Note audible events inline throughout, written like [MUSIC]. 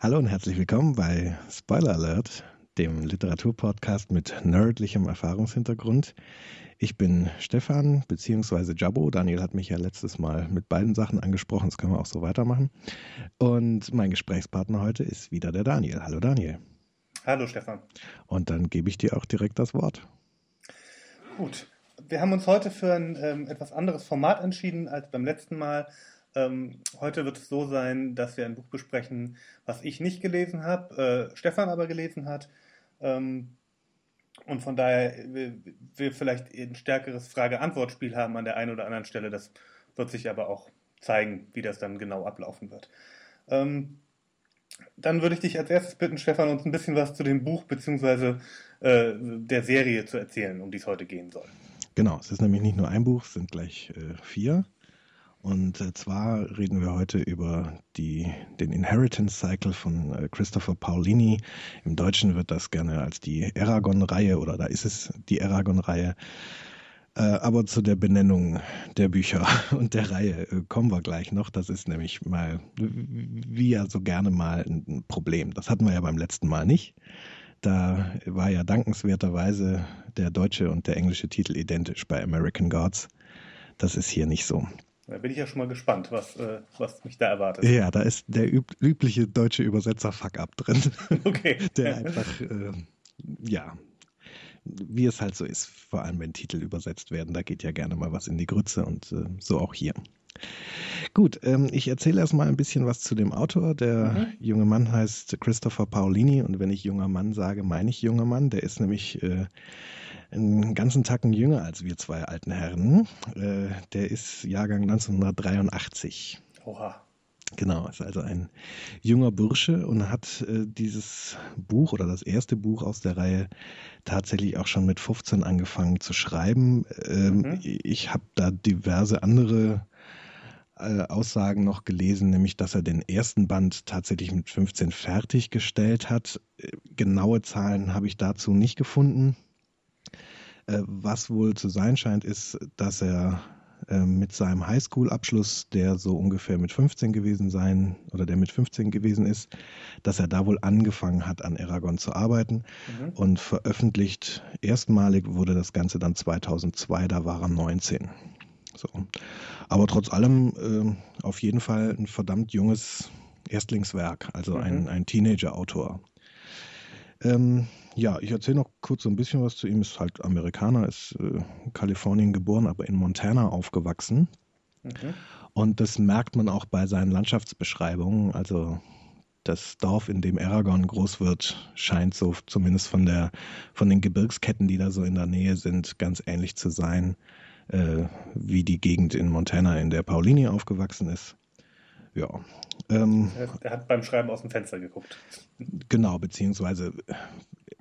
Hallo und herzlich willkommen bei Spoiler Alert, dem Literaturpodcast mit nerdlichem Erfahrungshintergrund. Ich bin Stefan bzw. Jabbo. Daniel hat mich ja letztes Mal mit beiden Sachen angesprochen, das können wir auch so weitermachen. Und mein Gesprächspartner heute ist wieder der Daniel. Hallo Daniel. Hallo Stefan. Und dann gebe ich dir auch direkt das Wort. Gut. Wir haben uns heute für ein ähm, etwas anderes Format entschieden als beim letzten Mal. Ähm, heute wird es so sein, dass wir ein Buch besprechen, was ich nicht gelesen habe, äh, Stefan aber gelesen hat. Ähm, und von daher wir vielleicht ein stärkeres Frage-Antwort-Spiel haben an der einen oder anderen Stelle. Das wird sich aber auch zeigen, wie das dann genau ablaufen wird. Ähm, dann würde ich dich als erstes bitten, Stefan, uns ein bisschen was zu dem Buch bzw. Äh, der Serie zu erzählen, um die es heute gehen soll. Genau, es ist nämlich nicht nur ein Buch, es sind gleich äh, vier. Und äh, zwar reden wir heute über die, den Inheritance Cycle von äh, Christopher Paolini. Im Deutschen wird das gerne als die Aragon-Reihe oder da ist es die Aragon-Reihe. Äh, aber zu der Benennung der Bücher [LAUGHS] und der Reihe kommen wir gleich noch. Das ist nämlich mal, wie ja so gerne mal, ein Problem. Das hatten wir ja beim letzten Mal nicht. Da war ja dankenswerterweise der deutsche und der englische Titel identisch bei American Gods. Das ist hier nicht so. Da bin ich ja schon mal gespannt, was, äh, was mich da erwartet. Ja, da ist der üb übliche deutsche Übersetzer Fuck-up drin. [LAUGHS] Okay. [LAUGHS] der einfach, äh, ja, wie es halt so ist, vor allem wenn Titel übersetzt werden, da geht ja gerne mal was in die Grütze und äh, so auch hier. Gut, ähm, ich erzähle erstmal ein bisschen was zu dem Autor. Der mhm. junge Mann heißt Christopher Paolini und wenn ich junger Mann sage, meine ich junger Mann. Der ist nämlich äh, einen ganzen Tacken jünger als wir zwei alten Herren. Äh, der ist Jahrgang 1983. Oha. Genau, ist also ein junger Bursche und hat äh, dieses Buch oder das erste Buch aus der Reihe tatsächlich auch schon mit 15 angefangen zu schreiben. Ähm, mhm. Ich habe da diverse andere äh, Aussagen noch gelesen, nämlich dass er den ersten Band tatsächlich mit 15 fertiggestellt hat. Äh, genaue Zahlen habe ich dazu nicht gefunden. Äh, was wohl zu sein scheint, ist, dass er äh, mit seinem Highschool-Abschluss, der so ungefähr mit 15 gewesen sein oder der mit 15 gewesen ist, dass er da wohl angefangen hat, an Aragon zu arbeiten mhm. und veröffentlicht. Erstmalig wurde das Ganze dann 2002, da war er 19. So. Aber trotz allem äh, auf jeden Fall ein verdammt junges Erstlingswerk, also mhm. ein, ein Teenager-Autor. Ähm, ja, ich erzähle noch kurz so ein bisschen was zu ihm. Ist halt Amerikaner, ist äh, Kalifornien geboren, aber in Montana aufgewachsen. Okay. Und das merkt man auch bei seinen Landschaftsbeschreibungen. Also das Dorf, in dem Aragon groß wird, scheint so zumindest von der von den Gebirgsketten, die da so in der Nähe sind, ganz ähnlich zu sein äh, wie die Gegend in Montana, in der Paulini aufgewachsen ist. Ja. Ähm, er hat beim Schreiben aus dem Fenster geguckt. Genau, beziehungsweise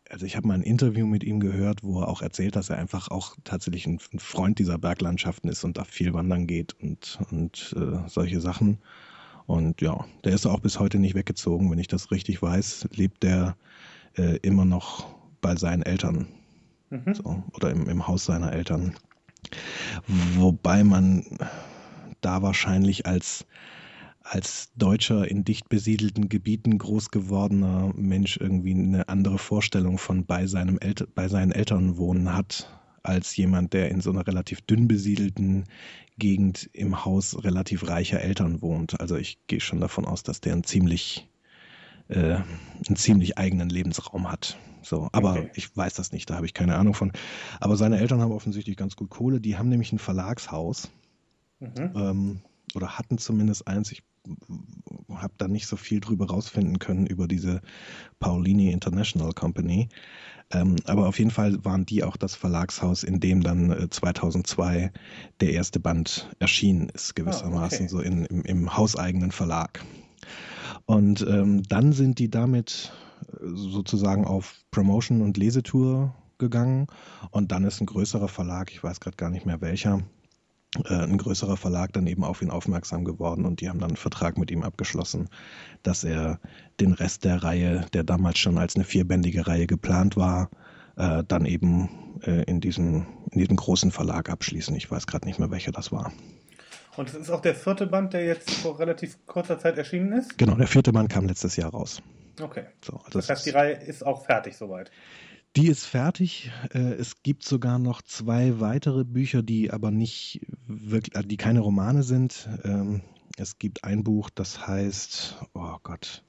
also ich habe mal ein Interview mit ihm gehört, wo er auch erzählt, dass er einfach auch tatsächlich ein, Freund dieser Berglandschaften ist und da viel wandern geht und, und äh, solche Sachen. Und ja, der ist auch bis heute nicht weggezogen. Wenn ich das richtig weiß, lebt der äh, immer noch bei seinen Eltern mhm. so, oder im, im Haus seiner Eltern. Wobei man da wahrscheinlich als als Deutscher in dicht besiedelten Gebieten groß gewordener Mensch irgendwie eine andere Vorstellung von bei, seinem El bei seinen Eltern wohnen hat, als jemand, der in so einer relativ dünn besiedelten Gegend im Haus relativ reicher Eltern wohnt. Also ich gehe schon davon aus, dass der einen ziemlich, äh, einen ziemlich eigenen Lebensraum hat. So, aber okay. ich weiß das nicht, da habe ich keine Ahnung von. Aber seine Eltern haben offensichtlich ganz gut Kohle. Die haben nämlich ein Verlagshaus. Mhm. Ähm, oder hatten zumindest eins. Ich habe da nicht so viel drüber rausfinden können über diese Paulini International Company. Ähm, aber auf jeden Fall waren die auch das Verlagshaus, in dem dann äh, 2002 der erste Band erschienen ist, gewissermaßen, oh, okay. so in, im, im hauseigenen Verlag. Und ähm, dann sind die damit äh, sozusagen auf Promotion und Lesetour gegangen. Und dann ist ein größerer Verlag, ich weiß gerade gar nicht mehr welcher, äh, ein größerer Verlag dann eben auf ihn aufmerksam geworden und die haben dann einen Vertrag mit ihm abgeschlossen, dass er den Rest der Reihe, der damals schon als eine vierbändige Reihe geplant war, äh, dann eben äh, in, diesem, in diesem großen Verlag abschließen. Ich weiß gerade nicht mehr, welcher das war. Und es ist auch der vierte Band, der jetzt vor relativ kurzer Zeit erschienen ist? Genau, der vierte Band kam letztes Jahr raus. Okay. So, also das heißt, die Reihe ist auch fertig soweit. Die ist fertig. Äh, es gibt sogar noch zwei weitere Bücher, die aber nicht wirklich, äh, die keine Romane sind. Ähm, es gibt ein Buch, das heißt, oh Gott,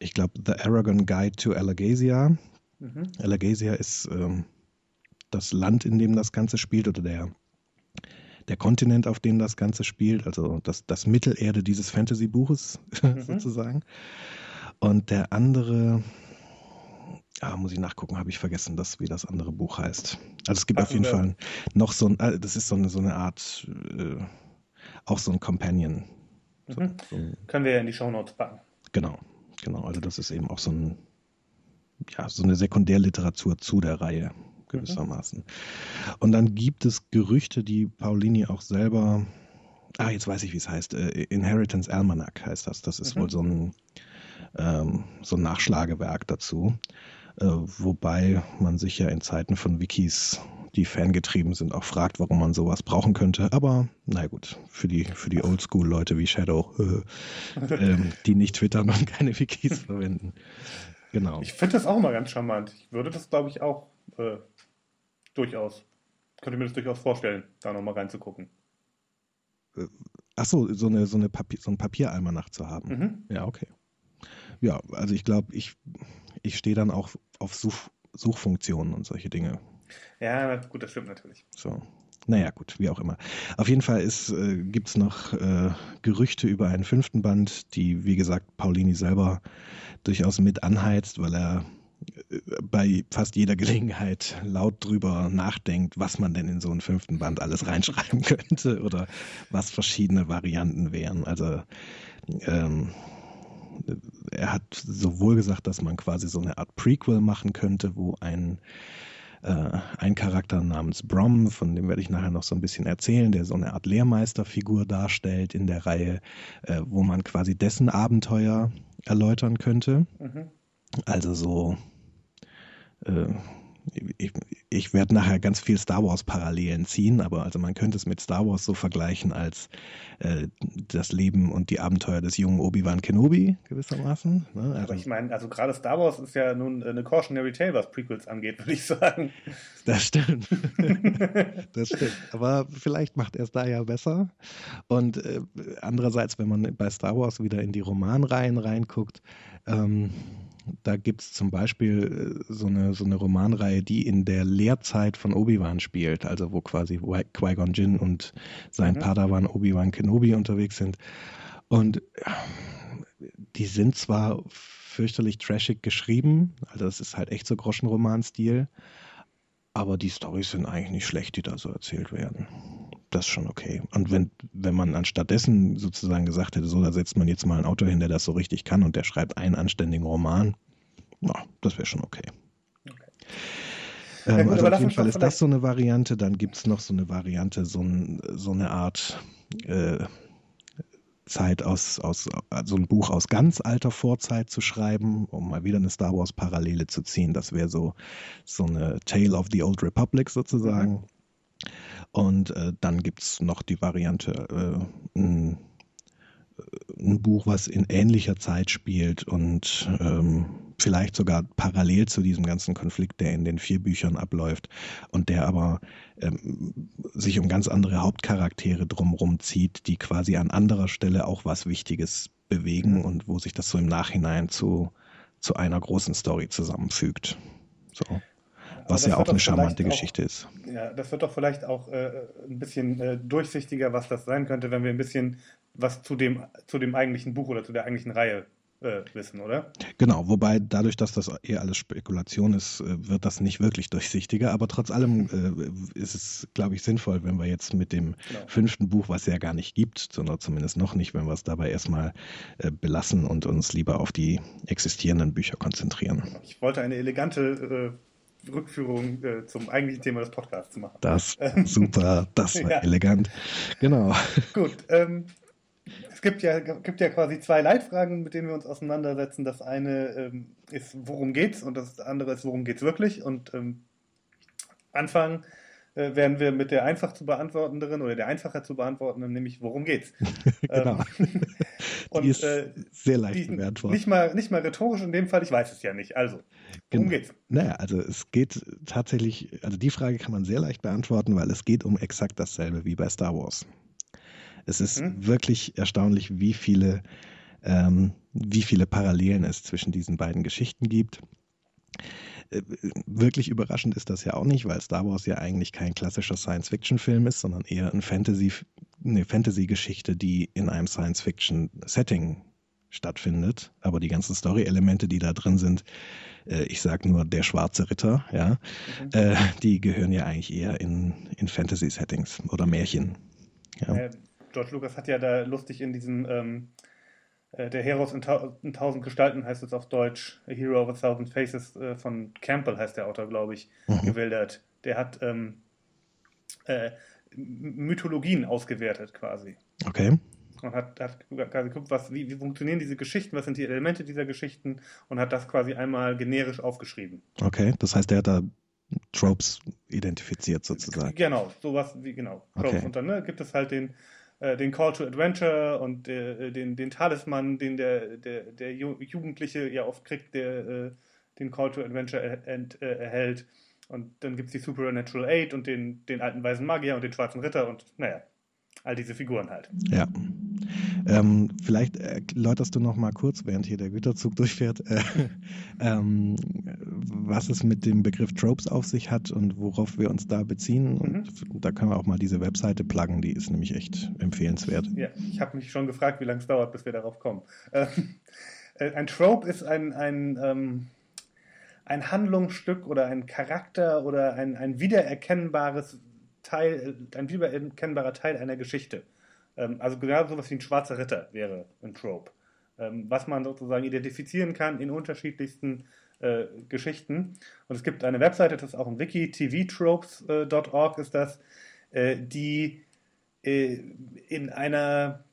ich glaube, The Aragon Guide to Alagasia. Mhm. Alagasia ist ähm, das Land, in dem das Ganze spielt, oder der, der Kontinent, auf dem das Ganze spielt, also das, das Mittelerde dieses Fantasy-Buches [LAUGHS] mhm. sozusagen. Und der andere, Ah, muss ich nachgucken, habe ich vergessen, dass, wie das andere Buch heißt. Also es gibt Ach, auf jeden ja. Fall noch so ein, äh, das ist so eine, so eine Art, äh, auch so ein Companion. So, mhm. so Können wir ja in die Shownotes packen. Genau, genau. Also das ist eben auch so ein, ja, so eine Sekundärliteratur zu der Reihe gewissermaßen. Mhm. Und dann gibt es Gerüchte, die Paulini auch selber, ah, jetzt weiß ich, wie es heißt, äh, Inheritance Almanac heißt das. Das ist mhm. wohl so ein, ähm, so ein Nachschlagewerk dazu. Äh, wobei man sich ja in Zeiten von Wikis, die fangetrieben sind, auch fragt, warum man sowas brauchen könnte. Aber na gut, für die, für die Oldschool-Leute wie Shadow, äh, [LAUGHS] äh, die nicht twittern und keine Wikis [LAUGHS] verwenden. Genau. Ich finde das auch immer ganz charmant. Ich würde das, glaube ich, auch äh, durchaus, könnte mir das durchaus vorstellen, da nochmal reinzugucken. Äh, ach so, so, eine, so, eine Papier, so ein Papieralmanach zu haben. Mhm. Ja, okay. Ja, also ich glaube, ich, ich stehe dann auch auf Such, Suchfunktionen und solche Dinge. Ja, gut, das stimmt natürlich. So. Naja, gut, wie auch immer. Auf jeden Fall äh, gibt es noch äh, Gerüchte über einen fünften Band, die, wie gesagt, Paulini selber durchaus mit anheizt, weil er bei fast jeder Gelegenheit laut drüber nachdenkt, was man denn in so einen fünften Band alles reinschreiben [LAUGHS] könnte oder was verschiedene Varianten wären. Also ähm, er hat sowohl gesagt, dass man quasi so eine Art Prequel machen könnte, wo ein äh, ein Charakter namens Brom, von dem werde ich nachher noch so ein bisschen erzählen, der so eine Art Lehrmeisterfigur darstellt in der Reihe, äh, wo man quasi dessen Abenteuer erläutern könnte. Mhm. Also so äh, ich, ich werde nachher ganz viel Star Wars Parallelen ziehen, aber also man könnte es mit Star Wars so vergleichen als äh, das Leben und die Abenteuer des jungen Obi-Wan Kenobi gewissermaßen. Ne? Also, aber ich meine, also gerade Star Wars ist ja nun eine cautionary tale, was Prequels angeht, würde ich sagen. Das stimmt. [LAUGHS] das stimmt. Aber vielleicht macht er es da ja besser. Und äh, andererseits, wenn man bei Star Wars wieder in die Romanreihen reinguckt, ähm, da gibt es zum Beispiel äh, so eine, so eine Romanreihe, die in der Lehrzeit von Obi-Wan spielt, also wo quasi Qui-Gon Jinn und sein mhm. Padawan Obi-Wan Kenobi unterwegs sind. Und äh, die sind zwar fürchterlich trashig geschrieben, also das ist halt echt so Groschenroman-Stil, aber die Storys sind eigentlich nicht schlecht, die da so erzählt werden. Das schon okay. Und wenn, wenn man anstattdessen sozusagen gesagt hätte, so, da setzt man jetzt mal einen Autor hin, der das so richtig kann und der schreibt einen anständigen Roman, na, das wäre schon okay. okay. Ähm, ja, gut, also auf jeden Fall ist das so eine Variante. Dann gibt es noch so eine Variante, so, ein, so eine Art äh, Zeit aus, aus, also ein Buch aus ganz alter Vorzeit zu schreiben, um mal wieder eine Star Wars Parallele zu ziehen. Das wäre so, so eine Tale of the Old Republic sozusagen. Mhm. Und äh, dann gibt es noch die Variante, äh, ein, ein, Buch, was in ähnlicher Zeit spielt und ähm, vielleicht sogar parallel zu diesem ganzen Konflikt, der in den vier Büchern abläuft und der aber ähm, sich um ganz andere Hauptcharaktere drumherum zieht, die quasi an anderer Stelle auch was Wichtiges bewegen mhm. und wo sich das so im Nachhinein zu, zu einer großen Story zusammenfügt. So. Was ja auch eine charmante Geschichte ist. Ja, das wird doch vielleicht auch äh, ein bisschen äh, durchsichtiger, was das sein könnte, wenn wir ein bisschen was zu dem, zu dem eigentlichen Buch oder zu der eigentlichen Reihe äh, wissen, oder? Genau, wobei dadurch, dass das eher alles Spekulation ist, äh, wird das nicht wirklich durchsichtiger. Aber trotz allem äh, ist es, glaube ich, sinnvoll, wenn wir jetzt mit dem genau. fünften Buch, was es ja gar nicht gibt, sondern zumindest noch nicht, wenn wir es dabei erstmal äh, belassen und uns lieber auf die existierenden Bücher konzentrieren. Ich wollte eine elegante äh, Rückführung äh, zum eigentlichen Thema des Podcasts machen. Das [LAUGHS] super, das war [LAUGHS] ja. elegant. Genau. Gut, ähm, es gibt ja, gibt ja quasi zwei Leitfragen, mit denen wir uns auseinandersetzen. Das eine ähm, ist, worum geht's? Und das andere ist, worum geht's wirklich? Und ähm, anfangen äh, werden wir mit der einfach zu beantwortenderen oder der einfacher zu beantwortenden, nämlich worum geht's? [LAUGHS] genau. Ähm, und, die ist äh, sehr leicht zu beantworten. Nicht mal, nicht mal rhetorisch in dem Fall, ich weiß es ja nicht. Also, genau. geht's? Naja, also es geht tatsächlich, also die Frage kann man sehr leicht beantworten, weil es geht um exakt dasselbe wie bei Star Wars. Es ist mhm. wirklich erstaunlich, wie viele, ähm, wie viele Parallelen es zwischen diesen beiden Geschichten gibt. Äh, wirklich überraschend ist das ja auch nicht, weil Star Wars ja eigentlich kein klassischer Science-Fiction-Film ist, sondern eher ein Fantasy, eine Fantasy-Geschichte, die in einem Science-Fiction-Setting stattfindet. Aber die ganzen Story-Elemente, die da drin sind, äh, ich sag nur der schwarze Ritter, ja, mhm. äh, die gehören ja eigentlich eher in, in Fantasy-Settings oder Märchen. Ja. Äh, George Lucas hat ja da lustig in diesem ähm, äh, der Heroes in, ta in, tausend Gestalten heißt es auf Deutsch, A Hero of a Thousand Faces äh, von Campbell heißt der Autor, glaube ich, mhm. gewildert. Der hat ähm, äh, Mythologien ausgewertet quasi. Okay. Und hat, hat quasi geguckt, was, wie, wie funktionieren diese Geschichten, was sind die Elemente dieser Geschichten und hat das quasi einmal generisch aufgeschrieben. Okay, das heißt, er hat da Tropes identifiziert sozusagen. Genau, sowas wie, genau. Tropes. Okay. Und dann ne, gibt es halt den, äh, den Call to Adventure und äh, den, den Talisman, den der, der, der Jugendliche ja oft kriegt, der äh, den Call to Adventure er, ent, äh, erhält. Und dann gibt es die Supernatural Aid und den, den alten weisen Magier und den schwarzen Ritter und naja, all diese Figuren halt. Ja. Ähm, vielleicht erläuterst du noch mal kurz, während hier der Güterzug durchfährt, äh, [LAUGHS] ähm, was es mit dem Begriff Tropes auf sich hat und worauf wir uns da beziehen. Und mhm. da können wir auch mal diese Webseite pluggen, die ist nämlich echt empfehlenswert. Ja, ich habe mich schon gefragt, wie lange es dauert, bis wir darauf kommen. Ähm, äh, ein Trope ist ein, ein, ähm, ein Handlungsstück oder ein Charakter oder ein, ein wiedererkennbares Teil, ein wiedererkennbarer Teil einer Geschichte. Ähm, also genau sowas wie ein schwarzer Ritter wäre ein Trope. Ähm, was man sozusagen identifizieren kann in unterschiedlichsten äh, Geschichten. Und es gibt eine Webseite, das ist auch ein Wiki, tvtropes.org ist das, äh, die äh, in einer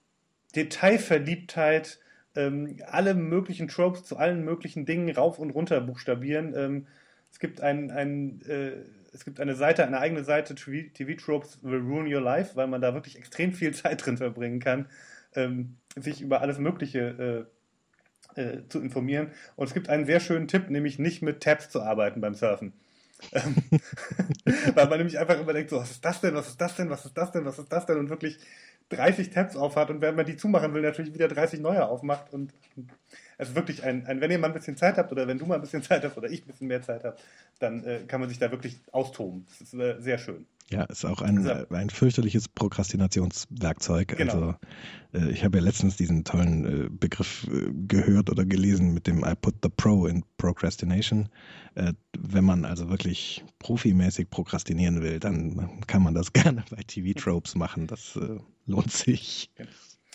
Detailverliebtheit ähm, alle möglichen Tropes zu allen möglichen Dingen rauf und runter buchstabieren. Es gibt ein, ein äh, es gibt eine Seite, eine eigene Seite, TV Tropes Will Ruin Your Life, weil man da wirklich extrem viel [LAUGHS] Zeit drin verbringen kann, ähm, sich über alles Mögliche äh, äh, zu informieren. Und es gibt einen sehr schönen Tipp, nämlich nicht mit Tabs zu arbeiten beim Surfen. Ähm, [LAUGHS] weil man nämlich einfach denkt, so, was ist das denn, was ist das denn, was ist das denn, was ist das denn und wirklich 30 Tabs aufhat und wenn man die zumachen will, natürlich wieder 30 neue aufmacht und es ist wirklich ein, ein, wenn ihr mal ein bisschen Zeit habt oder wenn du mal ein bisschen Zeit hast oder ich ein bisschen mehr Zeit habe, dann äh, kann man sich da wirklich austoben. Das ist äh, sehr schön. Ja, ist auch ein, ja. ein fürchterliches Prokrastinationswerkzeug. Genau. Also äh, ich habe ja letztens diesen tollen äh, Begriff äh, gehört oder gelesen mit dem I put the pro in procrastination. Äh, wenn man also wirklich profimäßig prokrastinieren will, dann kann man das [LAUGHS] gerne bei TV-Tropes machen. Das äh, lohnt sich.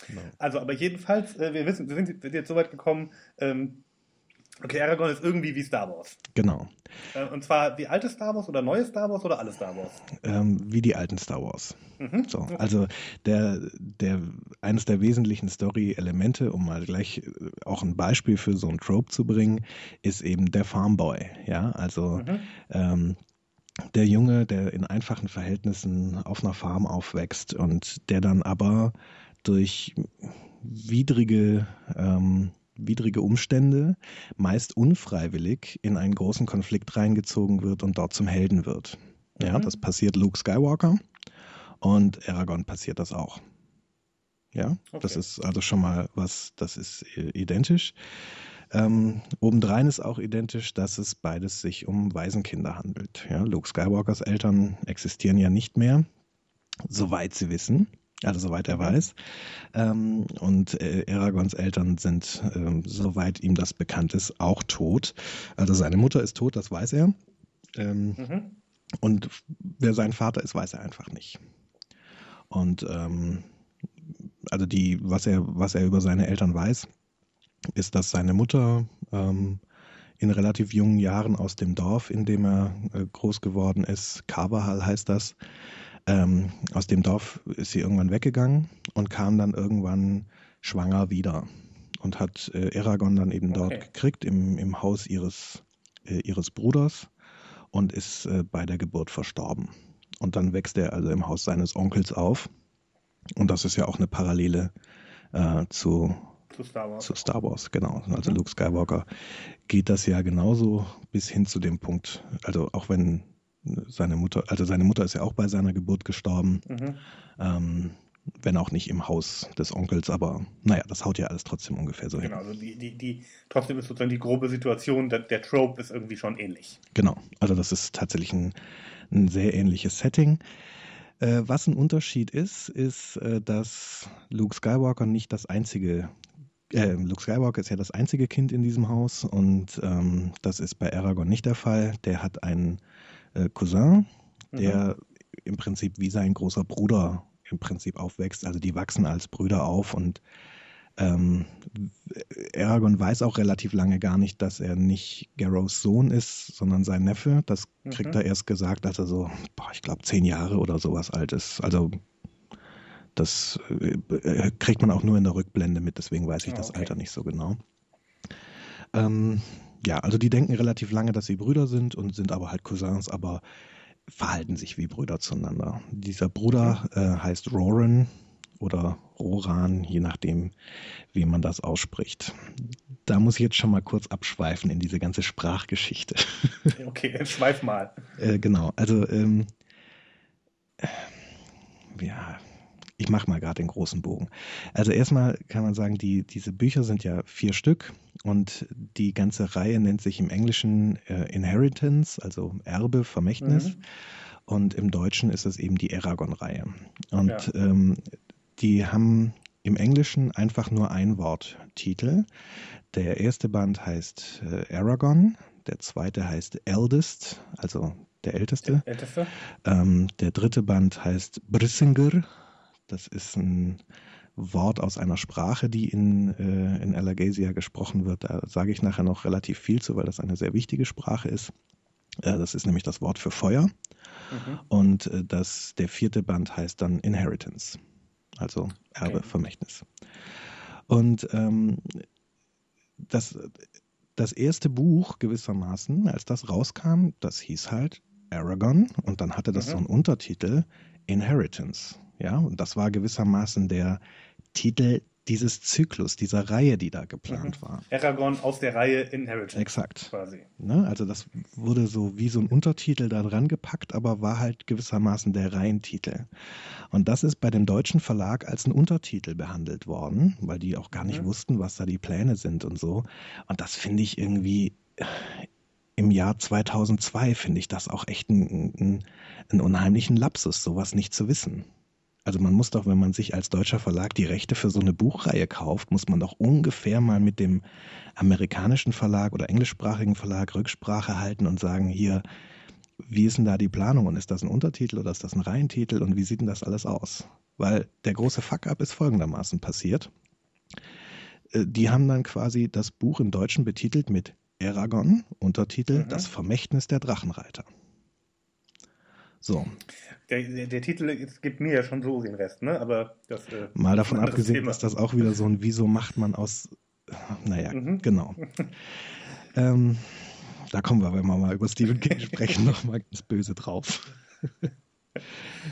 Genau. Also, aber jedenfalls, äh, wir wissen, wir sind jetzt so weit gekommen, ähm, okay, Aragorn ist irgendwie wie Star Wars. Genau. Äh, und zwar wie alte Star Wars oder neue Star Wars oder alle Star Wars? Ähm, wie die alten Star Wars. Mhm. So, okay. Also der, der, eines der wesentlichen Story-Elemente, um mal gleich äh, auch ein Beispiel für so ein Trope zu bringen, ist eben der Farmboy. Ja, also mhm. ähm, der Junge, der in einfachen Verhältnissen auf einer Farm aufwächst und der dann aber durch widrige, ähm, widrige Umstände, meist unfreiwillig, in einen großen Konflikt reingezogen wird und dort zum Helden wird. Ja, mhm. das passiert Luke Skywalker und Aragorn passiert das auch. Ja, okay. das ist also schon mal was, das ist identisch. Ähm, obendrein ist auch identisch, dass es beides sich um Waisenkinder handelt. Ja, Luke Skywalkers Eltern existieren ja nicht mehr, soweit sie wissen also soweit er weiß. Ähm, und äh, Aragons Eltern sind, ähm, soweit ihm das bekannt ist, auch tot. Also seine Mutter ist tot, das weiß er. Ähm, mhm. Und wer sein Vater ist, weiß er einfach nicht. Und ähm, also die, was er, was er über seine Eltern weiß, ist, dass seine Mutter ähm, in relativ jungen Jahren aus dem Dorf, in dem er äh, groß geworden ist, Kabahal heißt das, ähm, aus dem Dorf ist sie irgendwann weggegangen und kam dann irgendwann schwanger wieder und hat äh, Eragon dann eben okay. dort gekriegt im, im Haus ihres, äh, ihres Bruders und ist äh, bei der Geburt verstorben. Und dann wächst er also im Haus seines Onkels auf. Und das ist ja auch eine Parallele äh, zu, Zu Star Wars. zu Star Wars, genau. Also Mhm. Luke Skywalker geht das ja genauso bis hin zu dem Punkt, also auch wenn seine Mutter, also seine Mutter ist ja auch bei seiner Geburt gestorben, Mhm. ähm, wenn auch nicht im Haus des Onkels, aber naja, das haut ja alles trotzdem ungefähr so Genau, hin. also die, die, die, trotzdem ist sozusagen die grobe Situation, der, der Trope ist irgendwie schon ähnlich. Genau, also das ist tatsächlich ein, ein sehr ähnliches Setting. Äh, was ein Unterschied ist, ist, äh, dass Luke Skywalker nicht das einzige, äh, Luke Skywalker ist ja das einzige Kind in diesem Haus und ähm, das ist bei Aragorn nicht der Fall. Der hat einen äh, Cousin, der im Prinzip wie sein großer Bruder im Prinzip aufwächst. Also die wachsen als Brüder auf und ähm, Aragorn weiß auch relativ lange gar nicht, dass er nicht Garrows Sohn ist, sondern sein Neffe. Das kriegt Mhm. er erst gesagt, als er so, boah, ich glaube, zehn Jahre oder sowas alt ist. Also das äh, kriegt man auch nur in der Rückblende mit, deswegen weiß ich Ah, das okay. Alter nicht so genau. Ähm, ja, also die denken relativ lange, dass sie Brüder sind und sind aber halt Cousins, aber verhalten sich wie Brüder zueinander. Dieser Bruder äh, heißt Roran oder Roran, je nachdem, wie man das ausspricht. Da muss ich jetzt schon mal kurz abschweifen in diese ganze Sprachgeschichte. [LAUGHS] Okay, schweif mal. äh, genau, also ähm, ja, ich mache mal gerade den großen Bogen. Also erstmal kann man sagen, die, diese Bücher sind ja vier Stück und die ganze Reihe nennt sich im Englischen äh, Inheritance, also Erbe, Vermächtnis. Mhm. Und im Deutschen ist es eben die Aragon-Reihe. Und Ja. ähm, die haben im Englischen einfach nur ein Worttitel. Der erste Band heißt äh, Aragon, der zweite heißt Eldest, also der Älteste. Älteste? Ähm, der dritte Band heißt Brissinger. Das ist ein Wort aus einer Sprache, die in, äh, in Alagasia gesprochen wird. Da sage ich nachher noch relativ viel zu, weil das eine sehr wichtige Sprache ist. Äh, das ist nämlich das Wort für Feuer. Mhm. Und äh, das, der vierte Band heißt dann Inheritance, also Erbe, Okay. Vermächtnis. Und ähm, das, das erste Buch gewissermaßen, als das rauskam, das hieß halt Aragon und dann hatte das Mhm. so einen Untertitel Inheritance. Ja, und das war gewissermaßen der Titel dieses Zyklus, dieser Reihe, die da geplant war. Aragorn aus der Reihe Inheritance. Exakt. Quasi. Ne? Also das wurde so wie so ein Untertitel da dran gepackt, aber war halt gewissermaßen der Reihentitel. Und das ist bei dem deutschen Verlag als ein Untertitel behandelt worden, weil die auch gar nicht Mhm. wussten, was da die Pläne sind und so. Und das finde ich irgendwie Jahr 2002 finde ich das auch echt einen, einen, unheimlichen Lapsus, sowas nicht zu wissen. Also man muss doch, wenn man sich als deutscher Verlag die Rechte für so eine Buchreihe kauft, muss man doch ungefähr mal mit dem amerikanischen Verlag oder englischsprachigen Verlag Rücksprache halten und sagen, hier, wie ist denn da die Planung und ist das ein Untertitel oder ist das ein Reihentitel und wie sieht denn das alles aus? Weil der große Fuck-up ist folgendermaßen passiert. Äh, Die haben dann quasi das Buch im Deutschen betitelt mit Aragon, Untertitel Mhm. Das Vermächtnis der Drachenreiter. So, Der, der, der Titel gibt mir ja schon so den Rest, ne? Aber das. Äh, Mal davon abgesehen, Thema. ist das auch wieder so ein, wieso macht man aus, naja, Mhm. genau. [LAUGHS] ähm, da kommen wir, wenn wir mal über Stephen King sprechen, nochmal ganz böse drauf.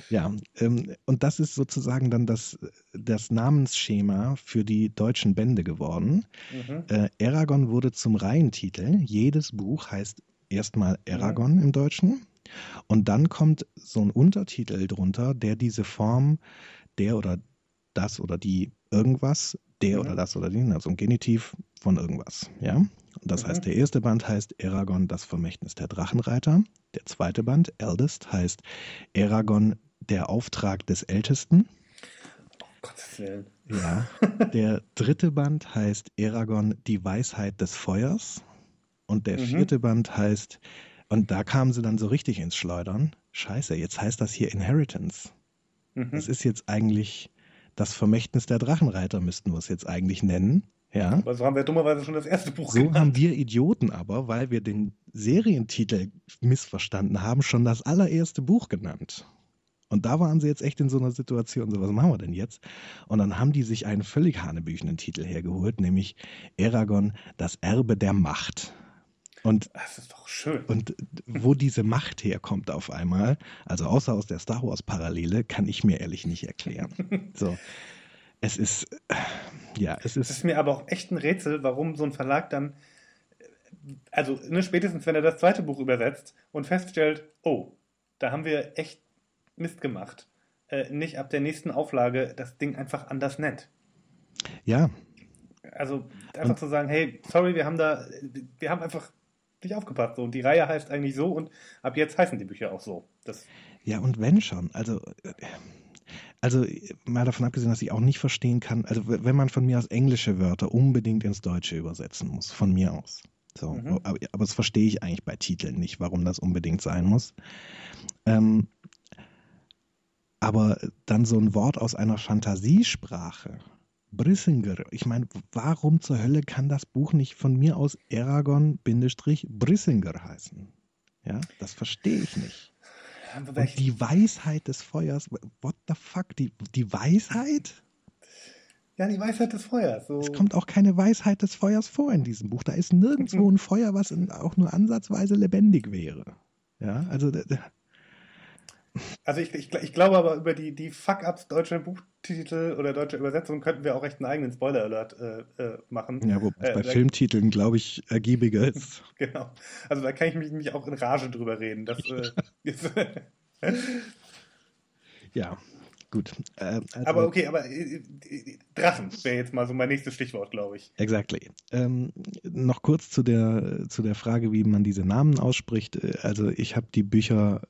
Ja, ähm, und das ist sozusagen dann das, das Namensschema für die deutschen Bände geworden. Mhm. Äh, Aragon wurde zum Reihentitel. Jedes Buch heißt erstmal Aragon im Deutschen. Und dann kommt so ein Untertitel drunter, der diese Form der oder das oder die irgendwas, der Mhm. oder das oder die, also ein Genitiv von irgendwas. Ja? Und das Mhm. heißt, der erste Band heißt Aragon, das Vermächtnis der Drachenreiter. Der zweite Band, Eldest, heißt Aragon, der Auftrag des Ältesten. Gottes Willen. Ja. [LAUGHS] Der dritte Band heißt Aragon, die Weisheit des Feuers. Und der Mhm. vierte Band heißt, und da kamen sie dann so richtig ins Schleudern. Scheiße, jetzt heißt das hier Inheritance. Mhm. Das ist jetzt eigentlich das Vermächtnis der Drachenreiter, müssten wir es jetzt eigentlich nennen. Ja. Aber so haben wir dummerweise schon das erste Buch So genannt. haben wir Idioten aber, weil wir den Serientitel missverstanden haben, schon das allererste Buch genannt. Und da waren sie jetzt echt in so einer Situation, so was machen wir denn jetzt? Und dann haben die sich einen völlig hanebüchenden Titel hergeholt, nämlich Aragon, das Erbe der Macht. Und, das ist doch schön. Und wo diese Macht herkommt auf einmal, also außer aus der Star Wars-Parallele, kann ich mir ehrlich nicht erklären. so. Es ist, ja, es ist. Es ist mir aber auch echt ein Rätsel, warum so ein Verlag dann, also ne, spätestens wenn er das zweite Buch übersetzt und feststellt, oh, da haben wir echt Mist gemacht, äh, nicht ab der nächsten Auflage das Ding einfach anders nennt. Ja. Also einfach und, zu sagen, hey, sorry, wir haben da, wir haben einfach nicht aufgepasst. So. Und die Reihe heißt eigentlich so und ab jetzt heißen die Bücher auch so. Das ja, und wenn schon, also, also mal davon abgesehen, dass ich auch nicht verstehen kann, also wenn man von mir aus englische Wörter unbedingt ins Deutsche übersetzen muss, von mir aus. So, mhm. aber, aber, das verstehe ich eigentlich bei Titeln nicht, warum das unbedingt sein muss. Ähm, aber dann so ein Wort aus einer Fantasiesprache, Brissinger. Ich meine, warum zur Hölle kann das Buch nicht von mir aus Aragon-Brissinger heißen? Ja, das verstehe ich nicht. Und die Weisheit des Feuers, what the fuck? Die, die Weisheit? Ja, die Weisheit des Feuers. So. Es kommt auch keine Weisheit des Feuers vor in diesem Buch. Da ist nirgendwo [LAUGHS] ein Feuer, was auch nur ansatzweise lebendig wäre. Ja, also also ich, ich, ich, glaube aber über die, die Fuck-Ups deutscher Buchtitel oder deutscher Übersetzung könnten wir auch echt einen eigenen Spoiler-Alert äh, äh, machen. Ja, wo äh, bei Filmtiteln, glaube ich, ergiebiger ist. [LAUGHS] genau. Also da kann ich mich, mich auch in Rage drüber reden. Das, äh, [LAUGHS] [LAUGHS] ja, gut. Äh, also, aber okay, aber Drachen wäre jetzt mal so mein nächstes Stichwort, glaube ich. Exactly. Ähm, noch kurz zu der, zu der Frage, wie man diese Namen ausspricht. Also ich habe die Bücher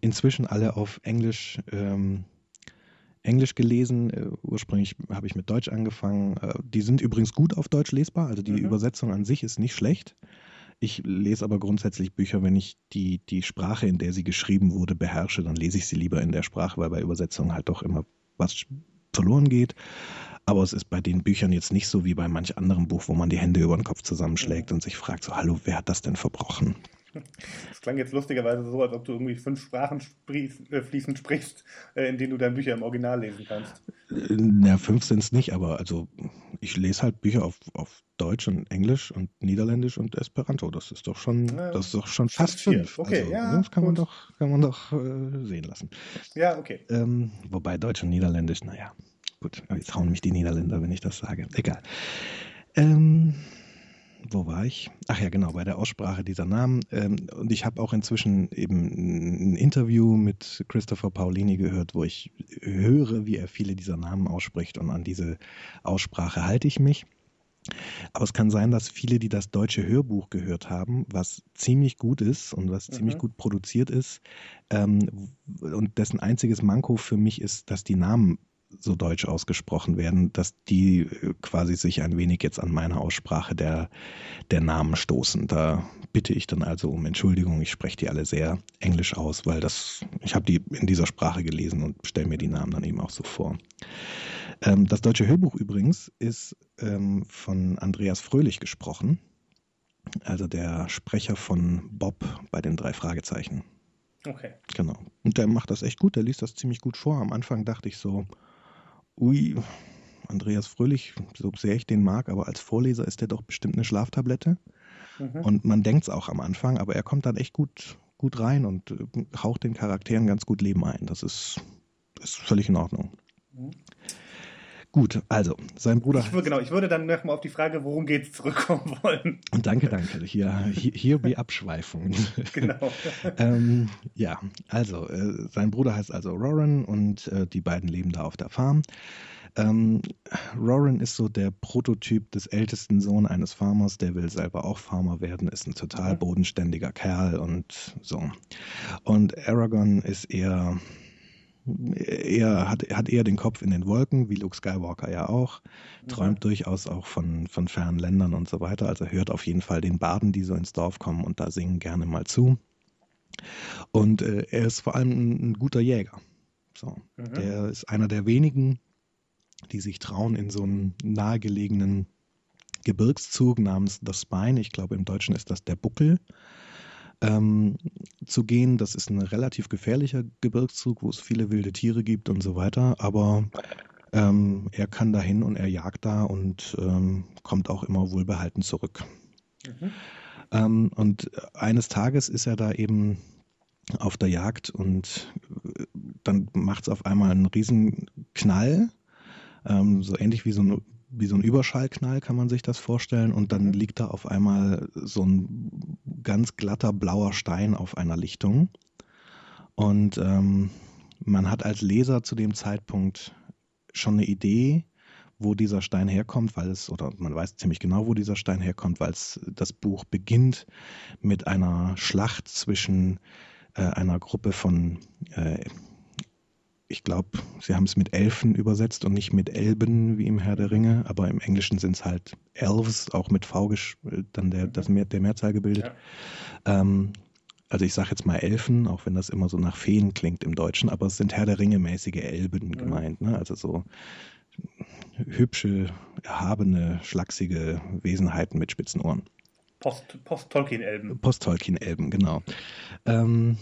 inzwischen alle auf Englisch, ähm, Englisch gelesen. Äh, ursprünglich habe ich mit Deutsch angefangen. Äh, die sind übrigens gut auf Deutsch lesbar, also die mhm. Übersetzung an sich ist nicht schlecht. Ich lese aber grundsätzlich Bücher, wenn ich die, die Sprache, in der sie geschrieben wurde, beherrsche, dann lese ich sie lieber in der Sprache, weil bei Übersetzungen halt doch immer was verloren geht. Aber es ist bei den Büchern jetzt nicht so wie bei manch anderem Buch, wo man die Hände über den Kopf zusammenschlägt mhm. und sich fragt, so, hallo, wer hat das denn verbrochen? Das klang jetzt lustigerweise so, als ob du irgendwie fünf Sprachen äh, fließend sprichst, äh, in denen du deine Bücher im Original lesen kannst. Na, fünf sind es nicht, aber also ich lese halt Bücher auf, auf Deutsch und Englisch und Niederländisch und Esperanto. Das ist doch schon, ja, das ist doch schon fast fünf. Okay, also, ja. Das kann gut. man doch, kann man doch äh, sehen lassen. Ja, okay. Ähm, wobei Deutsch und Niederländisch, naja, gut, jetzt hauen mich die Niederländer, wenn ich das sage. Egal. Ähm, wo war ich? Ach ja, genau, bei der Aussprache dieser Namen. Ähm, und ich habe auch inzwischen eben ein Interview mit Christopher Paulini gehört, wo ich höre, wie er viele dieser Namen ausspricht und an diese Aussprache halte ich mich. Aber es kann sein, dass viele, die das deutsche Hörbuch gehört haben, was ziemlich gut ist und was mhm. ziemlich gut produziert ist, ähm, und dessen einziges Manko für mich ist, dass die Namen so deutsch ausgesprochen werden, dass die äh, quasi sich ein wenig jetzt an meine Aussprache der, der Namen stoßen. Da bitte ich dann also um Entschuldigung. Ich spreche die alle sehr englisch aus, weil das, ich habe die in dieser Sprache gelesen und stelle mir die Namen dann eben auch so vor. Ähm, das deutsche Hörbuch übrigens ist ähm, von Andreas Fröhlich gesprochen, also der Sprecher von Bob bei den drei Fragezeichen. Okay. Genau. Und der macht das echt gut, der liest das ziemlich gut vor. Am Anfang dachte ich so, ui, Andreas Fröhlich, so sehr ich den mag, aber als Vorleser ist der doch bestimmt eine Schlaftablette. Mhm. Und man denkt es auch am Anfang, aber er kommt dann echt gut, gut rein und äh, haucht den Charakteren ganz gut Leben ein. Das ist, ist völlig in Ordnung. Mhm. Gut, also, sein Bruder. Ich, genau, ich würde dann nochmal auf die Frage, worum geht es, zurückkommen wollen. Und danke, danke. Hier, hier, hier wie Abschweifungen. [LAUGHS] Genau. ähm, ja, also, äh, sein Bruder heißt also Roran und äh, die beiden leben da auf der Farm. Ähm, Roran ist so der Prototyp des ältesten Sohns eines Farmers, der will selber auch Farmer werden, ist ein total mhm. bodenständiger Kerl und so. Und Aragorn ist eher er hat, hat eher den Kopf in den Wolken, wie Luke Skywalker ja auch, träumt ja. durchaus auch von, von fernen Ländern und so weiter. Also hört auf jeden Fall den Baden, die so ins Dorf kommen und da singen gerne mal zu. Und äh, er ist vor allem ein, ein guter Jäger. So, mhm. Der ist einer der wenigen, die sich trauen, in so einen nahegelegenen Gebirgszug namens The Spine, ich glaube im Deutschen ist das der Buckel, ähm, zu gehen. Das ist ein relativ gefährlicher Gebirgszug, wo es viele wilde Tiere gibt und so weiter. Aber ähm, er kann dahin und er jagt da und ähm, kommt auch immer wohlbehalten zurück. Mhm. Ähm, und eines Tages ist er da eben auf der Jagd und äh, dann macht es auf einmal einen riesen Knall, ähm, so ähnlich wie so ein wie so ein Überschallknall kann man sich das vorstellen und dann mhm. liegt da auf einmal so ein ganz glatter blauer Stein auf einer Lichtung. Und ähm, man hat als Leser zu dem Zeitpunkt schon eine Idee, wo dieser Stein herkommt, weil es, oder man weiß ziemlich genau, wo dieser Stein herkommt, weil es das Buch beginnt mit einer Schlacht zwischen äh, einer Gruppe von, äh, ich glaube, sie haben es mit Elfen übersetzt und nicht mit Elben wie im Herr der Ringe, aber im Englischen sind es halt Elves, auch mit V äh, dann der, das Mehr, der Mehrzahl gebildet. Ja. Ähm, also ich sage jetzt mal Elfen, auch wenn das immer so nach Feen klingt im Deutschen, aber es sind Herr der Ringe mäßige Elben mhm. gemeint, ne? Also so hübsche, erhabene, schlachsige Wesenheiten mit spitzen Ohren. Post-Tolkien-Elben. Post-Tolkien-Elben, genau. Ähm,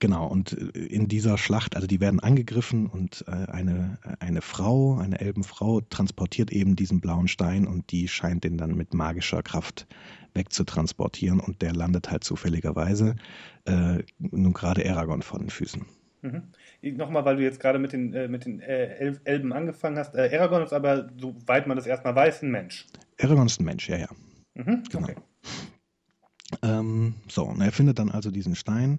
genau, und in dieser Schlacht, also die werden angegriffen und äh, eine, eine Frau, eine Elbenfrau, transportiert eben diesen blauen Stein und die scheint den dann mit magischer Kraft wegzutransportieren und der landet halt zufälligerweise äh, nun gerade Aragorn vor den Füßen. Mhm. Nochmal, weil du jetzt gerade mit den, äh, mit den äh, Elben angefangen hast. Äh, Aragorn ist aber, soweit man das erstmal weiß, ein Mensch. Aragorn ist ein Mensch, ja, ja. Mhm, genau. Okay. Ähm, so, und er findet dann also diesen Stein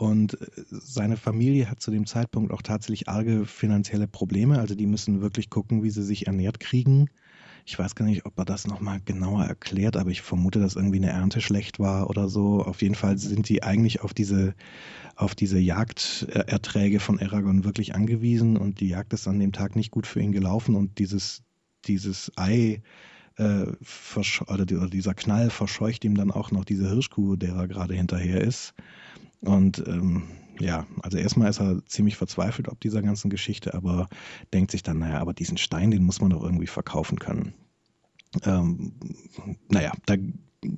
und äh, seine Familie hat zu dem Zeitpunkt auch tatsächlich arge finanzielle Probleme. Also die müssen wirklich gucken, wie sie sich ernährt kriegen. Ich weiß gar nicht, ob er das nochmal genauer erklärt, aber ich vermute, dass irgendwie eine Ernte schlecht war oder so. Auf jeden Fall sind die eigentlich auf diese, auf diese Jagderträge von Aragorn wirklich angewiesen und die Jagd ist an dem Tag nicht gut für ihn gelaufen und dieses, dieses Ei, äh, oder, dieser Knall verscheucht ihm dann auch noch diese Hirschkuh, der er gerade hinterher ist. Und ähm, ja, also erstmal ist er ziemlich verzweifelt ob dieser ganzen Geschichte, aber denkt sich dann, naja, aber diesen Stein, den muss man doch irgendwie verkaufen können. Ähm, naja, da,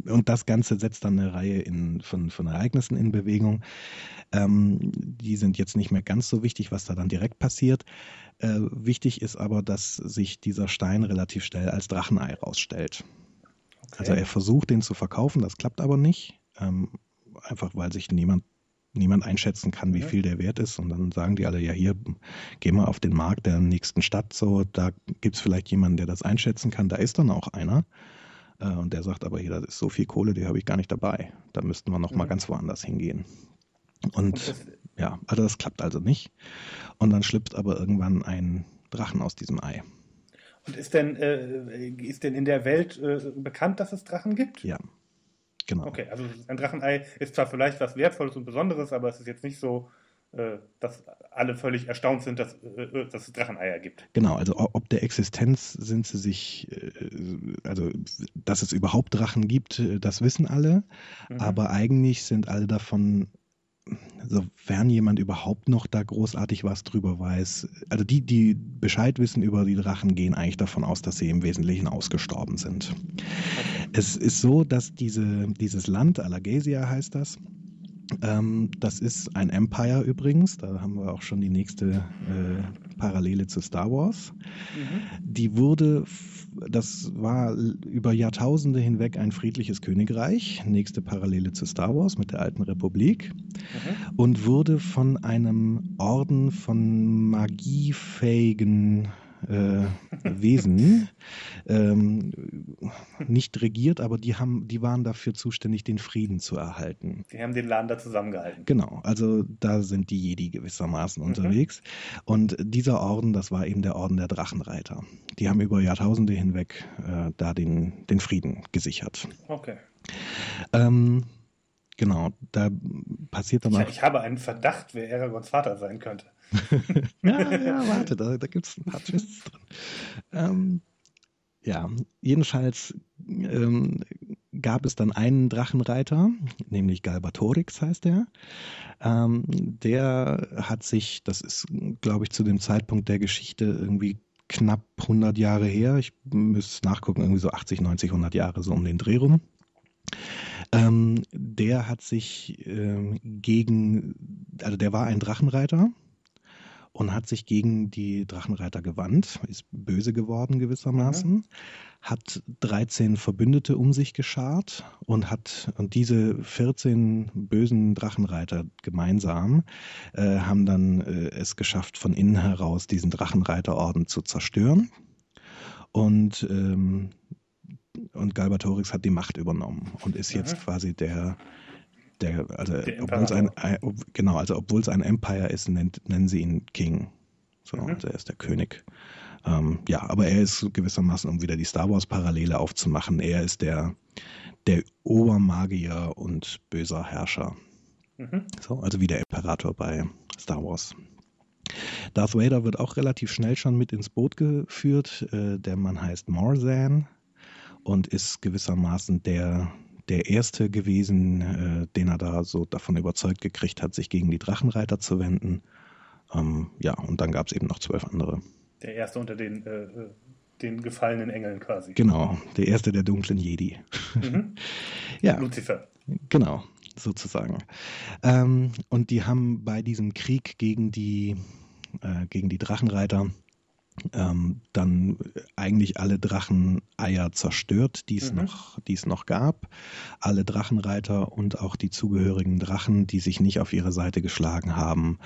und das Ganze setzt dann eine Reihe in, von, von Ereignissen in Bewegung. Ähm, die sind jetzt nicht mehr ganz so wichtig, was da dann direkt passiert. Äh, wichtig ist aber, dass sich dieser Stein relativ schnell als Drachenei rausstellt. Okay. Also er versucht, den zu verkaufen, das klappt aber nicht. Ähm, einfach weil sich niemand niemand einschätzen kann, wie ja. viel der wert ist. Und dann sagen die alle, ja, hier, geh mal auf den Markt der nächsten Stadt, so, da gibt es vielleicht jemanden, der das einschätzen kann. Da ist dann auch einer. Äh, und der sagt aber, hier, das ist so viel Kohle, die habe ich gar nicht dabei. Da müssten wir noch ja. mal ganz woanders hingehen. Und ja, also das klappt also nicht. Und dann schlüpft aber irgendwann ein Drachen aus diesem Ei. Und ist denn, äh, ist denn in der Welt äh, bekannt, dass es Drachen gibt? Ja, Genau. Okay, also ein Drachenei ist zwar vielleicht was Wertvolles und Besonderes, aber es ist jetzt nicht so, äh, dass alle völlig erstaunt sind, dass, äh, äh, dass es Dracheneier gibt. Genau, also ob der Existenz sind sie sich, also dass es überhaupt Drachen gibt, das wissen alle, mhm. aber eigentlich sind alle davon sofern jemand überhaupt noch da großartig was drüber weiß, also die, die Bescheid wissen über die Drachen, gehen eigentlich davon aus, dass sie im Wesentlichen ausgestorben sind. Okay. Es ist so, dass diese, dieses Land, Alagasia heißt das, ähm, das ist ein Empire übrigens, da haben wir auch schon die nächste äh, Parallele zu Star Wars. Mhm. Die wurde, das war über Jahrtausende hinweg ein friedliches Königreich, nächste Parallele zu Star Wars mit der alten Republik, mhm. und wurde von einem Orden von magiefähigen äh, Wesen ähm, nicht regiert, aber die haben, die waren dafür zuständig, den Frieden zu erhalten. Die haben den Laden da zusammengehalten. Genau, also da sind die Jedi gewissermaßen mhm. unterwegs. Und dieser Orden, das war eben der Orden der Drachenreiter. Die haben über Jahrtausende hinweg äh, da den, den Frieden gesichert. Okay. Ähm, Genau, da passiert dann auch. Ich, ich habe einen Verdacht, wer Aragons Vater sein könnte. [LAUGHS] ja, ja, warte, da, da gibt es ein paar Twists drin. Ähm, ja, jedenfalls ähm, gab es dann einen Drachenreiter, nämlich Galbatorix heißt der. Ähm, der hat sich, das ist, glaube ich, zu dem Zeitpunkt der Geschichte irgendwie knapp 100 Jahre her. Ich müsste nachgucken, irgendwie so 80, 90, 100 Jahre so um den Dreh rum. Ähm, der hat sich ähm, gegen, also der war ein Drachenreiter und hat sich gegen die Drachenreiter gewandt, ist böse geworden gewissermaßen, mhm. hat 13 Verbündete um sich geschart und hat und diese 14 bösen Drachenreiter gemeinsam äh, haben dann äh, es geschafft, von innen heraus diesen Drachenreiterorden zu zerstören. Und ähm, und Galbatorix hat die Macht übernommen und ist jetzt mhm. quasi der der, also obwohl es ein, ein, genau, also obwohl es ein Empire ist, nennt, nennen sie ihn King. So, mhm. also er ist der König. Ähm, ja, aber er ist gewissermaßen, um wieder die Star Wars Parallele aufzumachen, er ist der, der Obermagier und böser Herrscher. Mhm. So, also wie der Imperator bei Star Wars. Darth Vader wird auch relativ schnell schon mit ins Boot geführt. Äh, der Mann heißt Morzan und ist gewissermaßen der, der erste gewesen, äh, den er da so davon überzeugt gekriegt hat, sich gegen die Drachenreiter zu wenden. Ähm, ja, und dann gab es eben noch zwölf andere. Der erste unter den, äh, äh, den gefallenen Engeln quasi. Genau, der erste der dunklen Jedi. Mhm. [LAUGHS] ja. Lucifer. Genau, sozusagen. Ähm, und die haben bei diesem Krieg gegen die, äh, gegen die Drachenreiter ähm, dann eigentlich alle Dracheneier zerstört, die es mhm. noch, die es noch gab. Alle Drachenreiter und auch die zugehörigen Drachen, die sich nicht auf ihre Seite geschlagen haben,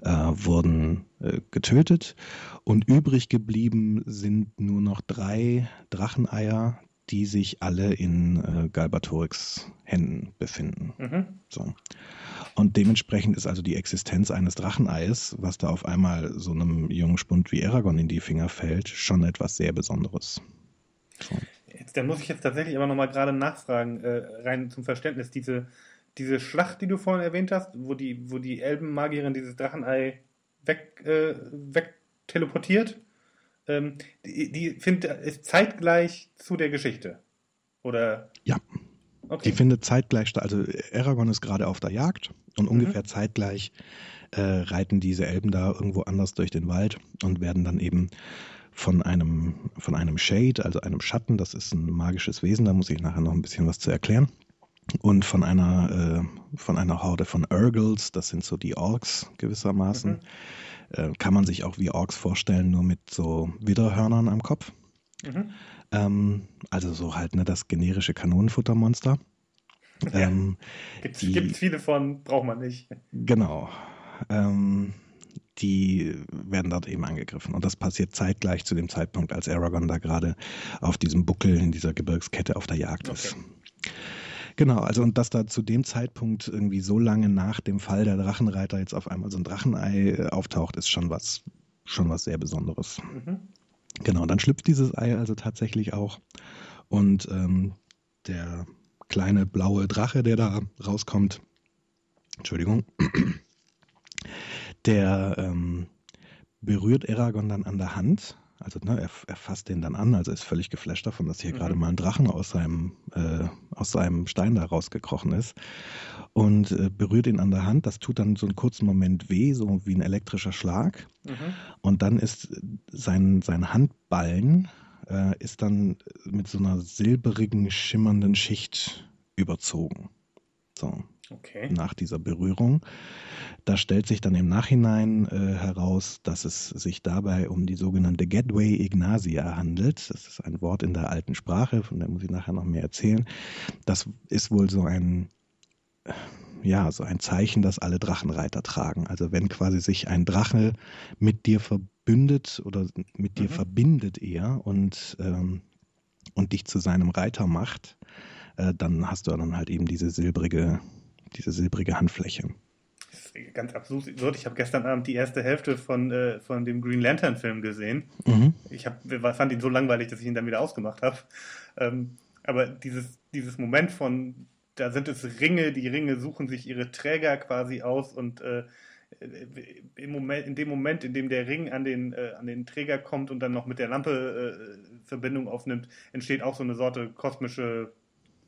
äh, wurden äh, getötet. Und übrig geblieben sind nur noch drei Dracheneier, die sich alle in äh, Galbatorix Händen befinden. Mhm. So. Und dementsprechend ist also die Existenz eines Dracheneis, was da auf einmal so einem jungen Spund wie Aragorn in die Finger fällt, schon etwas sehr Besonderes. So. Jetzt, dann muss ich jetzt tatsächlich aber nochmal gerade nachfragen, äh, rein zum Verständnis, diese, diese Schlacht, die du vorhin erwähnt hast, wo die, wo die Elbenmagierin dieses Drachenei weg, äh, weg teleportiert, ähm, die, die find, ist zeitgleich zu der Geschichte. Oder? Ja. Okay. Die findet zeitgleich statt. Also Aragorn ist gerade auf der Jagd und mhm. ungefähr zeitgleich äh, reiten diese Elben da irgendwo anders durch den Wald und werden dann eben von einem, von einem Shade, also einem Schatten, das ist ein magisches Wesen, da muss ich nachher noch ein bisschen was zu erklären. Und von einer, äh, von einer Horde von Urgles, das sind so die Orks gewissermaßen, mhm. äh, kann man sich auch wie Orks vorstellen, nur mit so Widderhörnern am Kopf. Mhm. Ähm, also so halt ne, das generische Kanonenfuttermonster. Ähm, Gibt es viele von, braucht man nicht. Genau. Ähm, die werden dort eben angegriffen. Und das passiert zeitgleich zu dem Zeitpunkt, als Aragorn da gerade auf diesem Buckel in dieser Gebirgskette auf der Jagd okay. Genau, also und dass da zu dem Zeitpunkt irgendwie so lange nach dem Fall der Drachenreiter jetzt auf einmal so ein Drachenei äh, auftaucht, ist schon was, schon was sehr Besonderes. Mhm. Genau, dann schlüpft dieses Ei also tatsächlich auch. Und ähm, der kleine blaue Drache, der da rauskommt, Entschuldigung, [CLEARS THROAT] der ähm, berührt Eragon dann an der Hand. Also ne, er, er fasst den dann an, also ist völlig geflasht davon, dass hier mhm. gerade mal ein Drachen aus seinem, äh, aus seinem Stein da rausgekrochen ist. Und äh, berührt ihn an der Hand. Das tut dann so einen kurzen Moment weh, so wie ein elektrischer Schlag. Mhm. Und dann ist sein, sein Handballen äh, ist dann mit so einer silberigen, schimmernden Schicht überzogen. So. Okay. Nach dieser Berührung. Da stellt sich dann im Nachhinein äh, heraus, dass es sich dabei um die sogenannte Gateway Ignacia handelt. Das ist ein Wort in der alten Sprache, von der muss ich nachher noch mehr erzählen. Das ist wohl so ein ja, so ein Zeichen, das alle Drachenreiter tragen. Also wenn quasi sich ein Drache mit dir verbündet oder mit dir mhm. verbindet eher und, ähm, und dich zu seinem Reiter macht, äh, dann hast du dann halt eben diese silbrige, diese silbrige Handfläche. Ganz absurd. Ich habe gestern Abend die erste Hälfte von, äh, von dem Green Lantern Film gesehen. Mhm. Ich hab, fand ihn so langweilig, dass ich ihn dann wieder ausgemacht habe. Ähm, aber dieses, dieses Moment von da sind es Ringe, die Ringe suchen sich ihre Träger quasi aus und äh, im Moment, in dem Moment, in dem der Ring an den, äh, an den Träger kommt und dann noch mit der Lampe äh, Verbindung aufnimmt, entsteht auch so eine Sorte kosmische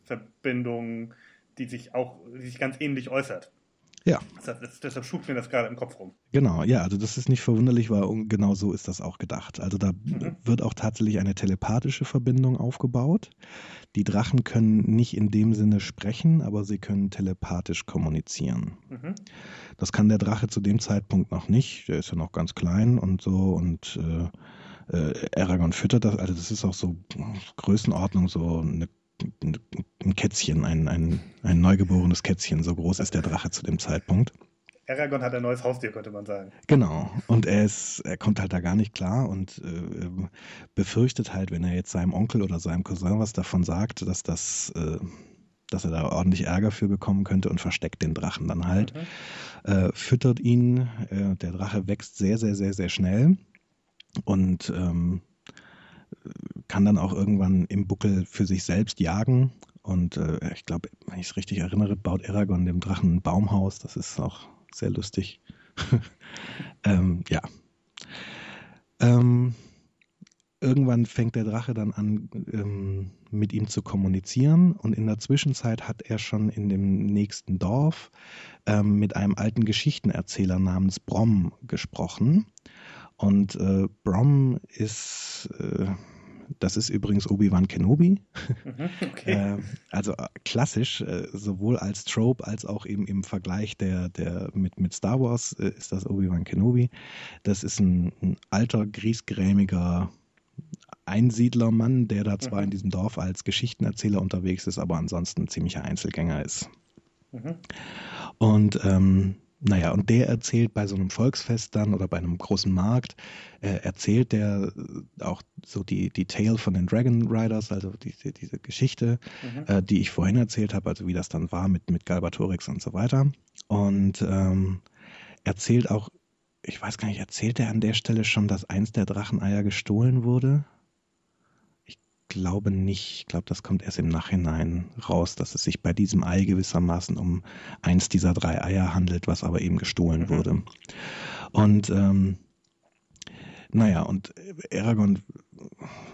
Verbindung, die sich auch die sich ganz ähnlich äußert. Ja. Das, das, deshalb schubt mir das gerade im Kopf rum. Genau, ja, also das ist nicht verwunderlich, weil genau so ist das auch gedacht. Also da mhm. wird auch tatsächlich eine telepathische Verbindung aufgebaut. Die Drachen können nicht in dem Sinne sprechen, aber sie können telepathisch kommunizieren. Mhm. Das kann der Drache zu dem Zeitpunkt noch nicht. Der ist ja noch ganz klein und so und äh, äh, Aragorn füttert das. Also das ist auch so Größenordnung, so eine ein Kätzchen, ein, ein, ein neugeborenes Kätzchen. So groß ist der Drache zu dem Zeitpunkt. Aragorn hat ein neues Haustier, könnte man sagen. Genau. Und er ist, er kommt halt da gar nicht klar und äh, befürchtet halt, wenn er jetzt seinem Onkel oder seinem Cousin was davon sagt, dass das, äh, dass er da ordentlich Ärger für bekommen könnte und versteckt den Drachen dann halt. Mhm. Äh, füttert ihn. Äh, der Drache wächst sehr, sehr, sehr, sehr schnell. Und ähm, kann dann auch irgendwann im Buckel für sich selbst jagen. Und äh, ich glaube, wenn ich es richtig erinnere, baut Aragorn dem Drachen ein Baumhaus. Das ist auch sehr lustig. [LAUGHS] ähm, ja. Ähm, irgendwann fängt der Drache dann an, ähm, mit ihm zu kommunizieren. Und in der Zwischenzeit hat er schon in dem nächsten Dorf ähm, mit einem alten Geschichtenerzähler namens Brom gesprochen. Und äh, Brom ist, äh, das ist übrigens Obi-Wan Kenobi. Mhm, [LAUGHS] okay. äh, also äh, klassisch, äh, sowohl als Trope als auch eben im Vergleich der, der mit, mit Star Wars äh, ist das Obi-Wan Kenobi. Das ist ein, ein alter, griesgrämiger Einsiedlermann, der da zwar mhm. in diesem Dorf als Geschichtenerzähler unterwegs ist, aber ansonsten ein ziemlicher Einzelgänger ist. Mhm. Und ähm, naja, und der erzählt bei so einem Volksfest dann oder bei einem großen Markt, äh, erzählt der äh, auch so die, die Tale von den Dragon Riders, also diese, diese Geschichte, mhm. äh, die ich vorhin erzählt habe, also wie das dann war mit, mit Galbatorix und so weiter. Und ähm, erzählt auch, ich weiß gar nicht, erzählt er an der Stelle schon, dass eins der Dracheneier gestohlen wurde? Glaube nicht. Ich glaube, das kommt erst im Nachhinein raus, dass es sich bei diesem Ei gewissermaßen um eins dieser drei Eier handelt, was aber eben gestohlen mhm. wurde. Und ähm, naja, und Aragorn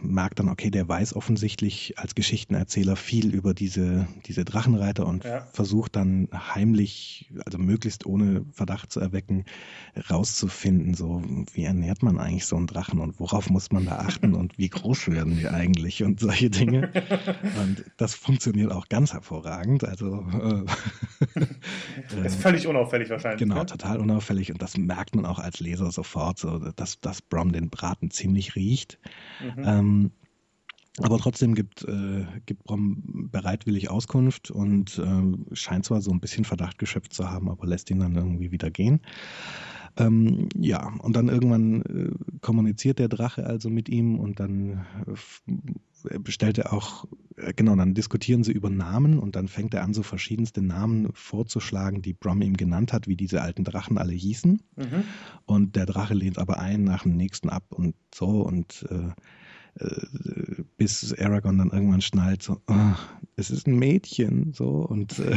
merkt dann, okay, der weiß offensichtlich als Geschichtenerzähler viel über diese, diese Drachenreiter und ja. versucht dann heimlich, also möglichst ohne Verdacht zu erwecken, rauszufinden, so wie ernährt man eigentlich so einen Drachen und worauf muss man da achten [LAUGHS] und wie groß werden die eigentlich und solche Dinge. Und das funktioniert auch ganz hervorragend. Also äh, [LAUGHS] ist völlig unauffällig wahrscheinlich. Genau, ne? total unauffällig und das merkt man auch als Leser sofort, so dass, dass Brom den Braten ziemlich riecht. Mhm. Ähm, aber trotzdem gibt, äh, gibt Brom bereitwillig Auskunft und äh, scheint zwar so ein bisschen Verdacht geschöpft zu haben, aber lässt ihn dann irgendwie wieder gehen. Ähm, ja, und dann irgendwann äh, kommuniziert der Drache also mit ihm und dann äh, bestellt er auch, äh, genau, dann diskutieren sie über Namen und dann fängt er an, so verschiedenste Namen vorzuschlagen, die Brom ihm genannt hat, wie diese alten Drachen alle hießen. Mhm. Und der Drache lehnt aber ein nach dem nächsten ab und so und äh, bis Aragorn dann irgendwann schnallt, so, oh, es ist ein Mädchen, so, und äh,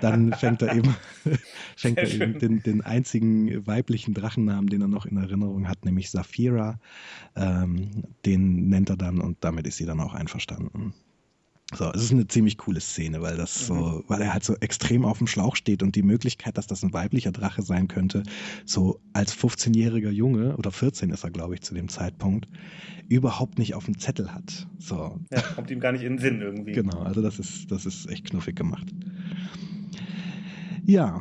dann fängt er eben, [LAUGHS] fängt er eben den, den, einzigen weiblichen Drachennamen, den er noch in Erinnerung hat, nämlich Saphira, ähm, den nennt er dann und damit ist sie dann auch einverstanden. So, es ist eine ziemlich coole Szene, weil das mhm. so, weil er halt so extrem auf dem Schlauch steht und die Möglichkeit, dass das ein weiblicher Drache sein könnte, so als 15-jähriger Junge oder 14 ist er, glaube ich, zu dem Zeitpunkt, überhaupt nicht auf dem Zettel hat. So. Ja, kommt ihm gar nicht in den Sinn irgendwie. Genau, also das ist, das ist echt knuffig gemacht. Ja,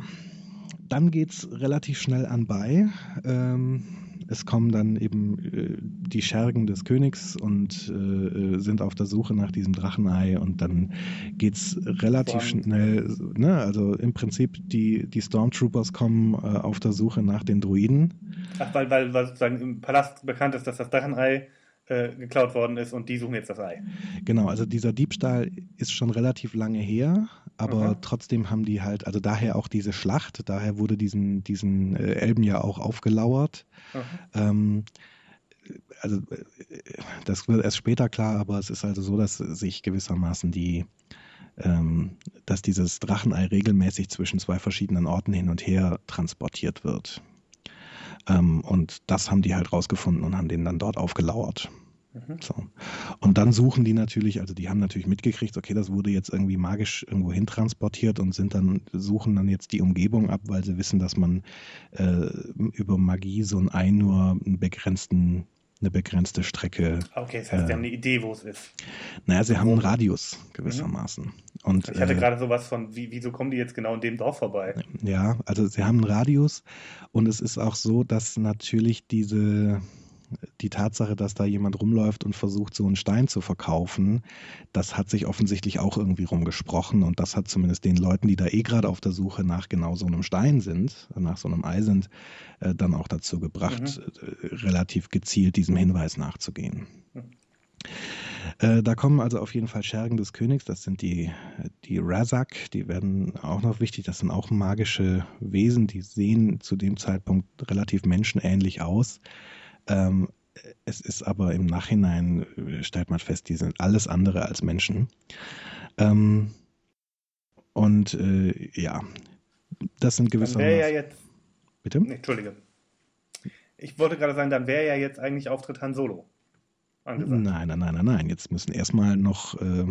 dann geht's relativ schnell anbei. Ähm, es kommen dann eben äh, die Schergen des Königs und äh, sind auf der Suche nach diesem Drachenei und dann geht es relativ schnell, ne? also im Prinzip die, die Stormtroopers kommen äh, auf der Suche nach den Druiden. Ach, weil, weil, weil sozusagen im Palast bekannt ist, dass das Drachenei äh, geklaut worden ist und die suchen jetzt das Ei. Genau, also dieser Diebstahl ist schon relativ lange her, aber mhm. trotzdem haben die halt, also daher auch diese Schlacht, daher wurde diesen, diesen äh, Elben ja auch aufgelauert. Mhm. Ähm, also äh, das wird erst später klar, aber es ist also so, dass sich gewissermaßen die, ähm, dass dieses Drachenei regelmäßig zwischen zwei verschiedenen Orten hin und her transportiert wird. Ähm, und das haben die halt rausgefunden und haben den dann dort aufgelauert. Mhm. So. Und dann suchen die natürlich, also die haben natürlich mitgekriegt, okay, das wurde jetzt irgendwie magisch irgendwo hin transportiert und sind dann, suchen dann jetzt die Umgebung ab, weil sie wissen, dass man äh, über Magie so ein Ei nur einen begrenzten eine begrenzte Strecke. Okay, das heißt, äh, sie haben eine Idee, wo es ist. Naja, sie haben einen Radius gewissermaßen. Mhm. Und, ich hatte äh, gerade sowas von, wie, wieso kommen die jetzt genau in dem Dorf vorbei? Ja, also sie haben einen Radius und es ist auch so, dass natürlich diese, die Tatsache, dass da jemand rumläuft und versucht, so einen Stein zu verkaufen, das hat sich offensichtlich auch irgendwie rumgesprochen und das hat zumindest den Leuten, die da eh gerade auf der Suche nach genau so einem Stein sind, nach so einem Ei sind, äh, dann auch dazu gebracht, mhm. Äh, relativ gezielt diesem Hinweis nachzugehen. Mhm. Äh, da kommen also auf jeden Fall Schergen des Königs, das sind die, die Razak, die werden auch noch wichtig, das sind auch magische Wesen, die sehen zu dem Zeitpunkt relativ menschenähnlich aus. Ähm, es ist aber im Nachhinein, äh, stellt man fest, die sind alles andere als Menschen. Ähm, und äh, ja, das sind gewisse. Wäre ja jetzt. Bitte? Nee, Entschuldige. Ich wollte gerade sagen, dann wäre ja jetzt eigentlich Auftritt Han Solo angesagt. Nein, nein, nein, nein, nein. Jetzt müssen erstmal noch äh,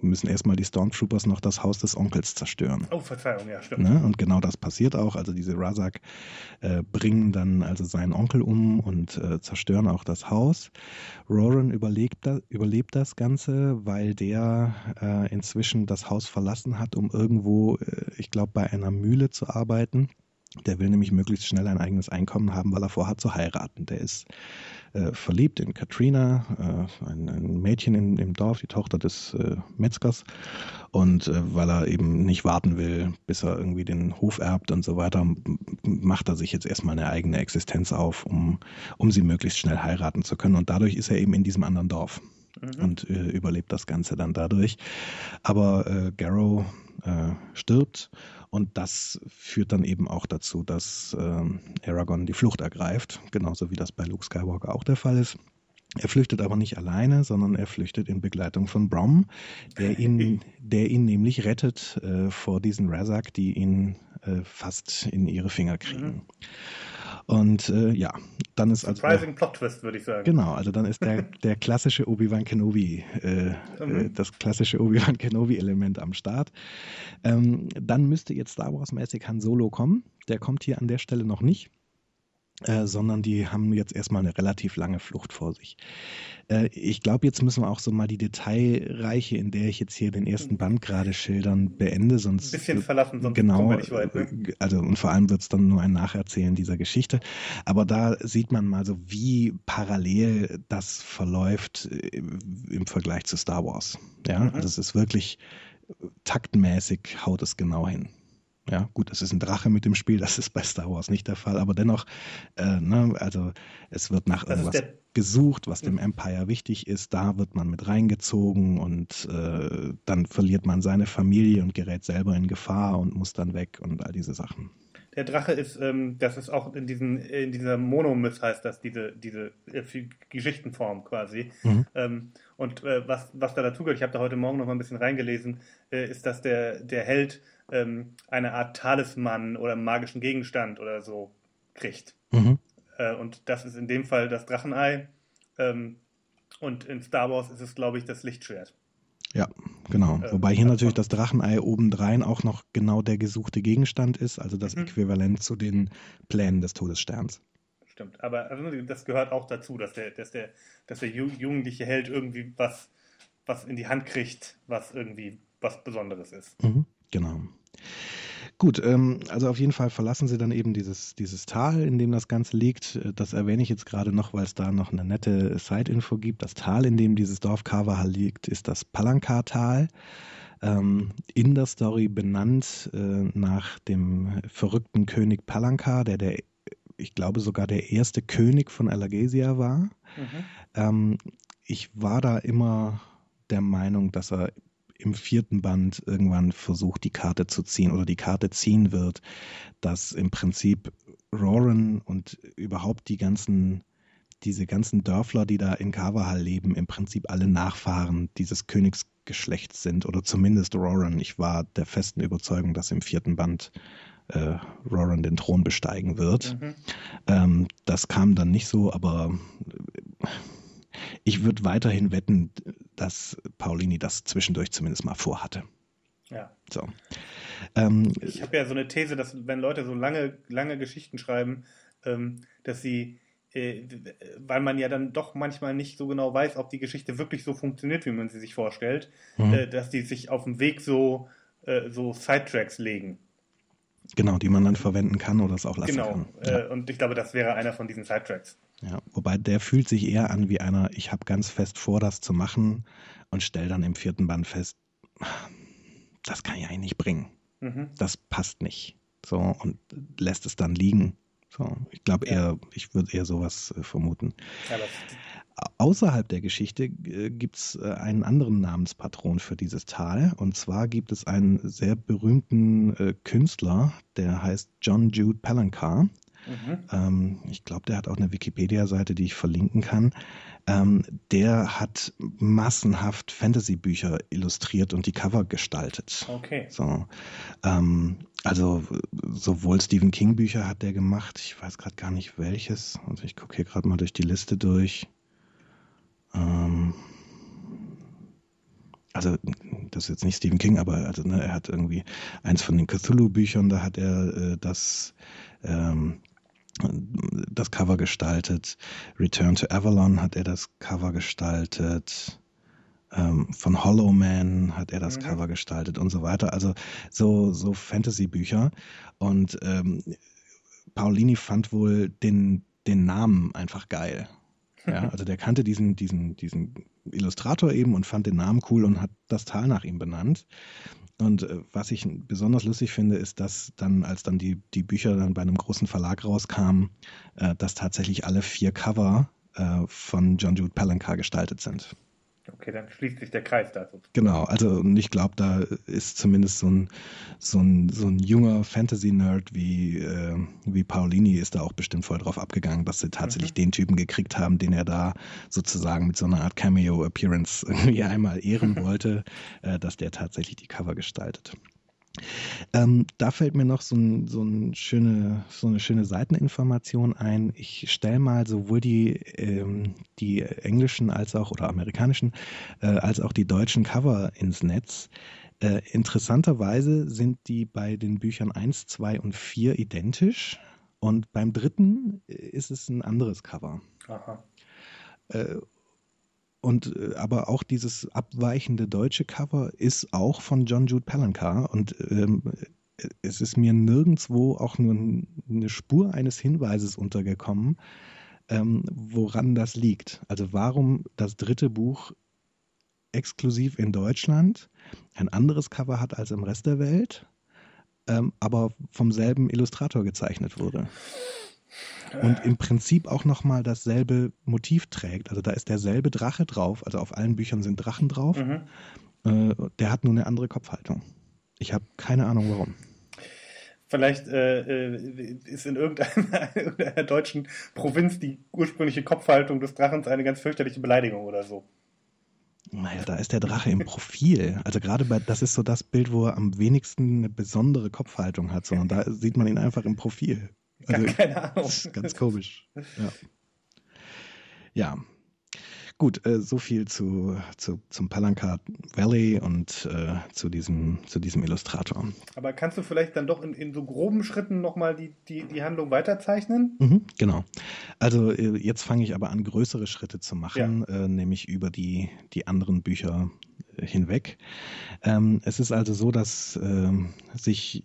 müssen erstmal die Stormtroopers noch das Haus des Onkels zerstören. Oh, Verzeihung, ja, stimmt. Ne? Und genau das passiert auch. Also diese Razak äh, bringen dann also seinen Onkel um und äh, zerstören auch das Haus. Roran überlebt, überlebt das Ganze, weil der äh, inzwischen das Haus verlassen hat, um irgendwo, äh, ich glaube, bei einer Mühle zu arbeiten. Der will nämlich möglichst schnell ein eigenes Einkommen haben, weil er vorhat zu heiraten. Der ist äh, verliebt in Katrina, äh, ein, ein, Mädchen in, im Dorf, die Tochter des äh, Metzgers. Und äh, weil er eben nicht warten will, bis er irgendwie den Hof erbt und so weiter, macht er sich jetzt erstmal eine eigene Existenz auf, um, um sie möglichst schnell heiraten zu können. Und dadurch ist er eben in diesem anderen Dorf. Mhm. und äh, überlebt das Ganze dann dadurch. Aber äh, Garrow stirbt und das führt dann eben auch dazu, dass äh, Aragorn die Flucht ergreift, genauso wie das bei Luke Skywalker auch der Fall ist. Er flüchtet aber nicht alleine, sondern er flüchtet in Begleitung von Brom, der ihn, [LAUGHS] der ihn nämlich rettet äh, vor diesen Razak, die ihn äh, fast in ihre Finger kriegen. Mhm. Und äh, ja, dann ist also. Surprising Plot Twist, würde ich sagen. Genau, also dann ist der, [LAUGHS] der klassische Obi-Wan Kenobi, äh, mhm. Äh, das klassische Obi-Wan Kenobi-Element am Start. Ähm, dann müsste jetzt Star Wars-mäßig Han Solo kommen. Der kommt hier an der Stelle noch nicht. Äh, sondern die haben jetzt erstmal eine relativ lange Flucht vor sich. Äh, ich glaube, jetzt müssen wir auch so mal die Detailreiche, in der ich jetzt hier den ersten Band gerade schildern, beende, sonst. Ein bisschen verlassen, sonst genau, kommen wir nicht weit. Ne? Also, und vor allem wird es dann nur ein Nacherzählen dieser Geschichte. Aber da sieht man mal so, wie parallel das verläuft äh, im Vergleich zu Star Wars. Ja, mhm. also es ist wirklich taktmäßig haut es genau hin. Ja, gut, es ist ein Drache mit dem Spiel, [LAUGHS] das ist bei Star Wars nicht der Fall, aber dennoch, äh, ne, also es wird nach irgendwas gesucht, was dem mhm. Empire wichtig ist, da wird man mit reingezogen und äh, dann verliert man seine Familie und gerät selber in Gefahr und muss dann weg und all diese Sachen. Der Drache ist, ähm, das ist auch in diesen, in dieser Monomyth heißt das, diese, diese äh, Geschichtenform quasi. Mhm. Ähm, und äh, was, was da dazugehört, ich habe da heute Morgen noch mal ein bisschen reingelesen, äh, ist, dass der, der Held ähm, eine Art Talisman oder magischen Gegenstand oder so kriegt. Mhm. Äh, und das ist in dem Fall das Drachenei. Ähm, und in Star Wars ist es, glaube ich, das Lichtschwert. Ja, genau. Äh, Wobei hier natürlich das Drachenei obendrein auch noch genau der gesuchte Gegenstand ist, also das mhm. Äquivalent zu den Plänen des Todessterns. Stimmt, aber also das gehört auch dazu, dass der, dass der, dass der jugendliche Held irgendwie was, was in die Hand kriegt, was irgendwie was Besonderes ist. Mhm. Genau. Gut, ähm, also auf jeden Fall verlassen sie dann eben dieses, dieses Tal, in dem das Ganze liegt. Das erwähne ich jetzt gerade noch, weil es da noch eine nette Side-Info gibt. Das Tal, in dem dieses Dorf Kavahal liegt, ist das Palankar-Tal. Ähm, in der Story benannt äh, nach dem verrückten König Palankar, der der, ich glaube sogar der erste König von Alagasia war. Mhm. Ähm, ich war da immer der Meinung, dass er im vierten Band irgendwann versucht, die Karte zu ziehen oder die Karte ziehen wird, dass im Prinzip Roran und überhaupt die ganzen, diese ganzen Dörfler, die da in Kavahal leben, im Prinzip alle Nachfahren dieses Königsgeschlechts sind oder zumindest Roran. Ich war der festen Überzeugung, dass im vierten Band äh, Roran den Thron besteigen wird. Mhm. Ähm, das kam dann nicht so, aber ich würde weiterhin wetten, dass Paulini das zwischendurch zumindest mal vorhatte. Ja. So. Ähm, ich habe ja so eine These, dass wenn Leute so lange, lange Geschichten schreiben, ähm, dass sie, äh, weil man ja dann doch manchmal nicht so genau weiß, ob die Geschichte wirklich so funktioniert, wie man sie sich vorstellt, mhm. äh, dass die sich auf dem Weg so, äh, so Sidetracks legen. Genau, die man dann verwenden kann oder es auch lassen genau. kann. Genau, ja. und ich glaube, das wäre einer von diesen Sidetracks. Ja, wobei der fühlt sich eher an wie einer, ich habe ganz fest vor, das zu machen und stelle dann im vierten Band fest, das kann ich eigentlich nicht bringen. Mhm. Das passt nicht. So, und lässt es dann liegen. So, ich glaube ja. eher, ich würde eher sowas äh, vermuten. Ja, Außerhalb der Geschichte äh, gibt es äh, einen anderen Namenspatron für dieses Tal. Und zwar gibt es einen sehr berühmten äh, Künstler, der heißt John Jude Palancar. Mhm. Ähm, ich glaube, der hat auch eine Wikipedia-Seite, die ich verlinken kann. Ähm, der hat massenhaft Fantasy-Bücher illustriert und die Cover gestaltet. Okay. So, ähm, also sowohl Stephen King-Bücher hat der gemacht, ich weiß gerade gar nicht welches. Also ich gucke hier gerade mal durch die Liste durch. Ähm, also das ist jetzt nicht Stephen King, aber also, ne, er hat irgendwie eins von den Cthulhu-Büchern, da hat er äh, das ähm, das Cover gestaltet. Return to Avalon hat er das Cover gestaltet. Ähm, von Hollow Man hat er das mhm. Cover gestaltet und so weiter. Also so, so Fantasy-Bücher. Und ähm, Paulini fand wohl den, den Namen einfach geil. Ja, [LAUGHS] also der kannte diesen, diesen, diesen Illustrator eben und fand den Namen cool und hat das Tal nach ihm benannt. Und äh, was ich besonders lustig finde, ist, dass dann, als dann die, die Bücher dann bei einem großen Verlag rauskamen, äh, dass tatsächlich alle vier Cover äh, von John Jude Palancar gestaltet sind. Okay, dann schließt sich der Kreis dazu. Genau, also ich glaube, da ist zumindest so ein, so ein, so ein junger Fantasy-Nerd wie, äh, wie Paulini ist da auch bestimmt voll drauf abgegangen, dass sie tatsächlich mhm. den Typen gekriegt haben, den er da sozusagen mit so einer Art Cameo-Appearance [LAUGHS] irgendwie einmal ehren [LAUGHS] wollte, äh, dass der tatsächlich die Cover gestaltet. Ähm, da fällt mir noch so, ein, so, ein schöne, so, eine schöne Seiteninformation ein. Ich stelle mal sowohl die, ähm, die englischen als auch oder amerikanischen äh, als auch die deutschen Cover ins Netz. Äh, interessanterweise sind die bei den Büchern 1, 2 und 4 identisch und beim dritten ist es ein anderes Cover. Aha. Äh, und äh, aber auch dieses abweichende deutsche Cover ist auch von John Jude Palancar und ähm, es ist mir nirgendwo auch nur eine Spur eines Hinweises untergekommen, ähm, woran das liegt. Also warum das dritte Buch exklusiv in Deutschland ein anderes Cover hat als im Rest der Welt, ähm, aber vom selben Illustrator gezeichnet wurde und im Prinzip auch nochmal dasselbe Motiv trägt. Also da ist derselbe Drache drauf, also auf allen Büchern sind Drachen drauf. Mhm. Äh, der hat nur eine andere Kopfhaltung. Ich habe keine Ahnung warum. Vielleicht äh, äh ist in irgendeiner, [LAUGHS] irgendeiner, deutschen Provinz die ursprüngliche Kopfhaltung des Drachens eine ganz fürchterliche Beleidigung oder so. Naja, da ist der Drache im Profil. Also gerade bei, das ist so das Bild, wo er am wenigsten eine besondere Kopfhaltung hat, sondern da sieht man ihn einfach im Profil. Also, keine Ahnung. Ganz komisch. Ja. ja. Gut, äh, so viel zu, zu, zum Palancar Valley und äh, zu, diesem, zu diesem Illustrator. Aber kannst du vielleicht dann doch in, in so groben Schritten nochmal die, die, die Handlung weiterzeichnen? Mhm, genau. Also äh, jetzt fange ich aber an, größere Schritte zu machen, ja. Äh, nämlich über die, die anderen Bücher äh, hinweg. Ähm, es ist also so, dass ähm, sich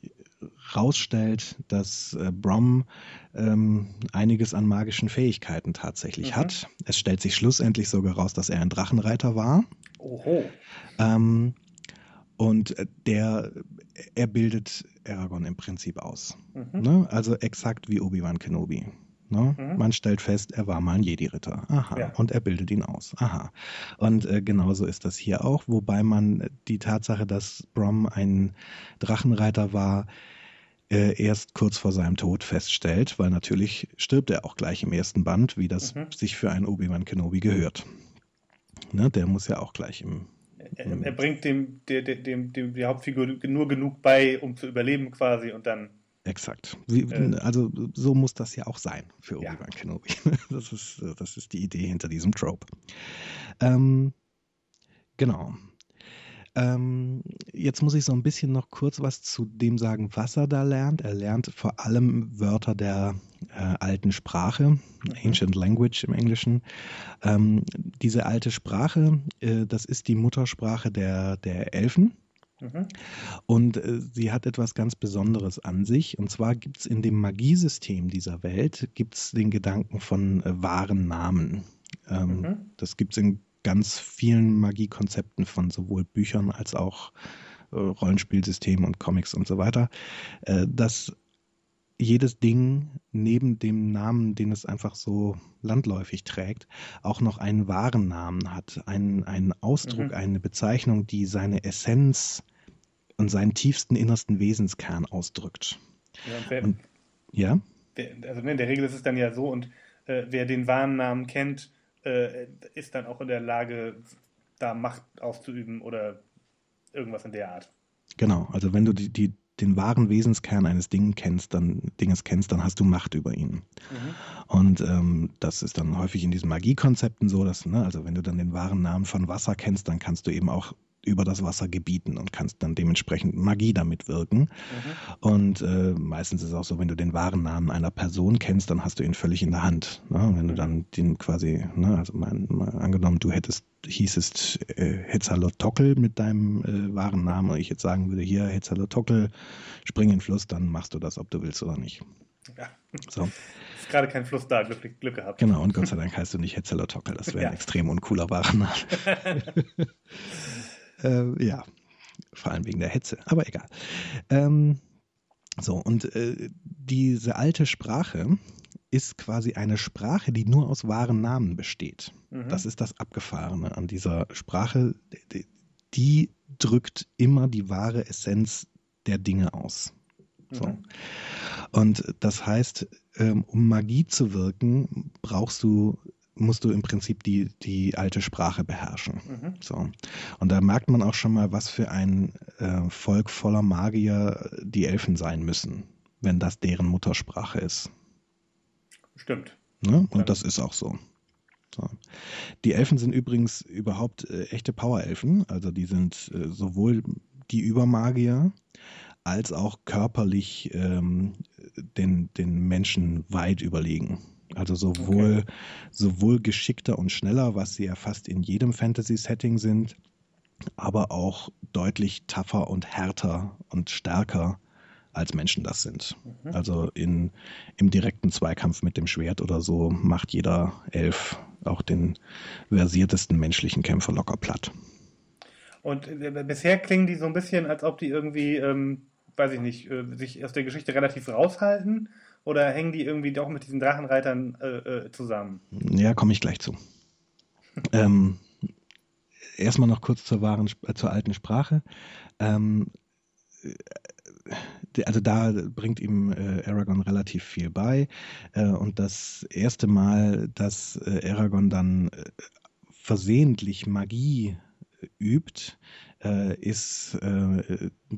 rausstellt, dass äh, Brom ähm, einiges an magischen Fähigkeiten tatsächlich mhm. hat. Es stellt sich schlussendlich sogar raus, dass er ein Drachenreiter war. Oho. Ähm, und der, er bildet Aragorn im Prinzip aus. Mhm. Ne? Also exakt wie Obi-Wan Kenobi. Ne? Mhm. Man stellt fest, er war mal ein Jedi-Ritter. Aha. Ja. Und er bildet ihn aus. Aha. Und äh, genauso ist das hier auch, wobei man die Tatsache, dass Brom ein Drachenreiter war, äh, erst kurz vor seinem Tod feststellt, weil natürlich stirbt er auch gleich im ersten Band, wie das mhm. sich für einen Obi-Wan Kenobi gehört. Ne, der muss ja auch gleich im. er, er, bringt dem, dem, dem, dem, die Hauptfigur nur genug bei, um zu überleben quasi und dann. Exakt. Wie, äh, also so muss das ja auch sein für Obi-Wan ja. Kenobi. [LAUGHS] Das ist, das ist die Idee hinter diesem Trope. Ähm, genau. Ähm, jetzt muss ich so ein bisschen noch kurz was zu dem sagen, was er da lernt. Er lernt vor allem Wörter der äh, alten Sprache, mhm. Ancient Language im Englischen. Ähm, diese alte Sprache, äh, das ist die Muttersprache der, der Elfen. Mhm. Und äh, sie hat etwas ganz Besonderes an sich. Und zwar gibt es in dem Magiesystem dieser Welt gibt's den Gedanken von äh, wahren Namen. Ähm, mhm. Das gibt es in ganz vielen Magiekonzepten von sowohl Büchern als auch äh, Rollenspielsystemen und Comics und so weiter, äh, dass jedes Ding neben dem Namen, den es einfach so landläufig trägt, auch noch einen wahren Namen hat, einen, einen Ausdruck, mhm. eine Bezeichnung, die seine Essenz und seinen tiefsten innersten Wesenskern ausdrückt. Ja, wer, und, ja? Der, also in der Regel ist es dann ja so, und äh, wer den wahren Namen kennt, äh, ist dann auch in der Lage, da Macht auszuüben oder irgendwas in der Art. Genau, also wenn du die, die, den wahren Wesenskern eines Dinges kennst, dann Dinges kennst, dann hast du Macht über ihn. Mhm. Und ähm, das ist dann häufig in diesen Magiekonzepten so, dass, ne, also wenn du dann den wahren Namen von Wasser kennst, dann kannst du eben auch über das Wasser gebieten und kannst dann dementsprechend Magie damit wirken. Mhm. Und äh, meistens ist es auch so, wenn du den wahren Namen einer Person kennst, dann hast du ihn völlig in der Hand. Ne? Wenn du dann den quasi, ne, also mein, mal angenommen, du hättest, hießest äh, Hetzalotockel mit deinem äh, wahren Namen und ich jetzt sagen würde, hier Hetzalotockel, spring in den Fluss, dann machst du das, ob du willst oder nicht. Ja. So. Ist gerade kein Fluss da, Glück, Glück gehabt. Genau, und Gott sei Dank heißt du nicht Hetzalotockel, das wäre ja. ein extrem uncooler wahrer Name. [LAUGHS] [LAUGHS] Äh, ja, vor allem wegen der Hetze, aber egal. Ähm, so, und äh, diese alte Sprache ist quasi eine Sprache, die nur aus wahren Namen besteht. Mhm. Das ist das Abgefahrene an dieser Sprache. Die, die drückt immer die wahre Essenz der Dinge aus. So. Mhm. Und das heißt, ähm, um Magie zu wirken, brauchst du musst du im Prinzip die, die alte Sprache beherrschen. Mhm. So. Und da merkt man auch schon mal, was für ein äh, Volk voller Magier die Elfen sein müssen, wenn das deren Muttersprache ist. Stimmt. Ne? Und ja. das ist auch so. so. Die Elfen sind übrigens überhaupt äh, echte Powerelfen. Also die sind äh, sowohl die Übermagier als auch körperlich ähm, den, den Menschen weit überlegen. Also sowohl, okay. sowohl geschickter und schneller, was sie ja fast in jedem Fantasy-Setting sind, aber auch deutlich tougher und härter und stärker als Menschen das sind. Mhm. Also in, im direkten Zweikampf mit dem Schwert oder so macht jeder Elf auch den versiertesten menschlichen Kämpfer locker platt. Und äh, bisher klingen die so ein bisschen, als ob die irgendwie, ähm, weiß ich nicht, äh, sich aus der Geschichte relativ raushalten oder hängen die irgendwie doch mit diesen Drachenreitern äh, äh, zusammen? Ja, komme ich gleich zu. [LAUGHS] ähm, erstmal noch kurz zur, wahren, äh, zur alten Sprache. Ähm, äh, also da bringt ihm äh, Aragorn relativ viel bei. Äh, und das erste Mal, dass äh, Aragorn dann versehentlich Magie übt, ist,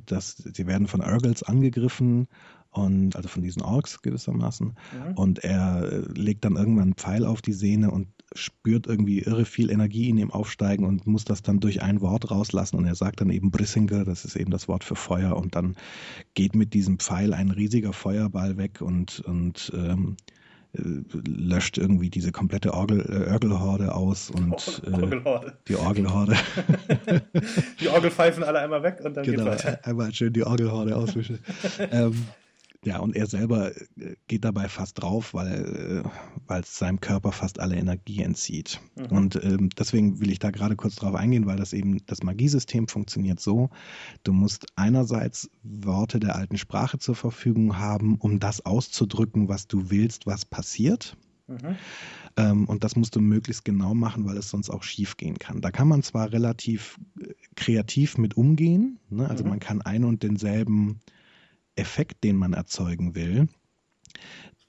dass sie werden von Urgels angegriffen und also von diesen Orks gewissermaßen. Mhm. Und er äh, legt dann irgendwann einen Pfeil auf die Sehne und spürt irgendwie irre viel Energie in ihm aufsteigen und muss das dann durch ein Wort rauslassen. Und er sagt dann eben Brissinger, das ist eben das Wort für Feuer. Und dann geht mit diesem Pfeil ein riesiger Feuerball weg und, und ähm, äh, löscht irgendwie diese komplette Orgel, äh, Orgelhorde aus und äh, Orgelhorde. die Orgelhorde. [LAUGHS] die Orgelpfeifen alle einmal weg und dann genau, geht weiter. Einmal schön die Orgelhorde auswischen. [LAUGHS] ähm, ja, und er selber äh, geht dabei fast drauf, weil äh, es seinem Körper fast alle Energie entzieht. Mhm. Und ähm, deswegen will ich da gerade kurz drauf eingehen, weil das eben das Magiesystem funktioniert so. Du musst einerseits Worte der alten Sprache zur Verfügung haben, um das auszudrücken, was du willst, was passiert. Mhm. Ähm, und das musst du möglichst genau machen, weil es sonst auch schief gehen kann. Da kann man zwar relativ äh, kreativ mit umgehen, ne? also mhm. man kann ein und denselben Effekt, den man erzeugen will,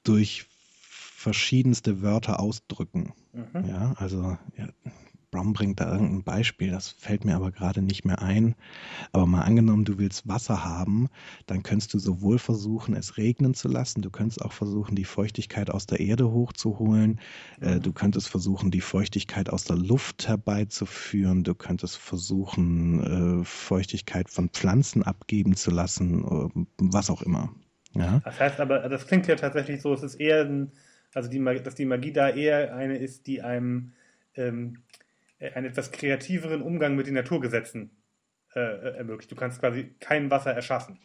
durch verschiedenste Wörter ausdrücken. Mhm. Ja, also ja, Brom bringt da irgendein Beispiel, das fällt mir aber gerade nicht mehr ein. Aber mal angenommen, du willst Wasser haben, dann könntest du sowohl versuchen, es regnen zu lassen, du könntest auch versuchen, die Feuchtigkeit aus der Erde hochzuholen, äh, mhm. du könntest versuchen, die Feuchtigkeit aus der Luft herbeizuführen, du könntest versuchen, äh, Feuchtigkeit von Pflanzen abgeben zu lassen, äh, was auch immer. Ja. Das heißt aber, das klingt ja tatsächlich so, es ist eher ein, also die, dass die Magie da eher eine ist, die einem ähm, einen etwas kreativeren Umgang mit den Naturgesetzen äh, äh, ermöglicht. Du kannst quasi kein Wasser erschaffen.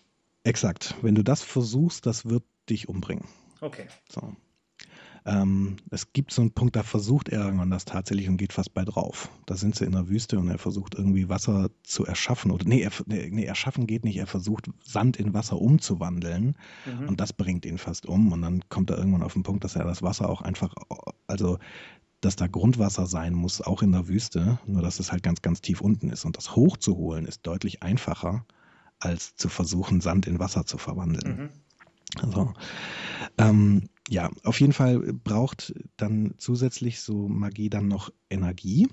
Exakt. Wenn du das versuchst, das wird dich umbringen. Okay. So. Ähm, es gibt so einen Punkt, da versucht er irgendwann das tatsächlich und geht fast bei drauf. Da sind sie in der Wüste und er versucht irgendwie Wasser zu erschaffen. Oder nee, er, nee erschaffen geht nicht. Er versucht Sand in Wasser umzuwandeln mhm. und das bringt ihn fast um. Und dann kommt er irgendwann auf den Punkt, dass er das Wasser auch einfach, also dass da Grundwasser sein muss, auch in der Wüste, nur dass es halt ganz, ganz tief unten ist. Und das hochzuholen ist deutlich einfacher, als zu versuchen, Sand in Wasser zu verwandeln. Mhm. Also, ähm, ja, auf jeden Fall braucht dann zusätzlich so Magie dann noch Energie.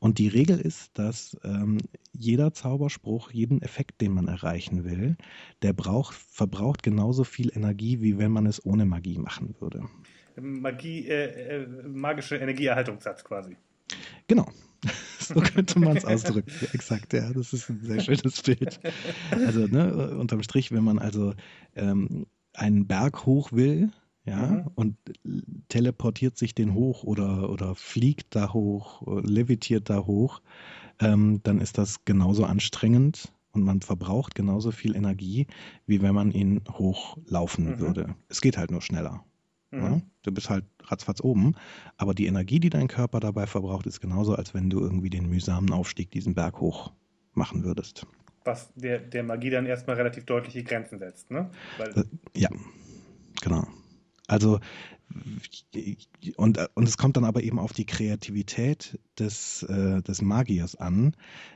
Und die Regel ist, dass ähm, jeder Zauberspruch, jeden Effekt, den man erreichen will, der braucht, verbraucht genauso viel Energie, wie wenn man es ohne Magie machen würde. Magie, äh, äh, magische Energieerhaltungssatz quasi. Genau. [LAUGHS] So könnte man es ausdrücken. Exakt, ja, das ist ein sehr schönes Bild. Also, ne, unterm Strich, wenn man also ähm, einen Berg hoch will, ja, mhm. und teleportiert sich den hoch oder, oder fliegt da hoch, levitiert da hoch, ähm, dann ist das genauso anstrengend und man verbraucht genauso viel Energie, wie wenn man ihn hochlaufen mhm. würde. Es geht halt nur schneller. Mhm. Ja? Du bist halt ratzfatz oben, aber die Energie, die dein Körper dabei verbraucht, ist genauso, als wenn du irgendwie den mühsamen Aufstieg diesen Berg hoch machen würdest. Was der, der Magie dann erstmal relativ deutliche Grenzen setzt, ne? Weil äh, ja, genau. Also und, und es kommt dann aber eben auf die Kreativität des, äh, des Magiers an,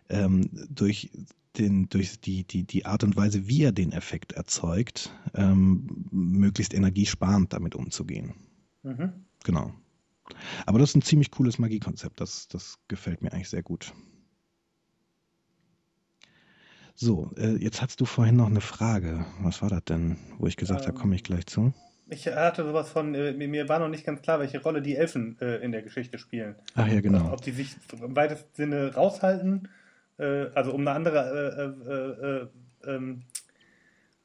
ähm, durch, den, durch die, die, die Art und Weise, wie er den Effekt erzeugt, ähm, möglichst energiesparend damit umzugehen. Mhm. Genau. Aber das ist ein ziemlich cooles Magiekonzept. Das, das gefällt mir eigentlich sehr gut. So, äh, jetzt hast du vorhin noch eine Frage. Was war das denn, wo ich gesagt ähm, habe, komme ich gleich zu? Ich hatte sowas von, äh, mir war noch nicht ganz klar, welche Rolle die Elfen äh, in der Geschichte spielen. Ach ja, genau. Ob die sich im weitesten Sinne raushalten, äh, also um eine andere, äh, äh, äh, ähm,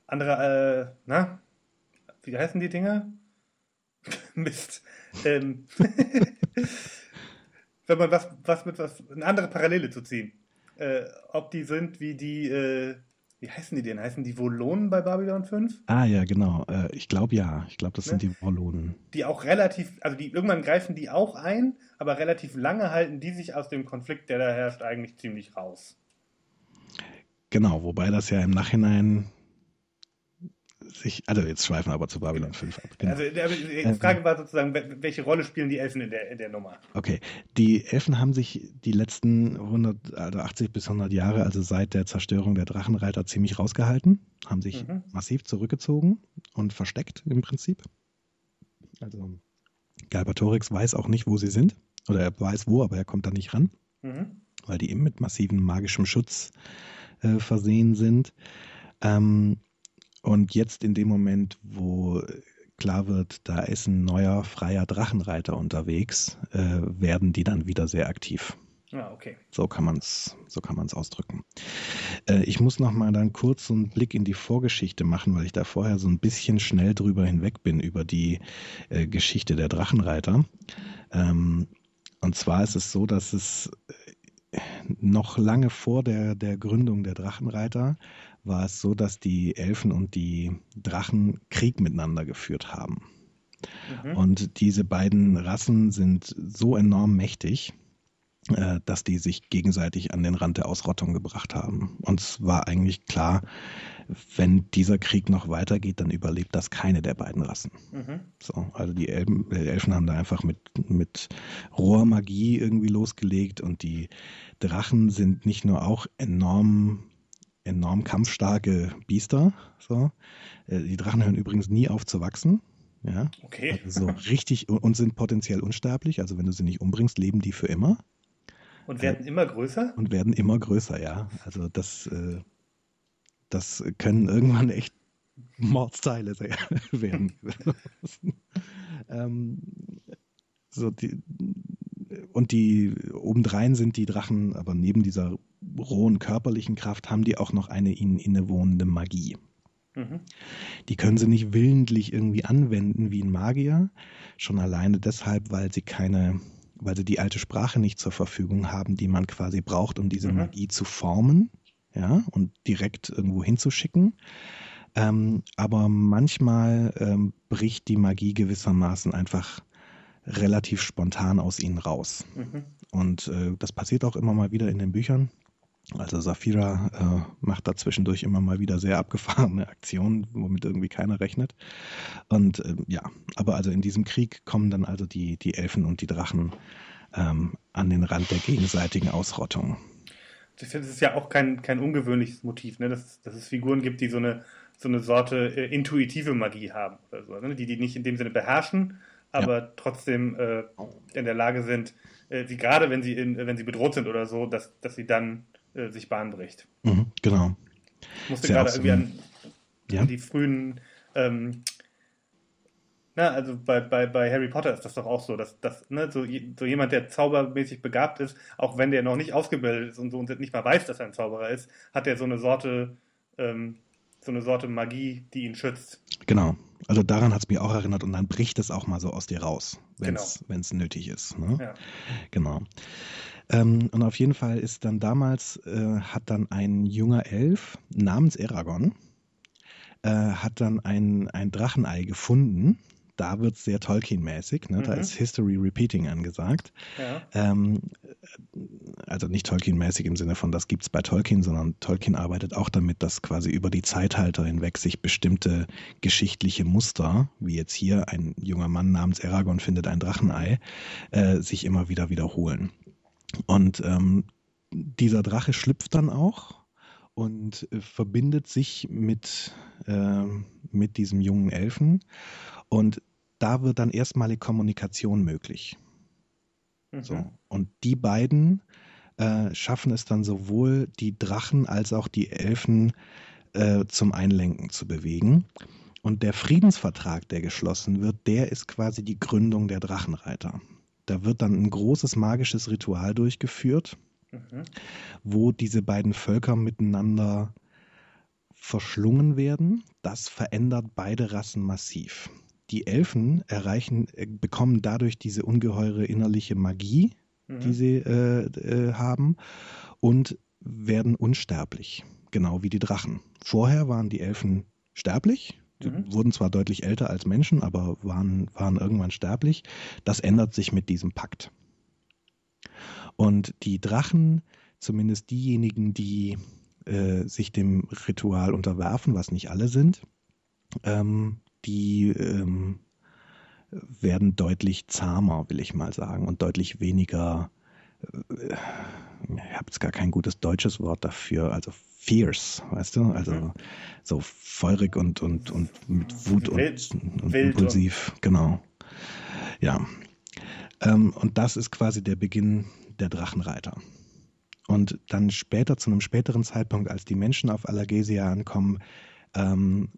andere, na, wie heißen die Dinger? [LAUGHS] Mist. Ähm, [LAUGHS] wenn man was, was mit was, eine andere Parallele zu ziehen. ob die sind wie die, wie heißen die denn? Heißen die Volonen bei Babylon 5? Ah ja, genau. Äh, ich glaube ja. Ich glaube, das ne? sind die Volonen. Die auch relativ, also die irgendwann greifen die auch ein, aber relativ lange halten die sich aus dem Konflikt, der da herrscht, eigentlich ziemlich raus. Genau, wobei das ja im Nachhinein sich, also jetzt schweifen wir aber zu Babylon 5 ab. Genau. Also die ähm, Frage war sozusagen, welche Rolle spielen die Elfen in der, in der Nummer? Okay, die Elfen haben sich die letzten 100, also 80 bis 100 Jahre, also seit der Zerstörung der Drachenreiter, ziemlich rausgehalten, haben sich mhm. massiv zurückgezogen und versteckt im Prinzip. Also Galbatorix weiß auch nicht, wo sie sind, oder er weiß wo, aber er kommt da nicht ran, mhm. weil die eben mit massivem magischem Schutz äh, versehen sind. Ähm, und jetzt in dem Moment, wo klar wird, da ist ein neuer freier Drachenreiter unterwegs, äh, werden die dann wieder sehr aktiv. Ah, okay. So kann man es so kann man's ausdrücken. Äh, ich muss noch mal dann kurz so einen Blick in die Vorgeschichte machen, weil ich da vorher so ein bisschen schnell drüber hinweg bin über die äh, Geschichte der Drachenreiter. Ähm, und zwar ist es so, dass es äh, noch lange vor der, der Gründung der Drachenreiter war es so, dass die Elfen und die Drachen Krieg miteinander geführt haben. Mhm. Und diese beiden Rassen sind so enorm mächtig, äh, dass die sich gegenseitig an den Rand der Ausrottung gebracht haben. Und es war eigentlich klar, wenn dieser Krieg noch weitergeht, dann überlebt das keine der beiden Rassen. Mhm. So, also die Elben, Elfen haben da einfach mit, mit roher Magie irgendwie losgelegt und die Drachen sind nicht nur auch enorm enorm kampfstarke Biester. So. Äh, die Drachen hören übrigens nie auf zu wachsen. Ja. Okay. Also so richtig und sind potenziell unsterblich. Also wenn du sie nicht umbringst, leben die für immer. Und werden äh, immer größer? Und werden immer größer, ja. Also das, äh, das können irgendwann echt Mordsteile [LAUGHS] werden. [LAUGHS] ähm, so die, und die obendrein sind die Drachen, aber neben dieser rohen körperlichen Kraft haben die auch noch eine ihnen innewohnende Magie. Mhm. Die können sie nicht willentlich irgendwie anwenden wie ein Magier, schon alleine deshalb, weil sie keine, weil sie die alte Sprache nicht zur Verfügung haben, die man quasi braucht, um diese mhm. Magie zu formen, ja, und direkt irgendwo hinzuschicken. Ähm, aber manchmal ähm, bricht die Magie gewissermaßen einfach relativ spontan aus ihnen raus. Mhm. Und äh, das passiert auch immer mal wieder in den Büchern. Also Safira äh, macht da zwischendurch immer mal wieder sehr abgefahrene [LAUGHS] Aktionen, womit irgendwie keiner rechnet. Und äh, ja, aber also in diesem Krieg kommen dann also die, die Elfen und die Drachen ähm, an den Rand der gegenseitigen Ausrottung. Das ist ja auch kein, kein ungewöhnliches Motiv, ne? dass, dass es Figuren gibt, die so eine, so eine Sorte äh, intuitive Magie haben oder so, ne? die die nicht in dem Sinne beherrschen, aber ja. trotzdem äh, in der Lage sind, äh, sie gerade wenn sie in, wenn sie bedroht sind oder so, dass, dass sie dann äh, sich Bahn bricht. Mhm, genau. Ich musste gerade irgendwie an, ja? an, die frühen ähm, na, also bei, bei, bei Harry Potter ist das doch auch so, dass, dass ne, so, so jemand, der zaubermäßig begabt ist, auch wenn der noch nicht ausgebildet ist und so und nicht mal weiß, dass er ein Zauberer ist, hat er so eine Sorte, ähm, so eine Sorte Magie, die ihn schützt. Genau. Also daran hat es mich auch erinnert und dann bricht es auch mal so aus dir raus, wenn es genau. nötig ist. Ne? Ja. Genau. Ähm, und auf jeden Fall ist dann damals, äh, hat dann ein junger Elf namens Eragon, äh, hat dann ein, ein Drachenei gefunden. Da wird es sehr Tolkien-mäßig, ne? Mhm. da ist History Repeating angesagt. Ja. Ähm, also nicht Tolkien-mäßig im Sinne von, das gibt es bei Tolkien, sondern Tolkien arbeitet auch damit, dass quasi über die Zeitalter hinweg sich bestimmte geschichtliche Muster, wie jetzt hier ein junger Mann namens Eragon findet ein Drachenei, äh, sich immer wieder wiederholen. Und ähm, dieser Drache schlüpft dann auch und äh, verbindet sich mit, äh, mit diesem jungen Elfen. Und da wird dann erstmalig Kommunikation möglich. Mhm. So. Und die beiden äh, schaffen es dann sowohl die Drachen als auch die Elfen äh, zum Einlenken zu bewegen. Und der Friedensvertrag, der geschlossen wird, der ist quasi die Gründung der Drachenreiter. Da wird dann ein großes magisches Ritual durchgeführt, mhm. wo diese beiden Völker miteinander verschlungen werden. Das verändert beide Rassen massiv. Die Elfen erreichen, äh, bekommen dadurch diese ungeheure innerliche Magie, mhm. die sie äh, äh, haben, und werden unsterblich, genau wie die Drachen. Vorher waren die Elfen sterblich, mhm. wurden zwar deutlich älter als Menschen, aber waren, waren irgendwann sterblich. Das ändert sich mit diesem Pakt. Und die Drachen, zumindest diejenigen, die äh, sich dem Ritual unterwerfen, was nicht alle sind, ähm, die ähm, werden deutlich zahmer, will ich mal sagen, und deutlich weniger, äh, ich habe jetzt gar kein gutes deutsches Wort dafür, also fierce, weißt du? Also mhm. so feurig und, und, und mit Wut wild, und, und impulsiv, und genau. Ja. Ähm, und das ist quasi der Beginn der Drachenreiter. Und dann später, zu einem späteren Zeitpunkt, als die Menschen auf Allergesia ankommen, ähm,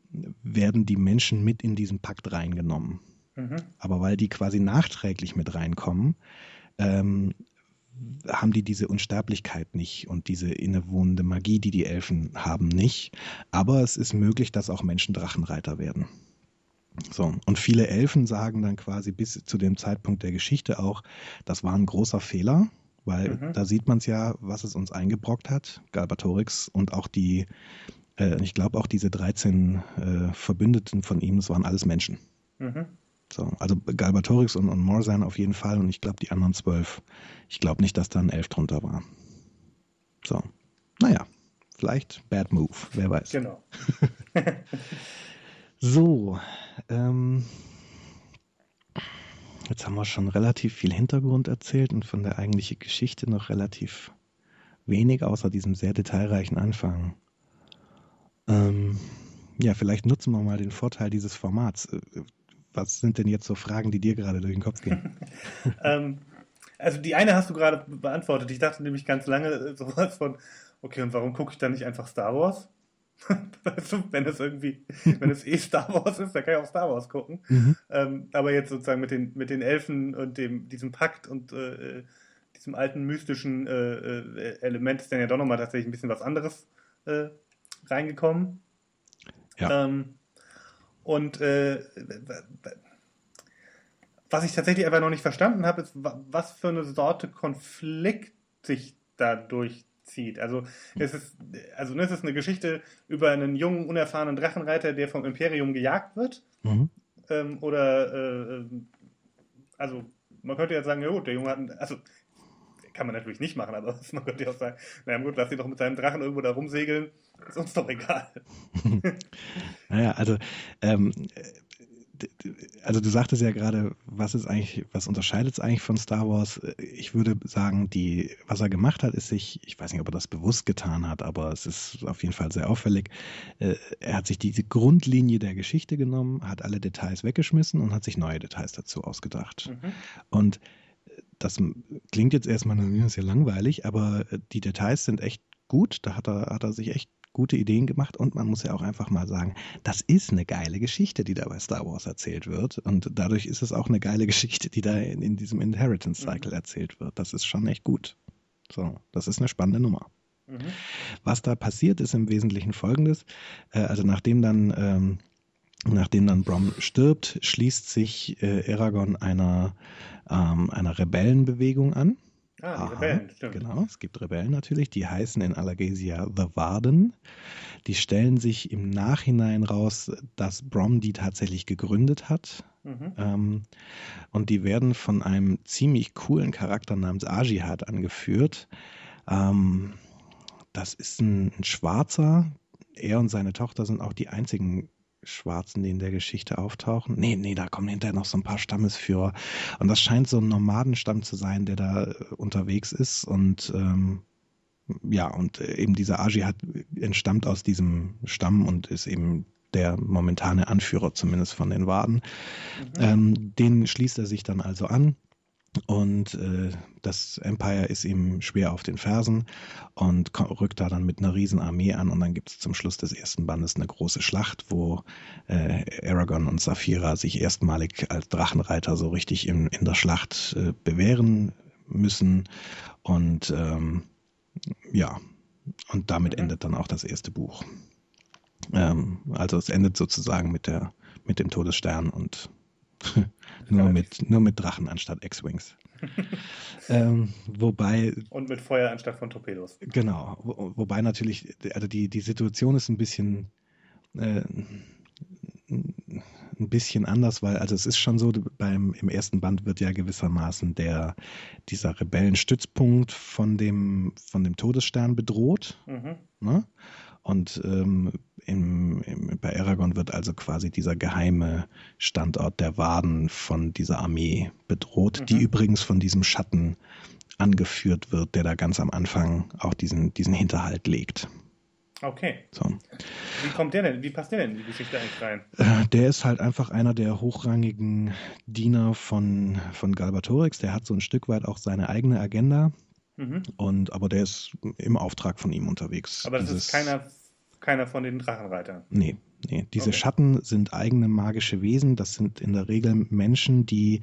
werden die Menschen mit in diesen Pakt reingenommen. Mhm. Aber weil die quasi nachträglich mit reinkommen, ähm, haben die diese Unsterblichkeit nicht und diese innewohnende Magie, die die Elfen haben, nicht. Aber es ist möglich, dass auch Menschen Drachenreiter werden. So, und viele Elfen sagen dann quasi bis zu dem Zeitpunkt der Geschichte auch, das war ein großer Fehler, weil mhm. da sieht man es ja, was es uns eingebrockt hat, Galbatorix und auch die, äh, ich glaube auch diese 13 äh, Verbündeten von ihm, das waren alles Menschen. Mhm. So, also Galbatorix und, und Morzan auf jeden Fall und ich glaube die anderen zwölf. Ich glaube nicht, dass da ein elf drunter war. So, naja, vielleicht Bad Move, wer weiß. Genau. [LAUGHS] so, ähm, jetzt haben wir schon relativ viel Hintergrund erzählt und von der eigentlichen Geschichte noch relativ wenig, außer diesem sehr detailreichen Anfang. Ähm, ja, vielleicht nutzen wir mal den Vorteil dieses Formats. Äh, was sind denn jetzt so Fragen, die dir gerade durch den Kopf gehen? [LAUGHS] ähm, Also die eine hast du gerade beantwortet. Ich dachte nämlich ganz lange äh, sowas von, okay, und warum gucke ich dann nicht einfach Star Wars? [LAUGHS] wenn es irgendwie, wenn es eh Star Wars ist, dann kann ich auch Star Wars gucken. Mhm. Ähm, aber jetzt sozusagen mit den, mit den Elfen und dem, diesem Pakt und äh, diesem alten mystischen äh, äh Element ist dann ja doch nochmal tatsächlich ein bisschen was anderes äh, reingekommen. Ja. Ähm, und äh, was ich tatsächlich einfach noch nicht verstanden habe, ist, was für eine Sorte Konflikt sich dadurch zieht. Also es ist, also ne, es ist eine Geschichte über einen jungen, unerfahrenen Drachenreiter, der vom Imperium gejagt wird. Mhm. Ähm, oder äh, also man könnte ja sagen, ja gut, der Junge hat, also kann man natürlich nicht machen, aber [LAUGHS] man könnte ja auch sagen, naja gut, lass ihn doch mit seinem Drachen irgendwo da rumsegeln, ist uns doch egal. [LAUGHS] naja, also ähm, also du sagtest ja gerade, was ist eigentlich, was unterscheidet es eigentlich von Star Wars? Ich würde sagen, die, was er gemacht hat, ist sich, ich weiß nicht, ob er das bewusst getan hat, aber es ist auf jeden Fall sehr auffällig. Äh, er hat sich diese Grundlinie der Geschichte genommen, hat alle Details weggeschmissen und hat sich neue Details dazu ausgedacht. Mhm. Und das klingt jetzt erstmal, das ist ja langweilig, aber die Details sind echt gut. Da hat er, hat er sich echt gute Ideen gemacht und man muss ja auch einfach mal sagen, das ist eine geile Geschichte, die da bei Star Wars erzählt wird und dadurch ist es auch eine geile Geschichte, die da in, in diesem Inheritance Cycle mhm. erzählt wird. Das ist schon echt gut. So, das ist eine spannende Nummer. Mhm. Was da passiert, ist im Wesentlichen folgendes. Äh, also nachdem dann ähm, Nachdem dann Brom stirbt, schließt sich äh, Aragorn einer, ähm, einer Rebellenbewegung an. Ah, Aha, Rebellen, stimmt. Genau, es gibt Rebellen natürlich, die heißen in Alagasia The Varden. Die stellen sich im Nachhinein raus, dass Brom die tatsächlich gegründet hat. Mhm. Ähm, und die werden von einem ziemlich coolen Charakter namens Ajihad angeführt. Ähm, das ist ein, ein Schwarzer. Er und seine Tochter sind auch die einzigen Schwarzen, die in der Geschichte auftauchen. Nee, nee, da kommen hinterher noch so ein paar Stammesführer. Und das scheint so ein Nomadenstamm zu sein, der da äh, unterwegs ist. Und ähm, ja, und äh, eben dieser Aji hat entstammt aus diesem Stamm und ist eben der momentane Anführer zumindest von den Waden. Mhm. Ähm, den schließt er sich dann also an und äh, das Empire ist ihm schwer auf den Fersen und rückt da dann mit einer riesen Armee an und dann gibt es zum Schluss des ersten Bandes eine große Schlacht, wo äh, Aragorn und Saphira sich erstmalig als Drachenreiter so richtig in, in der Schlacht äh, bewähren müssen. Und ähm, ja, und damit mhm. endet dann auch das erste Buch. Ähm, also es endet sozusagen mit der mit dem Todesstern und [LAUGHS] nur, mit, nur mit Drachen anstatt X-Wings. [LAUGHS] ähm, wobei. Und mit Feuer anstatt von Torpedos. Genau. Wo, wobei natürlich, also die, die Situation ist ein bisschen. Äh, ein bisschen anders, weil also es ist schon so, beim im ersten Band wird ja gewissermaßen der dieser Rebellenstützpunkt von dem von dem Todesstern bedroht. Mhm. Ne? Und ähm, im, im, bei Aragorn wird also quasi dieser geheime Standort der Waden von dieser Armee bedroht, mhm. die übrigens von diesem Schatten angeführt wird, der da ganz am Anfang auch diesen, diesen Hinterhalt legt. Okay. So. Wie kommt der denn? Wie passt der denn in die Geschichte eigentlich rein? Äh, der ist halt einfach einer der hochrangigen Diener von, von Galbatorix. Der hat so ein Stück weit auch seine eigene Agenda. Mhm. Und, aber der ist im Auftrag von ihm unterwegs. Aber das Dieses, ist keiner, keiner von den Drachenreitern. Nee, nee. Diese okay. Schatten sind eigene magische Wesen. Das sind in der Regel Menschen, die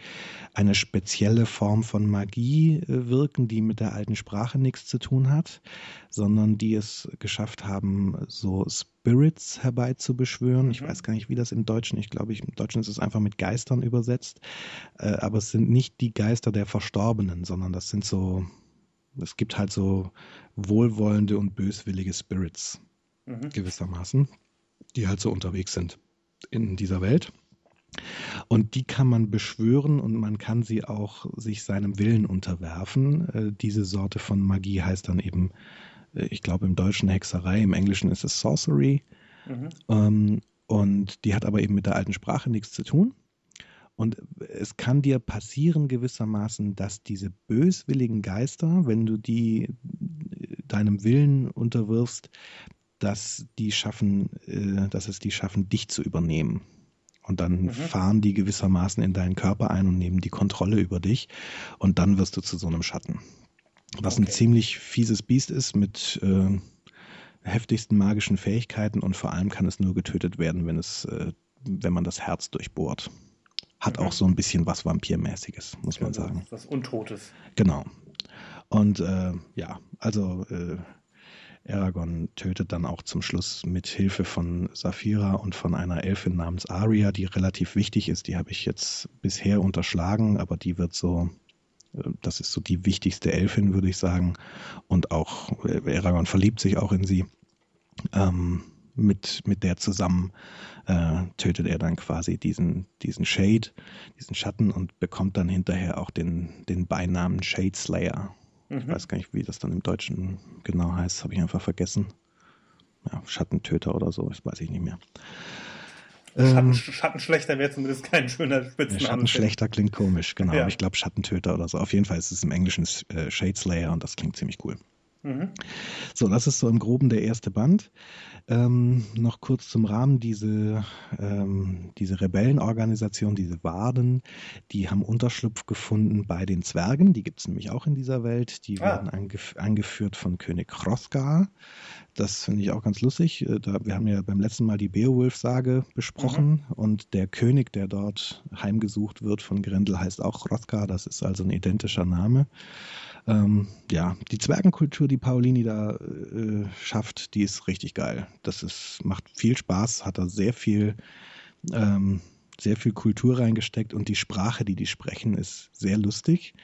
eine spezielle Form von Magie äh, wirken, die mit der alten Sprache nichts zu tun hat, sondern die es geschafft haben, so Spirits herbeizubeschwören. Mhm. Ich weiß gar nicht, wie das im Deutschen, ich glaube, im Deutschen ist es einfach mit Geistern übersetzt. Äh, aber es sind nicht die Geister der Verstorbenen, sondern das sind so es gibt halt so wohlwollende und böswillige Spirits mhm. gewissermaßen, die halt so unterwegs sind in dieser Welt. Und die kann man beschwören und man kann sie auch sich seinem Willen unterwerfen. Äh, diese Sorte von Magie heißt dann eben, äh, ich glaube im Deutschen Hexerei, im Englischen ist es Sorcery. Mhm. Ähm, und die hat aber eben mit der alten Sprache nichts zu tun. Und es kann dir passieren gewissermaßen, dass diese böswilligen Geister, wenn du die deinem Willen unterwirfst, dass die schaffen, äh, dass es die schaffen, dich zu übernehmen. Und dann mhm. fahren die gewissermaßen in deinen Körper ein und nehmen die Kontrolle über dich. Und dann wirst du zu so einem Schatten. Was okay. ein ziemlich fieses Biest ist mit äh, heftigsten magischen Fähigkeiten und vor allem kann es nur getötet werden, wenn es, äh, wenn man das Herz durchbohrt. Hat mhm. auch so ein bisschen was Vampirmäßiges, muss man sagen. Was Untotes. Genau. Und äh, ja, also äh, Aragorn tötet dann auch zum Schluss mit Hilfe von Saphira und von einer Elfin namens Arya, die relativ wichtig ist. Die habe ich jetzt bisher unterschlagen, aber die wird so das ist so die wichtigste Elfin, würde ich sagen. Und auch äh, Aragorn verliebt sich auch in sie. Ähm, mit, mit der zusammen äh, tötet er dann quasi diesen, diesen Shade, diesen Schatten und bekommt dann hinterher auch den, den Beinamen Shade Slayer. Mhm. Ich weiß gar nicht, wie das dann im Deutschen genau heißt, habe ich einfach vergessen. Ja, Schattentöter oder so, das weiß ich nicht mehr. Schatten, ähm, Schattenschlechter wäre zumindest kein schöner Spitzname. Schattenschlechter klingt komisch, genau. Ja. Ich glaube Schattentöter oder so. Auf jeden Fall ist es im Englischen äh, Shade Slayer und das klingt ziemlich cool. Mhm. So, das ist so im Groben der erste Band. Ähm, noch kurz zum Rahmen, diese, ähm, diese Rebellenorganisation, diese Waden, die haben Unterschlupf gefunden bei den Zwergen, die gibt es nämlich auch in dieser Welt, die ah. werden angef angeführt von König Hrothgar. Das finde ich auch ganz lustig. Äh, da, wir haben ja beim letzten Mal die Beowulf-Sage besprochen mhm. und der König, der dort heimgesucht wird von Grendel, heißt auch Hrothgar, das ist also ein identischer Name. Ähm, ja, die Zwergenkultur, die Paulini da äh, schafft, die ist richtig geil. Das ist, macht viel Spaß, hat da sehr viel, ähm, sehr viel Kultur reingesteckt und die Sprache, die die sprechen, ist sehr lustig.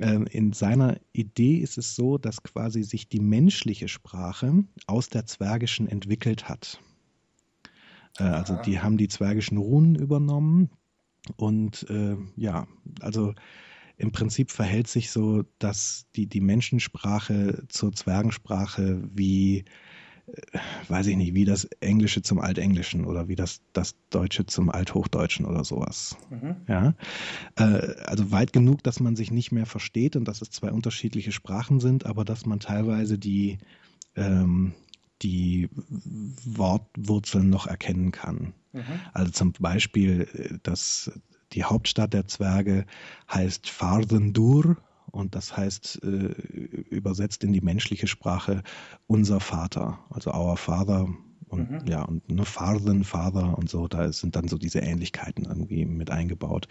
Ähm, in seiner Idee ist es so, dass quasi sich die menschliche Sprache aus der zwergischen entwickelt hat. Äh, also die haben die zwergischen Runen übernommen und äh, ja, also im Prinzip verhält sich so, dass die, die Menschensprache zur Zwergensprache wie, äh, weiß ich nicht, wie das Englische zum Altenglischen oder wie das, das Deutsche zum Althochdeutschen oder sowas. Mhm. Ja. Äh, also weit genug, dass man sich nicht mehr versteht und dass es zwei unterschiedliche Sprachen sind, aber dass man teilweise die, ähm, die Wortwurzeln noch erkennen kann. Mhm. Also zum Beispiel, äh, dass die Hauptstadt der Zwerge heißt Fardendur und das heißt äh, übersetzt in die menschliche Sprache unser Vater, also our Father und mhm. ja und ne Farden, Father und so, da sind dann so diese Ähnlichkeiten irgendwie mit eingebaut.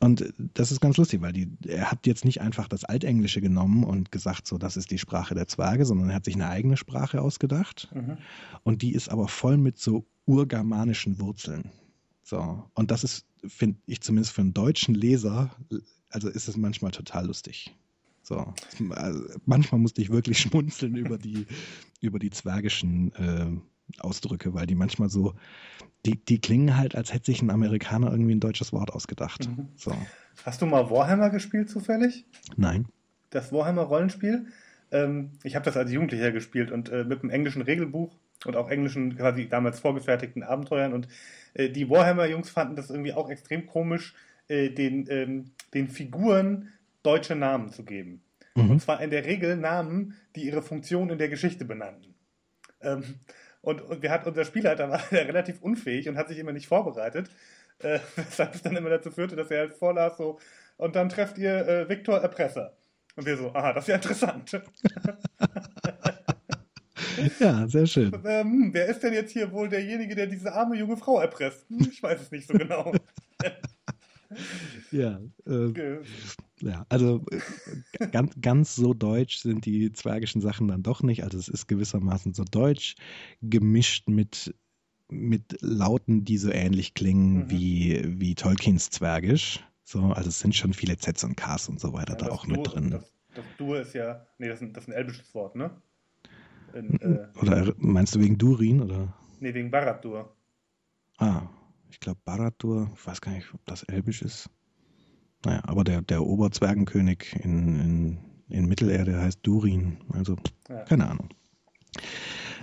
Und das ist ganz lustig, weil die, er hat jetzt nicht einfach das Altenglische genommen und gesagt, so das ist die Sprache der Zwerge, sondern er hat sich eine eigene Sprache ausgedacht mhm. und die ist aber voll mit so urgermanischen Wurzeln. So. Und das ist, finde ich zumindest für einen deutschen Leser, also ist es manchmal total lustig. So. Also manchmal musste ich wirklich [LAUGHS] schmunzeln über die, über die zwergischen äh, Ausdrücke, weil die manchmal so, die, die klingen halt, als hätte sich ein Amerikaner irgendwie ein deutsches Wort ausgedacht. Mhm. So. Hast du mal Warhammer gespielt zufällig? Nein. Das Warhammer-Rollenspiel? Ähm, ich habe das als Jugendlicher gespielt und äh, mit einem englischen Regelbuch und auch englischen, quasi damals vorgefertigten Abenteuern und äh, die Warhammer-Jungs fanden das irgendwie auch extrem komisch, äh, den, ähm, den Figuren deutsche Namen zu geben. Mhm. Und zwar in der Regel Namen, die ihre Funktion in der Geschichte benannten. Ähm, und, und wir hat, unser Spielleiter war [LAUGHS] relativ unfähig und hat sich immer nicht vorbereitet, äh, [LAUGHS] weshalb es dann immer dazu führte, dass er halt vorlas so, und dann trefft ihr äh, Viktor Erpresser. Und wir so, aha, das ist ja interessant. [LAUGHS] Ja, sehr schön. Ähm, wer ist denn jetzt hier wohl derjenige, der diese arme junge Frau erpresst? Hm, ich weiß es nicht so genau. [LAUGHS] ja, äh, ja, also äh, ganz, ganz so deutsch sind die zwergischen Sachen dann doch nicht. Also es ist gewissermaßen so deutsch gemischt mit, mit Lauten, die so ähnlich klingen mhm. wie, wie Tolkiens Zwergisch. So, also es sind schon viele Zs und Ks und so weiter ja, da auch Dur, mit drin. Das, das Dur ist ja, nee, das ist, ein, das ist ein elbisches Wort, ne? In, äh, oder meinst du wegen Durin? Oder? Nee, wegen Baradur. Ah, ich glaube Baradur, ich weiß gar nicht, ob das elbisch ist. Naja, aber der, der Oberzwergenkönig in, in, in Mittelerde heißt Durin. Also, ja. keine Ahnung.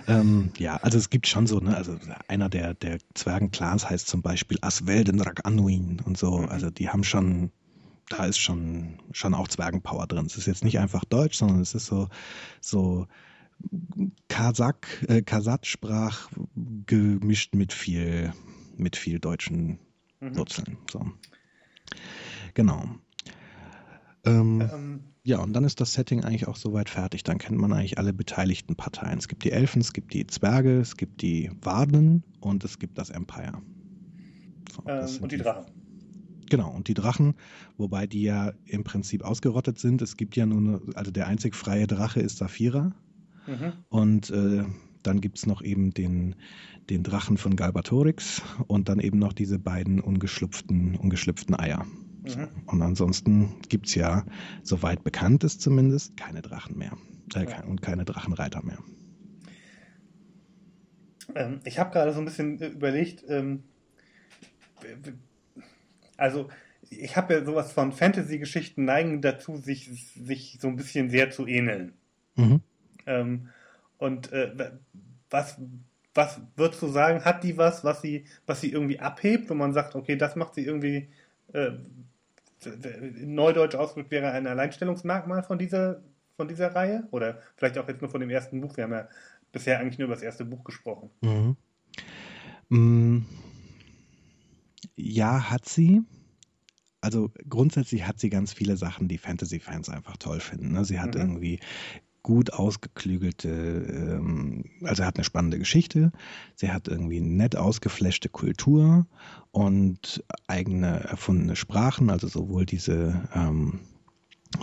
Ähm, ja, also es gibt schon so, ne, also einer der, der Zwergenclans heißt zum Beispiel Asweldenrak Anuin und so. Mhm. Also die haben schon, da ist schon, schon auch Zwergenpower drin. Es ist jetzt nicht einfach Deutsch, sondern es ist so, so Kasach, äh, Kasach-Sprach gemischt mit viel mit viel deutschen mhm. Wurzeln. So. Genau. Ähm, ähm, ja, und dann ist das Setting eigentlich auch soweit fertig. Dann kennt man eigentlich alle beteiligten Parteien. Es gibt die Elfen, es gibt die Zwerge, es gibt die Waden und es gibt das Empire. So, ähm, und die Drachen. Genau, und die Drachen, wobei die ja im Prinzip ausgerottet sind. Es gibt ja nur, eine, also der einzig freie Drache ist Saphira. Mhm. Und äh, dann gibt es noch eben den, den Drachen von Galbatorix und dann eben noch diese beiden ungeschlüpften, ungeschlüpften Eier. Mhm. Und ansonsten gibt es ja, soweit bekannt ist zumindest, keine Drachen mehr. Äh, ja. Und keine Drachenreiter mehr. Ähm, ich habe gerade so ein bisschen äh, überlegt, ähm, also ich habe ja sowas von Fantasy-Geschichten neigen dazu, sich, sich so ein bisschen sehr zu ähneln. Mhm. Ähm, und äh, was, was würdest du sagen, hat die was, was sie, was sie irgendwie abhebt, wo man sagt, okay, das macht sie irgendwie, äh, neudeutsch ausgedrückt wäre ein Alleinstellungsmerkmal von dieser, von dieser Reihe? Oder vielleicht auch jetzt nur von dem ersten Buch. Wir haben ja bisher eigentlich nur über das erste Buch gesprochen. Mhm. Mm, ja, hat sie. Also grundsätzlich hat sie ganz viele Sachen, die Fantasy-Fans einfach toll finden. Ne? Sie hat mhm. irgendwie gut ausgeklügelte, ähm, also er hat eine spannende Geschichte, sie hat irgendwie nett ausgeflashte Kultur und eigene erfundene Sprachen, also sowohl diese ähm,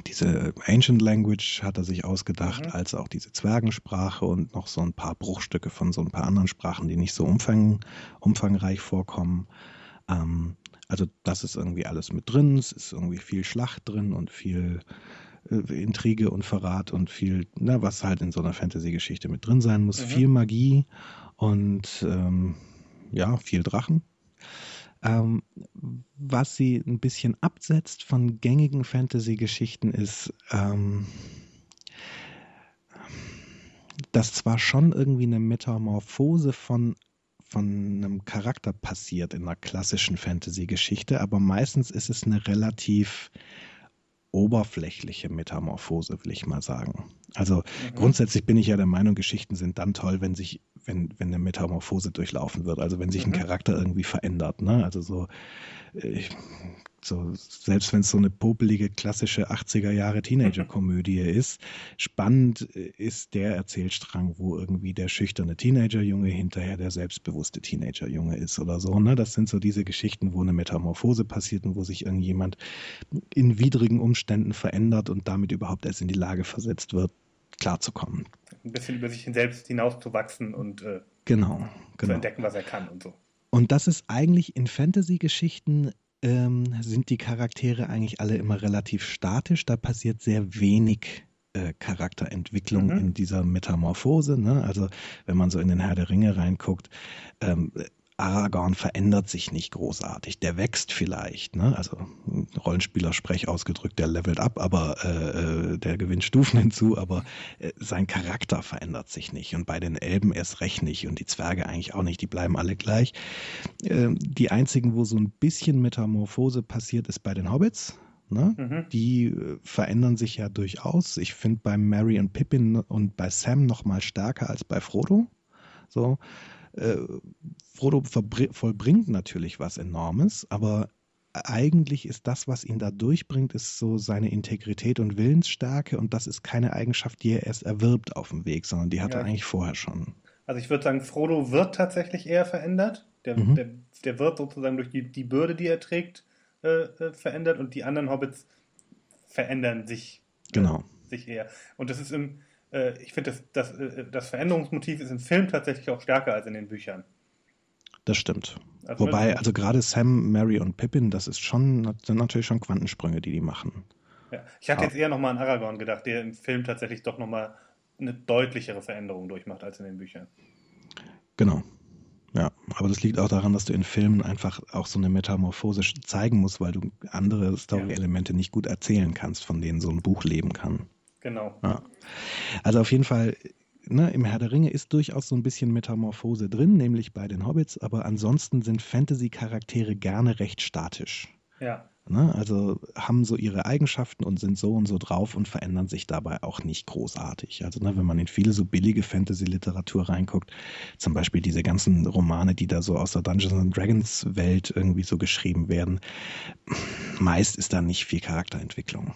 diese Ancient Language hat er sich ausgedacht, mhm. als auch diese Zwergensprache und noch so ein paar Bruchstücke von so ein paar anderen Sprachen, die nicht so umfang, umfangreich vorkommen. Ähm, also das ist irgendwie alles mit drin, es ist irgendwie viel Schlacht drin und viel Intrige und Verrat und viel, na, was halt in so einer Fantasy-Geschichte mit drin sein muss. Mhm. Viel Magie und ähm, ja, viel Drachen. Ähm, was sie ein bisschen absetzt von gängigen Fantasy-Geschichten ist, ähm, dass zwar schon irgendwie eine Metamorphose von von einem Charakter passiert in einer klassischen Fantasy-Geschichte, aber meistens ist es eine relativ oberflächliche Metamorphose, will ich mal sagen. Also mhm. grundsätzlich bin ich ja der Meinung, Geschichten sind dann toll, wenn sich, wenn, wenn eine Metamorphose durchlaufen wird, also wenn sich mhm. ein Charakter irgendwie verändert. Ne? Also so, ich so, selbst wenn es so eine popelige, klassische 80er Jahre Teenager-Komödie [LAUGHS] ist, spannend ist der Erzählstrang, wo irgendwie der schüchterne Teenager-Junge hinterher der selbstbewusste Teenager-Junge ist oder so. Ne? Das sind so diese Geschichten, wo eine Metamorphose passiert und wo sich irgendjemand in widrigen Umständen verändert und damit überhaupt erst in die Lage versetzt wird, klarzukommen. Ein bisschen über sich selbst hinauszuwachsen und äh, genau, genau. zu entdecken, was er kann und so. Und das ist eigentlich in Fantasy-Geschichten ähm, sind die Charaktere eigentlich alle immer relativ statisch. Da passiert sehr wenig äh, Charakterentwicklung mhm. in dieser Metamorphose. Ne? Also wenn man so in den Herr der Ringe reinguckt, ähm, Aragorn verändert sich nicht großartig. Der wächst vielleicht, ne? Also Rollenspieler sprech ausgedrückt, der levelt ab, aber äh, äh, der gewinnt Stufen [LAUGHS] hinzu, aber äh, sein Charakter verändert sich nicht. Und bei den Elben erst recht nicht und die Zwerge eigentlich auch nicht, die bleiben alle gleich. Äh, die einzigen, wo so ein bisschen Metamorphose passiert, ist bei den Hobbits. Ne? Mhm. Die äh, verändern sich ja durchaus. Ich finde bei Mary und Pippin und bei Sam noch mal stärker als bei Frodo. So, äh, Frodo vollbringt natürlich was Enormes, aber eigentlich ist das, was ihn da durchbringt, ist so seine Integrität und Willensstärke und das ist keine Eigenschaft, die er erst erwirbt auf dem Weg, sondern die hat ja. er eigentlich vorher schon. Also ich würde sagen, Frodo wird tatsächlich eher verändert. Der, mhm. der, der, wird sozusagen durch die, die Bürde, die er trägt, äh, äh verändert und die anderen Hobbits verändern sich, äh, genau. sich eher. Und das ist im, äh, ich finde, das, das, äh, das Veränderungsmotiv ist im Film tatsächlich auch stärker als in den Büchern. Das stimmt. Also Wobei, also gerade Sam, Mary und Pippin, das ist schon, sind natürlich schon Quantensprünge, die die machen. Ja. Ich hatte ja. jetzt eher nochmal an Aragorn gedacht, der im Film tatsächlich doch nochmal eine deutlichere Veränderung durchmacht als in den Büchern. Genau. Ja, aber das liegt auch daran, dass du in Filmen einfach auch so eine Metamorphose zeigen musst, weil du andere Story-Elemente ja. nicht gut erzählen kannst, von denen so ein Buch leben kann. Genau. Ja. Also auf jeden Fall, ne, im Herr der Ringe ist durchaus so ein bisschen Metamorphose drin, nämlich bei den Hobbits, aber ansonsten sind Fantasy-Charaktere gerne recht statisch. Ja. Ne? Also haben so ihre Eigenschaften und sind so und so drauf und verändern sich dabei auch nicht großartig. Also ne, wenn man in viele so billige Fantasy-Literatur reinguckt, zum Beispiel diese ganzen Romane, die da so aus der Dungeons and Dragons Welt irgendwie so geschrieben werden, meist ist da nicht viel Charakterentwicklung.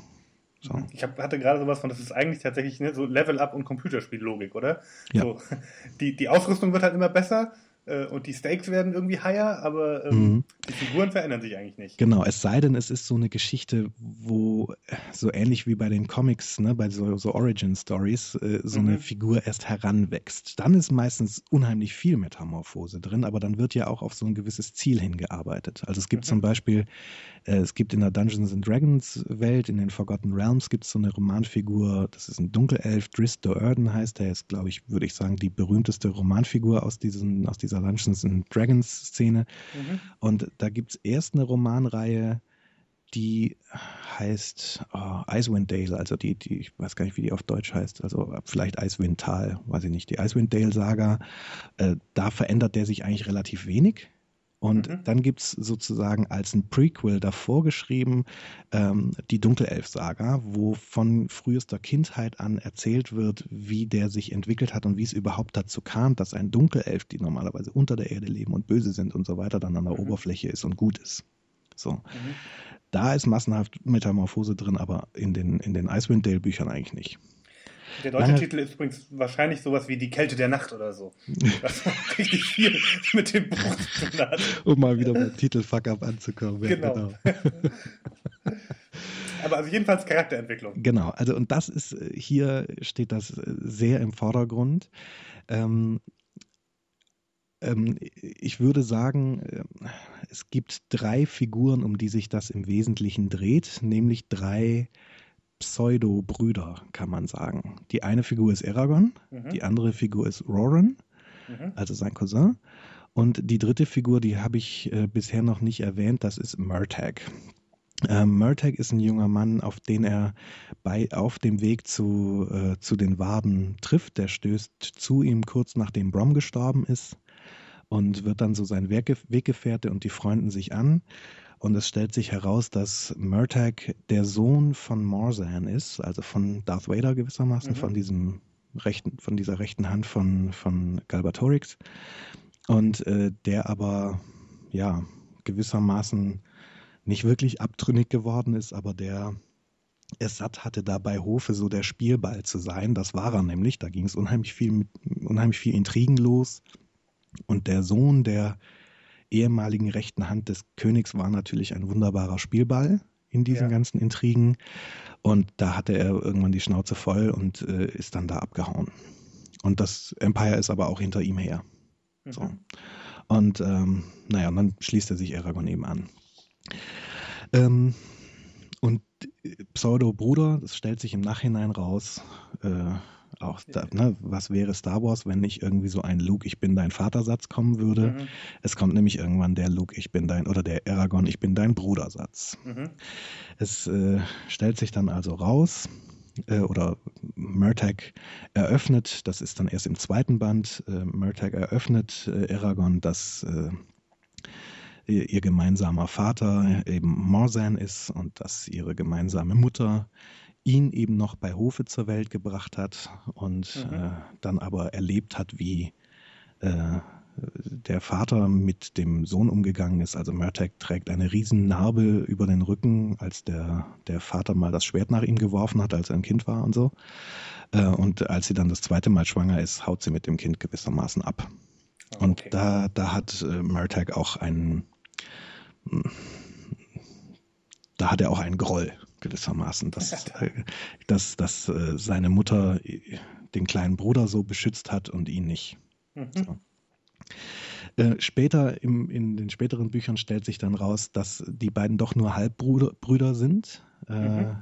So. Ich hab, hatte gerade sowas von, das ist eigentlich tatsächlich ne, so Level-Up und Computerspiellogik, oder? Ja. So, [LAUGHS] die, die Ausrüstung wird halt immer besser, äh, und die Stakes werden irgendwie higher, aber ähm, mhm. die Figuren verändern sich eigentlich nicht. Genau, es sei denn, es ist so eine Geschichte, wo so ähnlich wie bei den Comics, ne, bei so, so Origin-Stories, äh, so mhm. eine Figur erst heranwächst. Dann ist meistens unheimlich viel Metamorphose drin, aber dann wird ja auch auf so ein gewisses Ziel hingearbeitet. Also es gibt mhm. zum Beispiel, äh, es gibt in der Dungeons and Dragons Welt, in den Forgotten Realms, gibt es so eine Romanfigur, das ist ein Dunkelelf, Driss Do'Urden heißt, der ist, glaube ich, würde ich sagen, die berühmtester Romanfigur aus, diesen, aus dieser dieser Dungeons and Dragons Szene. Mhm. Und da gibt es erst eine Romanreihe, die heißt oh, Icewind Dale, also die, die, ich weiß gar nicht, wie die auf Deutsch heißt, also vielleicht Icewind Tal, weiß ich nicht, die Icewind Dale Saga. Äh, da verändert der sich eigentlich relativ wenig. Und mhm. dann gibt es sozusagen als ein Prequel davor geschrieben ähm, die Dunkelelf-Saga, wo von frühester Kindheit an erzählt wird, wie der sich entwickelt hat und wie es überhaupt dazu kam, dass ein Dunkelelf, die normalerweise unter der Erde leben und böse sind und so weiter, dann an der mhm. Oberfläche ist und gut ist. So. Mhm. Da ist massenhaft Metamorphose drin, aber in den, in den Icewind Dale-Büchern eigentlich nicht. Der deutsche Lange... Titel ist übrigens wahrscheinlich sowas wie Die Kälte der Nacht oder so. Was [LAUGHS] richtig viel mit dem Buch zu tun hat. Um mal wieder beim Titelfuck-up anzukommen. Genau. genau. [LAUGHS] Aber also jedenfalls Charakterentwicklung. Genau, also und das ist, äh, hier steht das äh, sehr im Vordergrund. Ähm, ähm, ich würde sagen, äh, es gibt drei Figuren, um die sich das im Wesentlichen dreht, nämlich drei Pseudo-Brüder, kann man sagen. Die eine Figur ist Eragon, mhm. die andere Figur ist Roran, mhm. also sein Cousin. Und die dritte Figur, die habe ich äh, bisher noch nicht erwähnt, das ist Murtag. Ähm, Murtag ist ein junger Mann, auf den er bei, auf dem Weg zu, äh, zu den Waben trifft. Der stößt zu ihm kurz nachdem Brom gestorben ist und wird dann so sein Weggefährte und die freunden sich an. Und es stellt sich heraus, dass Murtag der Sohn von Morzan ist, also von Darth Vader gewissermaßen, mhm. von diesem rechten, von dieser rechten Hand von, von Galbatorix. Und äh, der aber, ja, gewissermaßen nicht wirklich abtrünnig geworden ist, aber der es satt hatte, da bei Hofe so der Spielball zu sein. Das war er nämlich. Da ging es unheimlich viel mit, unheimlich viel Intrigen los. Und der Sohn der ehemaligen rechten Hand des Königs war natürlich ein wunderbarer Spielball in diesen ja. ganzen Intrigen. Und da hatte er irgendwann die Schnauze voll und äh, ist dann da abgehauen. Und das Empire ist aber auch hinter ihm her. Mhm. So. Und ähm, naja, und dann schließt er sich Aragorn eben an. Ähm, und Pseudo-Bruder, das stellt sich im Nachhinein raus, äh, auch da, ne, was wäre Star Wars, wenn nicht irgendwie so ein Luke, ich bin dein Vatersatz kommen würde. Mhm. Es kommt nämlich irgendwann der Luke, ich bin dein, oder der Aragorn, ich bin dein Brudersatz. Mhm. Es äh, stellt sich dann also raus, äh, oder Murtag eröffnet, das ist dann erst im zweiten Band, äh, Murtag eröffnet äh, Aragorn, dass äh, ihr gemeinsamer Vater eben Morzan ist und dass ihre gemeinsame Mutter ihn eben noch bei Hofe zur Welt gebracht hat und mhm. äh, dann aber erlebt hat, wie äh, der Vater mit dem Sohn umgegangen ist. Also Murtag trägt eine riesen Narbe über den Rücken, als der, der Vater mal das Schwert nach ihm geworfen hat, als er ein Kind war und so. Äh, und als sie dann das zweite Mal schwanger ist, haut sie mit dem Kind gewissermaßen ab. Ah, okay. Und da, da hat äh, Murtag auch einen, da hat er auch einen Groll gewissermaßen, dass, äh, dass, dass äh, seine Mutter den kleinen Bruder so beschützt hat und ihn nicht. Mhm. So. Äh, später im, in den späteren Büchern stellt sich dann raus, dass die beiden doch nur Halbbrüder sind. Mhm.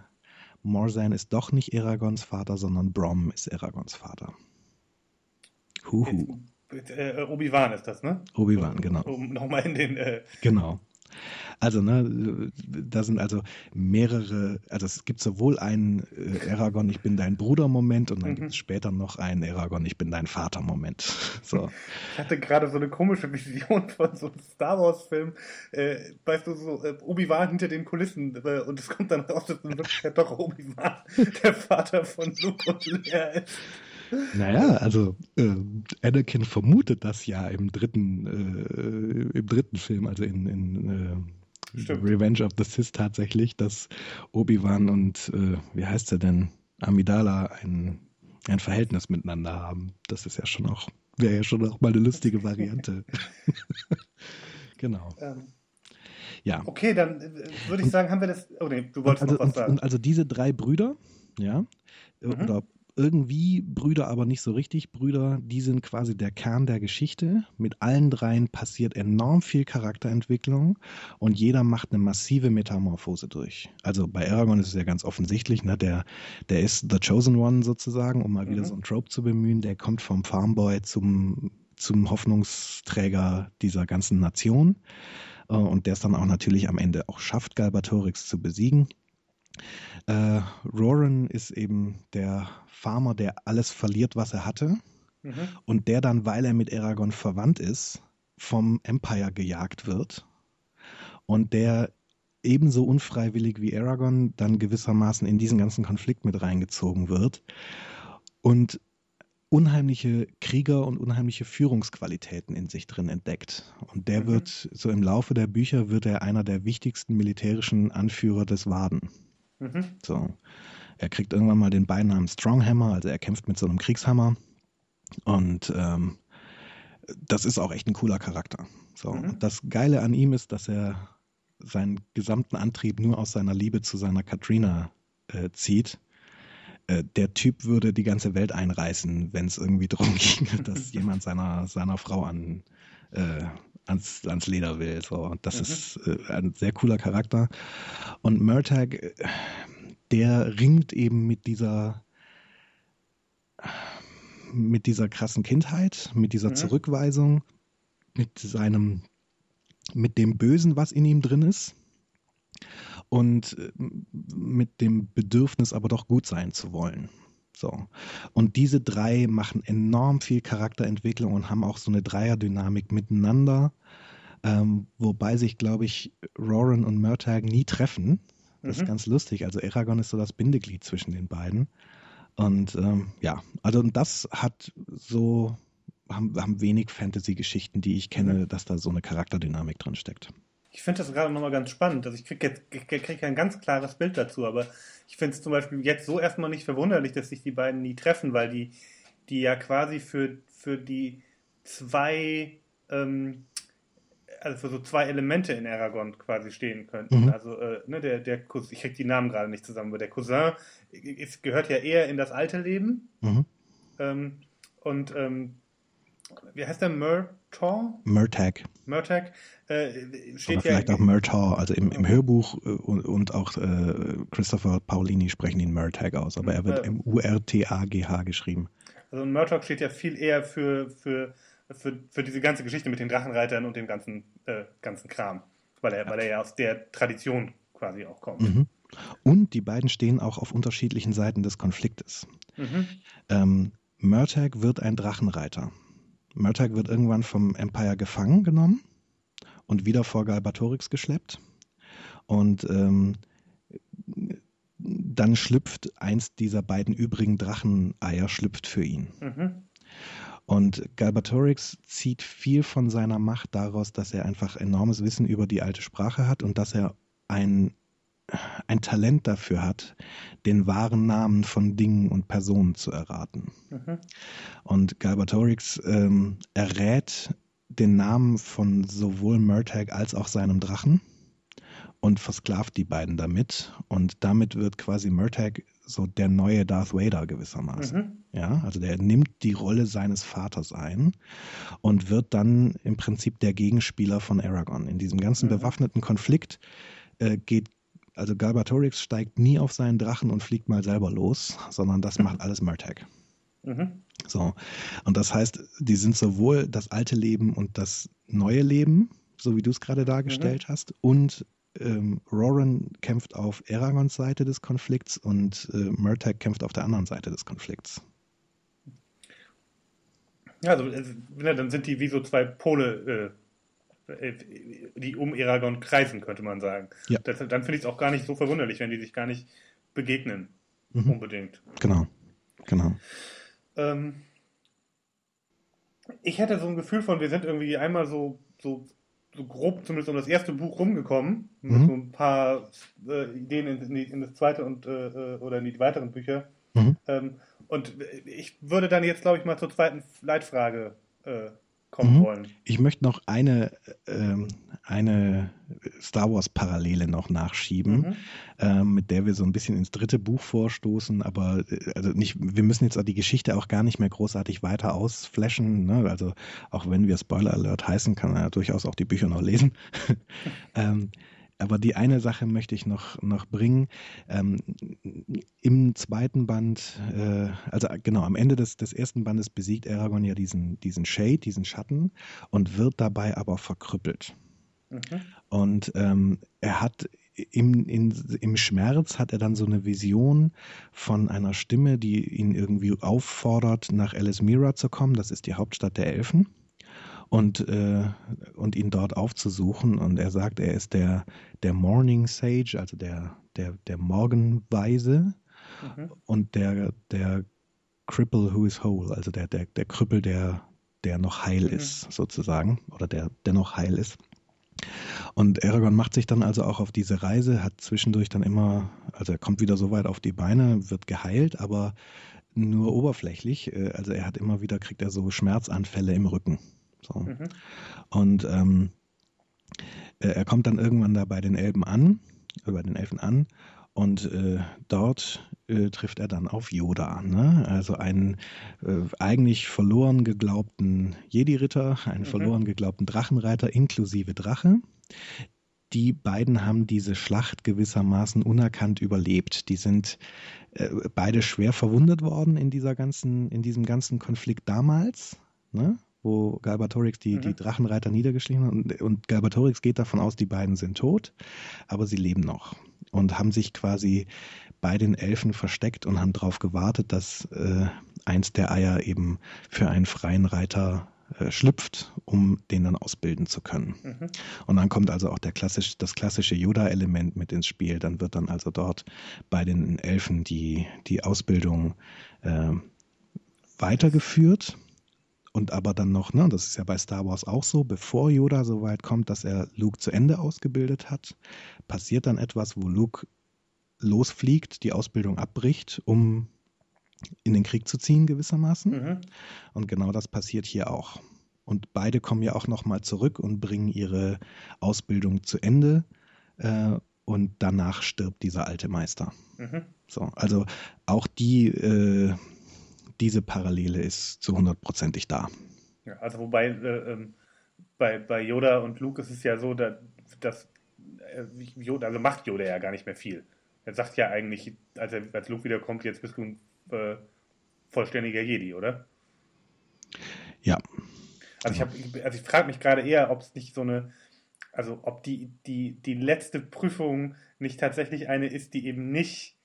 Morzan ist doch nicht Aragons Vater, sondern Brom ist Aragons Vater. Huhu. Äh, Obi-Wan ist das, ne? Obi-Wan, genau. Um nochmal in den. Äh, genau. Also, ne, da sind also mehrere, also es gibt sowohl einen äh, Aragon, ich bin dein Bruder-Moment und dann mhm. gibt es später noch einen Aragon, ich bin dein Vater-Moment. [LAUGHS] So. Ich hatte gerade so eine komische Vision von so einem Star Wars-Film, äh, weißt du, so äh, Obi-Wan hinter den Kulissen äh, und es kommt dann raus, dass dann wirklich ja doch Obi-Wan [LAUGHS] der Vater von Luke und Leia ist. Naja, also äh, Anakin vermutet das ja im dritten, äh, im dritten Film, also in, in äh, Revenge of the Sith tatsächlich, dass Obi-Wan und äh, wie heißt er denn? Amidala ein, ein Verhältnis miteinander haben. Das ist ja schon auch, wäre ja schon auch mal eine lustige Variante. [LAUGHS] genau. Ähm. Ja. Okay, dann äh, würde ich sagen, haben wir das. Oh nee, du wolltest also, noch was sagen. Und also diese drei Brüder, ja, mhm. oder irgendwie Brüder, aber nicht so richtig Brüder. Die sind quasi der Kern der Geschichte. Mit allen dreien passiert enorm viel Charakterentwicklung und jeder macht eine massive Metamorphose durch. Also bei Aragorn ist es ja ganz offensichtlich, ne? der, der ist The Chosen One sozusagen, um mal mhm. wieder so ein Trope zu bemühen. Der kommt vom Farmboy zum, zum Hoffnungsträger dieser ganzen Nation. Äh, und der es dann auch natürlich am Ende auch schafft, Galbatorix zu besiegen. Äh, Roran ist eben der Farmer, der alles verliert, was er hatte. Mhm. Und der dann, weil er mit Aragorn verwandt ist, vom Empire gejagt wird. Und der ebenso unfreiwillig wie Aragorn dann gewissermaßen in diesen ganzen Konflikt mit reingezogen wird. Und unheimliche Krieger und unheimliche Führungsqualitäten in sich drin entdeckt. Und der mhm. wird, so im Laufe der Bücher, wird er einer der wichtigsten militärischen Anführer des Waden. Mhm. So. Er kriegt irgendwann mal den Beinamen Stronghammer, also er kämpft mit so einem Kriegshammer. Und ähm, das ist auch echt ein cooler Charakter. So. Mhm. Das Geile an ihm ist, dass er seinen gesamten Antrieb nur aus seiner Liebe zu seiner Katrina äh, zieht. Äh, der Typ würde die ganze Welt einreißen, wenn es irgendwie [LAUGHS] darum ging, dass [LAUGHS] jemand seiner, seiner Frau an, äh, ans, ans Leder will. So. Das mhm. ist äh, ein sehr cooler Charakter. Und Murtag, äh, der ringt eben mit dieser mit dieser krassen Kindheit, mit dieser mhm. Zurückweisung, mit seinem, mit dem Bösen, was in ihm drin ist und äh, mit dem Bedürfnis, aber doch gut sein zu wollen. So. Und diese drei machen enorm viel Charakterentwicklung und haben auch so eine Dreierdynamik miteinander, ähm, wobei sich, glaube ich, Roran und Murtag nie treffen. Das mhm. ist ganz lustig. Also Aragorn ist so das Bindeglied zwischen den beiden. Und ähm, ja, also das hat so, haben, haben wenig Fantasy-Geschichten, die ich kenne, dass da so eine Charakterdynamik drin steckt. Ich finde das gerade nochmal ganz spannend. Also ich kriege jetzt krieg ein ganz klares Bild dazu, aber ich finde es zum Beispiel jetzt so erstmal nicht verwunderlich, dass sich die beiden nie treffen, weil die, die ja quasi für, für die zwei, ähm, also für so zwei Elemente in Aragon quasi stehen könnten. Mhm. Also, äh, ne, der, der Cousin, ich kriege die Namen gerade nicht zusammen, aber der Cousin ist, gehört ja eher in das alte Leben. Mhm. Ähm, und ähm, wie heißt der? Murtaugh? Murtag. Murtag. Äh, steht Oder vielleicht ja, auch Murtaugh. Also im, im Hörbuch äh, und, und auch äh, Christopher Paulini sprechen ihn Murtag aus, aber er wird äh, M-U-R-T-A-G-H geschrieben. Also Murtaugh steht ja viel eher für, für, für, für diese ganze Geschichte mit den Drachenreitern und dem ganzen, äh, ganzen Kram. Weil er, ja. weil er ja aus der Tradition quasi auch kommt. Mhm. Und die beiden stehen auch auf unterschiedlichen Seiten des Konfliktes. Mhm. Ähm, Murtag wird ein Drachenreiter. Murtag wird irgendwann vom Empire gefangen genommen und wieder vor Galbatorix geschleppt. Und ähm, dann schlüpft eins dieser beiden übrigen Dracheneier schlüpft für ihn. Mhm. Und Galbatorix zieht viel von seiner Macht daraus, dass er einfach enormes Wissen über die alte Sprache hat und dass er ein ein Talent dafür hat, den wahren Namen von Dingen und Personen zu erraten. Mhm. Und Galbatorix ähm, errät den Namen von sowohl Murtag als auch seinem Drachen und versklavt die beiden damit. Und damit wird quasi Murtag so der neue Darth Vader gewissermaßen. Mhm. Ja, also der nimmt die Rolle seines Vaters ein und wird dann im Prinzip der Gegenspieler von Aragorn. In diesem ganzen mhm. bewaffneten Konflikt äh, geht also Galbatorix steigt nie auf seinen Drachen und fliegt mal selber los, sondern das macht alles Murtag. Mhm. So. Und das heißt, die sind sowohl das alte Leben und das neue Leben, so wie du es gerade dargestellt mhm. hast. Und ähm, Roran kämpft auf Aragons Seite des Konflikts und äh, Murtagh kämpft auf der anderen Seite des Konflikts. Ja, also ne, dann sind die wie so zwei Pole, äh, äh, die um Aragon kreisen, könnte man sagen. Ja. Das, dann finde ich es auch gar nicht so verwunderlich, wenn die sich gar nicht begegnen. Mhm. Unbedingt. Genau, genau. Ähm, ich hätte so ein Gefühl von, wir sind irgendwie einmal so, so, so grob zumindest um das erste Buch rumgekommen, mhm. mit so ein paar äh, Ideen in, in, das zweite und äh, äh, oder in die weiteren Bücher. Mhm. Ähm, und ich würde dann jetzt, glaube ich, mal zur zweiten Leitfrage äh, kommen mhm. wollen. Ich möchte noch eine, ähm, eine Star Wars-Parallele noch nachschieben, mhm. ähm, mit der wir so ein bisschen ins dritte Buch vorstoßen, aber äh, also nicht, wir müssen jetzt die Geschichte auch gar nicht mehr großartig weiter ausflashen. Ne? Also auch wenn wir Spoiler Alert heißen, kann man ja durchaus auch die Bücher noch lesen. [LAUGHS] ähm, aber die eine Sache möchte ich noch, noch bringen. Ähm, Im zweiten Band, äh, also genau, am Ende des, des ersten Bandes besiegt Aragorn ja diesen, diesen Shade, diesen Schatten und wird dabei aber verkrüppelt. Mhm. Und ähm, er hat im, in, im Schmerz hat er dann so eine Vision von einer Stimme, die ihn irgendwie auffordert, nach Alice Mira zu kommen. Das ist die Hauptstadt der Elfen und, äh, und ihn dort aufzusuchen. Und er sagt, er ist der, der Morning Sage, also der, der, der Morgenweise mhm. und der, der Cripple who is whole, also der, der, der Krüppel, der, der noch heil mhm. ist, sozusagen, oder der, der noch heil ist. Und Aragorn macht sich dann also auch auf diese Reise, hat zwischendurch dann immer, also er kommt wieder so weit auf die Beine, wird geheilt, aber nur oberflächlich. Äh, also er hat immer wieder, kriegt er so Schmerzanfälle im Rücken. So. Mhm. Und ähm, äh, er kommt dann irgendwann da bei den Elben an, über den Elfen an und äh, dort äh, trifft er dann auf Yoda, ne? also einen äh, eigentlich verloren geglaubten Jedi-Ritter, einen mhm. verloren geglaubten Drachenreiter inklusive Drache. Die beiden haben diese Schlacht gewissermaßen unerkannt überlebt. Die sind äh, beide schwer verwundet worden in dieser ganzen, in diesem ganzen Konflikt damals. Ne? Wo Galbatorix die, mhm. die Drachenreiter niedergeschlichen hat. Und, und Galbatorix geht davon aus, die beiden sind tot, aber sie leben noch und haben sich quasi bei den Elfen versteckt und haben darauf gewartet, dass äh, eins der Eier eben für einen freien Reiter äh, schlüpft, um den dann ausbilden zu können. Mhm. Und dann kommt also auch der klassisch, das klassische Yoda-Element mit ins Spiel. Dann wird dann also dort bei den Elfen die, die Ausbildung äh, weitergeführt und aber dann noch, ne, das ist ja bei Star Wars auch so, bevor Yoda so weit kommt, dass er Luke zu Ende ausgebildet hat, passiert dann etwas, wo Luke losfliegt, die Ausbildung abbricht, um in den Krieg zu ziehen gewissermaßen. Mhm. Und genau das passiert hier auch. Und beide kommen ja auch nochmal zurück und bringen ihre Ausbildung zu Ende. Äh, und danach stirbt dieser alte Meister. Mhm. So, also auch die, äh, diese Parallele ist zu hundertprozentig da. Ja, also wobei äh, ähm, bei, bei Yoda und Luke ist es ja so, dass, dass äh, Yoda, also macht Yoda ja gar nicht mehr viel. Er sagt ja eigentlich, als, er, als Luke wiederkommt, jetzt bist du ein äh, vollständiger Jedi, oder? Ja. Also ich, also ich frage mich gerade eher, ob es nicht so eine, also ob die, die, die letzte Prüfung nicht tatsächlich eine ist, die eben nicht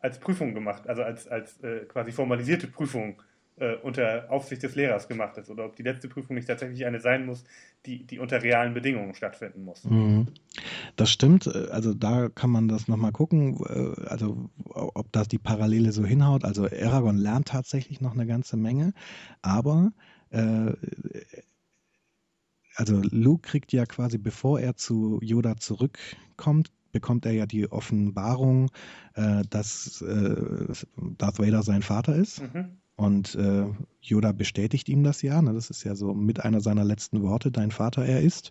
als Prüfung gemacht, also als, als äh, quasi formalisierte Prüfung äh, unter Aufsicht des Lehrers gemacht ist oder ob die letzte Prüfung nicht tatsächlich eine sein muss, die, die unter realen Bedingungen stattfinden muss. Mhm. Das stimmt, also da kann man das nochmal gucken, äh, also ob das die Parallele so hinhaut. Also Aragorn lernt tatsächlich noch eine ganze Menge, aber äh, also Luke kriegt ja quasi, bevor er zu Yoda zurückkommt, bekommt er ja die Offenbarung, äh, dass äh, Darth Vader sein Vater ist. Mhm. Und äh, Yoda bestätigt ihm das ja. Ne? Das ist ja so mit einer seiner letzten Worte, dein Vater er ist.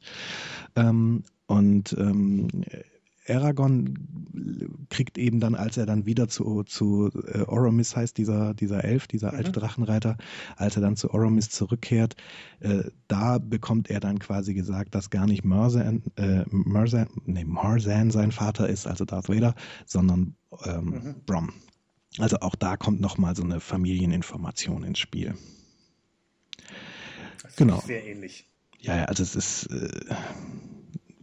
Ähm, und ähm, Aragorn kriegt eben dann, als er dann wieder zu, zu äh, Oromis heißt, dieser, dieser Elf, dieser alte mhm. Drachenreiter, als er dann zu Oromis zurückkehrt, äh, da bekommt er dann quasi gesagt, dass gar nicht Merzan, äh, Merzan, nee, Marzan sein Vater ist, also Darth Vader, sondern ähm, mhm. Brom. Also auch da kommt nochmal so eine Familieninformation ins Spiel. Das genau. Sehr ähnlich. Ja, also es ist, äh,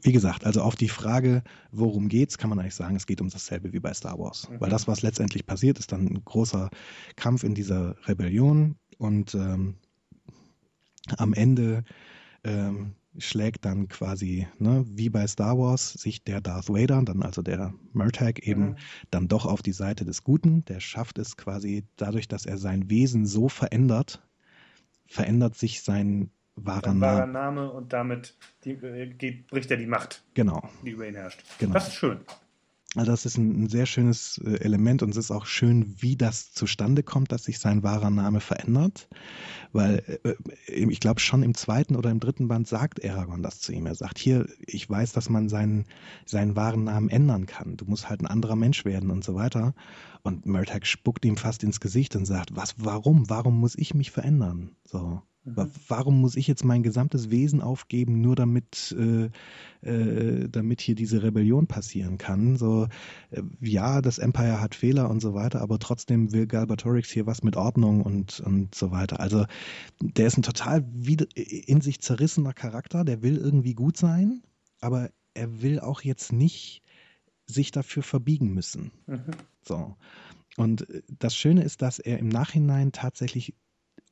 wie gesagt, also auf die Frage, worum geht's, kann man eigentlich sagen, es geht um dasselbe wie bei Star Wars. Mhm. Weil das, was letztendlich passiert, ist dann ein großer Kampf in dieser Rebellion und ähm, am Ende ähm, schlägt dann quasi, ne, wie bei Star Wars, sich der Darth Vader, dann also der Murtag eben mhm. dann doch auf die Seite des Guten. Der schafft es quasi dadurch, dass er sein Wesen so verändert, verändert sich sein wahrer, sein wahrer Name und damit die, äh, geht, bricht er die Macht, genau. die über ihn herrscht. Genau. Das ist schön. Also das ist ein, ein, sehr schönes äh, Element und es ist auch schön, wie das zustande kommt, dass sich sein wahrer Name verändert. Weil äh ich glaube, schon im zweiten oder im dritten Band sagt Aragorn das zu ihm. Er sagt, hier, ich weiß, dass man seinen, seinen wahren Namen ändern kann. Du musst halt ein anderer Mensch werden und so weiter. Und Murtagh spuckt ihm fast ins Gesicht und sagt, was, warum? Warum muss ich mich verändern? So. Mhm. Warum muss ich jetzt mein gesamtes Wesen aufgeben, nur damit, äh, äh, damit hier diese Rebellion passieren kann? So, äh, ja, das Empire hat Fehler und so weiter, aber trotzdem will Galbatorix hier was mit Ordnung und, und so weiter. Also, der ist ein total wieder, in sich zerrissener Charakter, der will irgendwie gut sein, aber er will auch jetzt nicht sich dafür verbiegen müssen. Mhm. So. Und äh, das Schöne ist, dass er im Nachhinein tatsächlich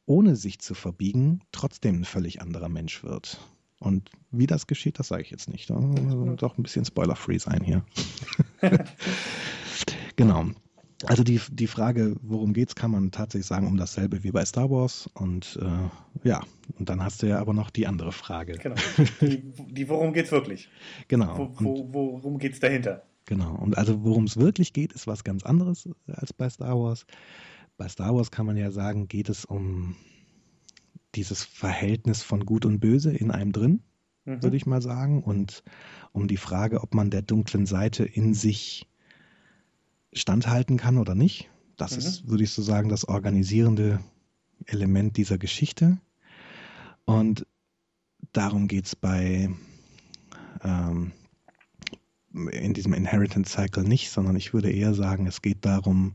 ohne sich zu verbiegen, trotzdem ein völlig anderer Mensch wird. Und wie das geschieht, das sage ich jetzt nicht. Da doch ein bisschen spoiler-free sein hier. [LAUGHS] genau. Also die, die Frage, worum geht's, kann man tatsächlich sagen, um dasselbe wie bei Star Wars. Und äh, ja, und dann hast du ja aber noch die andere Frage. Genau. Die, die worum geht's wirklich? Genau. Wo, wo, worum geht's dahinter? Genau. Und also worum es wirklich geht, ist was ganz anderes als bei Star Wars. Bei Star Wars kann man ja sagen, geht es um dieses Verhältnis von Gut und Böse in einem drin, mhm. würde ich mal sagen, und um die Frage, ob man der dunklen Seite in sich standhalten kann oder nicht. Das mhm. ist, würde ich so sagen, das organisierende Element dieser Geschichte. Und darum geht es bei ähm, in diesem Inheritance Cycle nicht, sondern ich würde eher sagen, es geht darum,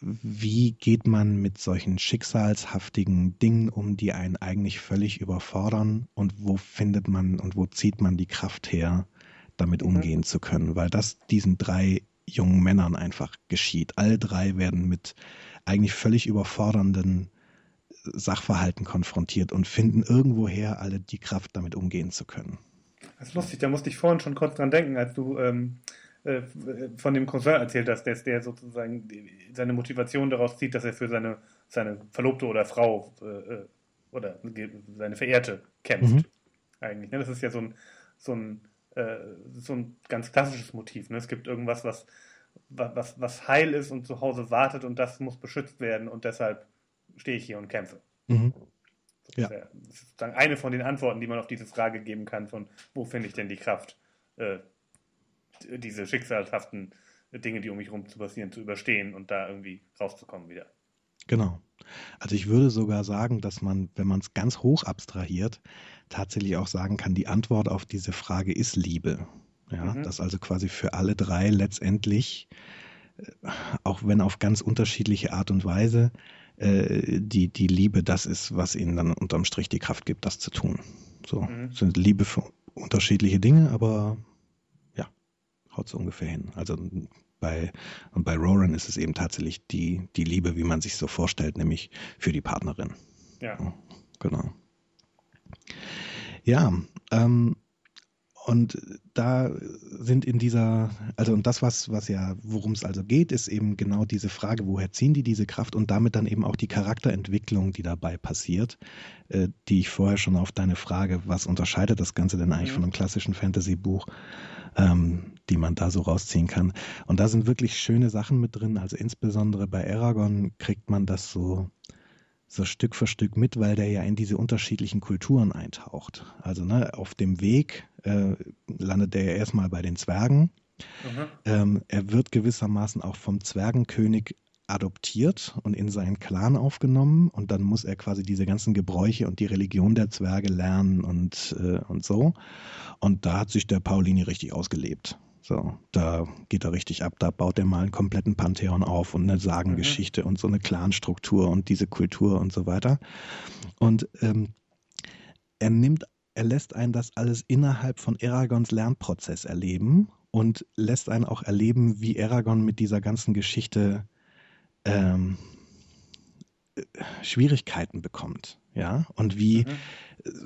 wie geht man mit solchen schicksalshaftigen Dingen um, die einen eigentlich völlig überfordern und wo findet man und wo zieht man die Kraft her, damit mhm. umgehen zu können, weil das diesen drei jungen Männern einfach geschieht. Alle drei werden mit eigentlich völlig überfordernden Sachverhalten konfrontiert und finden irgendwoher alle die Kraft, damit umgehen zu können. Das ist lustig, da musste ich vorhin schon kurz dran denken, als du ähm, äh, von dem Cousin erzählt hast, dass der sozusagen seine Motivation daraus zieht, dass er für seine, seine Verlobte oder Frau äh, äh oder seine Verehrte kämpft. Mhm. Eigentlich. Ne? Das ist ja so ein, so ein, äh, so ein ganz klassisches Motiv. Ne? Es gibt irgendwas, was, was, was heil ist und zu Hause wartet und das muss beschützt werden und deshalb stehe ich hier und kämpfe. Mhm. Ja. Das ist sozusagen eine von den Antworten, die man auf diese Frage geben kann, von wo finde ich denn die Kraft, äh, diese schicksalhaften Dinge, die um mich herum zu passieren, zu überstehen und da irgendwie rauszukommen wieder. Genau. Also ich würde sogar sagen, dass man, wenn man es ganz hoch abstrahiert, tatsächlich auch sagen kann, die Antwort auf diese Frage ist Liebe. Ja, mhm. dass also quasi für alle drei letztendlich, äh, auch wenn auf ganz unterschiedliche Art und Weise, äh, die, die Liebe das ist, was ihnen dann unterm Strich die Kraft gibt, das zu tun. So, mhm. sind Liebe für unterschiedliche Dinge, aber haut so ungefähr hin. Also bei, und bei Roran ist es eben tatsächlich die, die Liebe, wie man sich so vorstellt, nämlich für die Partnerin. Ja. genau. Ja, ähm, und da sind in dieser, also und das, was, was ja, worum es also geht, ist eben genau diese Frage, woher ziehen die diese Kraft und damit dann eben auch die Charakterentwicklung, die dabei passiert, äh, die ich vorher schon auf deine Frage, was unterscheidet das Ganze denn eigentlich mhm. von einem klassischen Fantasy-Buch, ähm, die man da so rausziehen kann. Und da sind wirklich schöne Sachen mit drin, also insbesondere bei Aragon kriegt man das so so Stück für Stück mit, weil der ja in diese unterschiedlichen Kulturen eintaucht. Also ne, auf dem Weg äh, landet er ja erstmal bei den Zwergen. Mhm. Ähm, er wird gewissermaßen auch vom Zwergenkönig adoptiert und in seinen Clan aufgenommen und dann muss er quasi diese ganzen Gebräuche und die Religion der Zwerge lernen und, äh, und so. Und da hat sich der Paulini richtig ausgelebt. So, da geht er richtig ab, da baut er mal einen kompletten Pantheon auf und eine Sagengeschichte mhm. und so eine Clanstruktur und diese Kultur und so weiter. Und ähm, er nimmt er lässt einen das alles innerhalb von Aragons Lernprozess erleben und lässt einen auch erleben, wie Aragon mit dieser ganzen Geschichte ähm, Schwierigkeiten bekommt, ja, und wie mhm.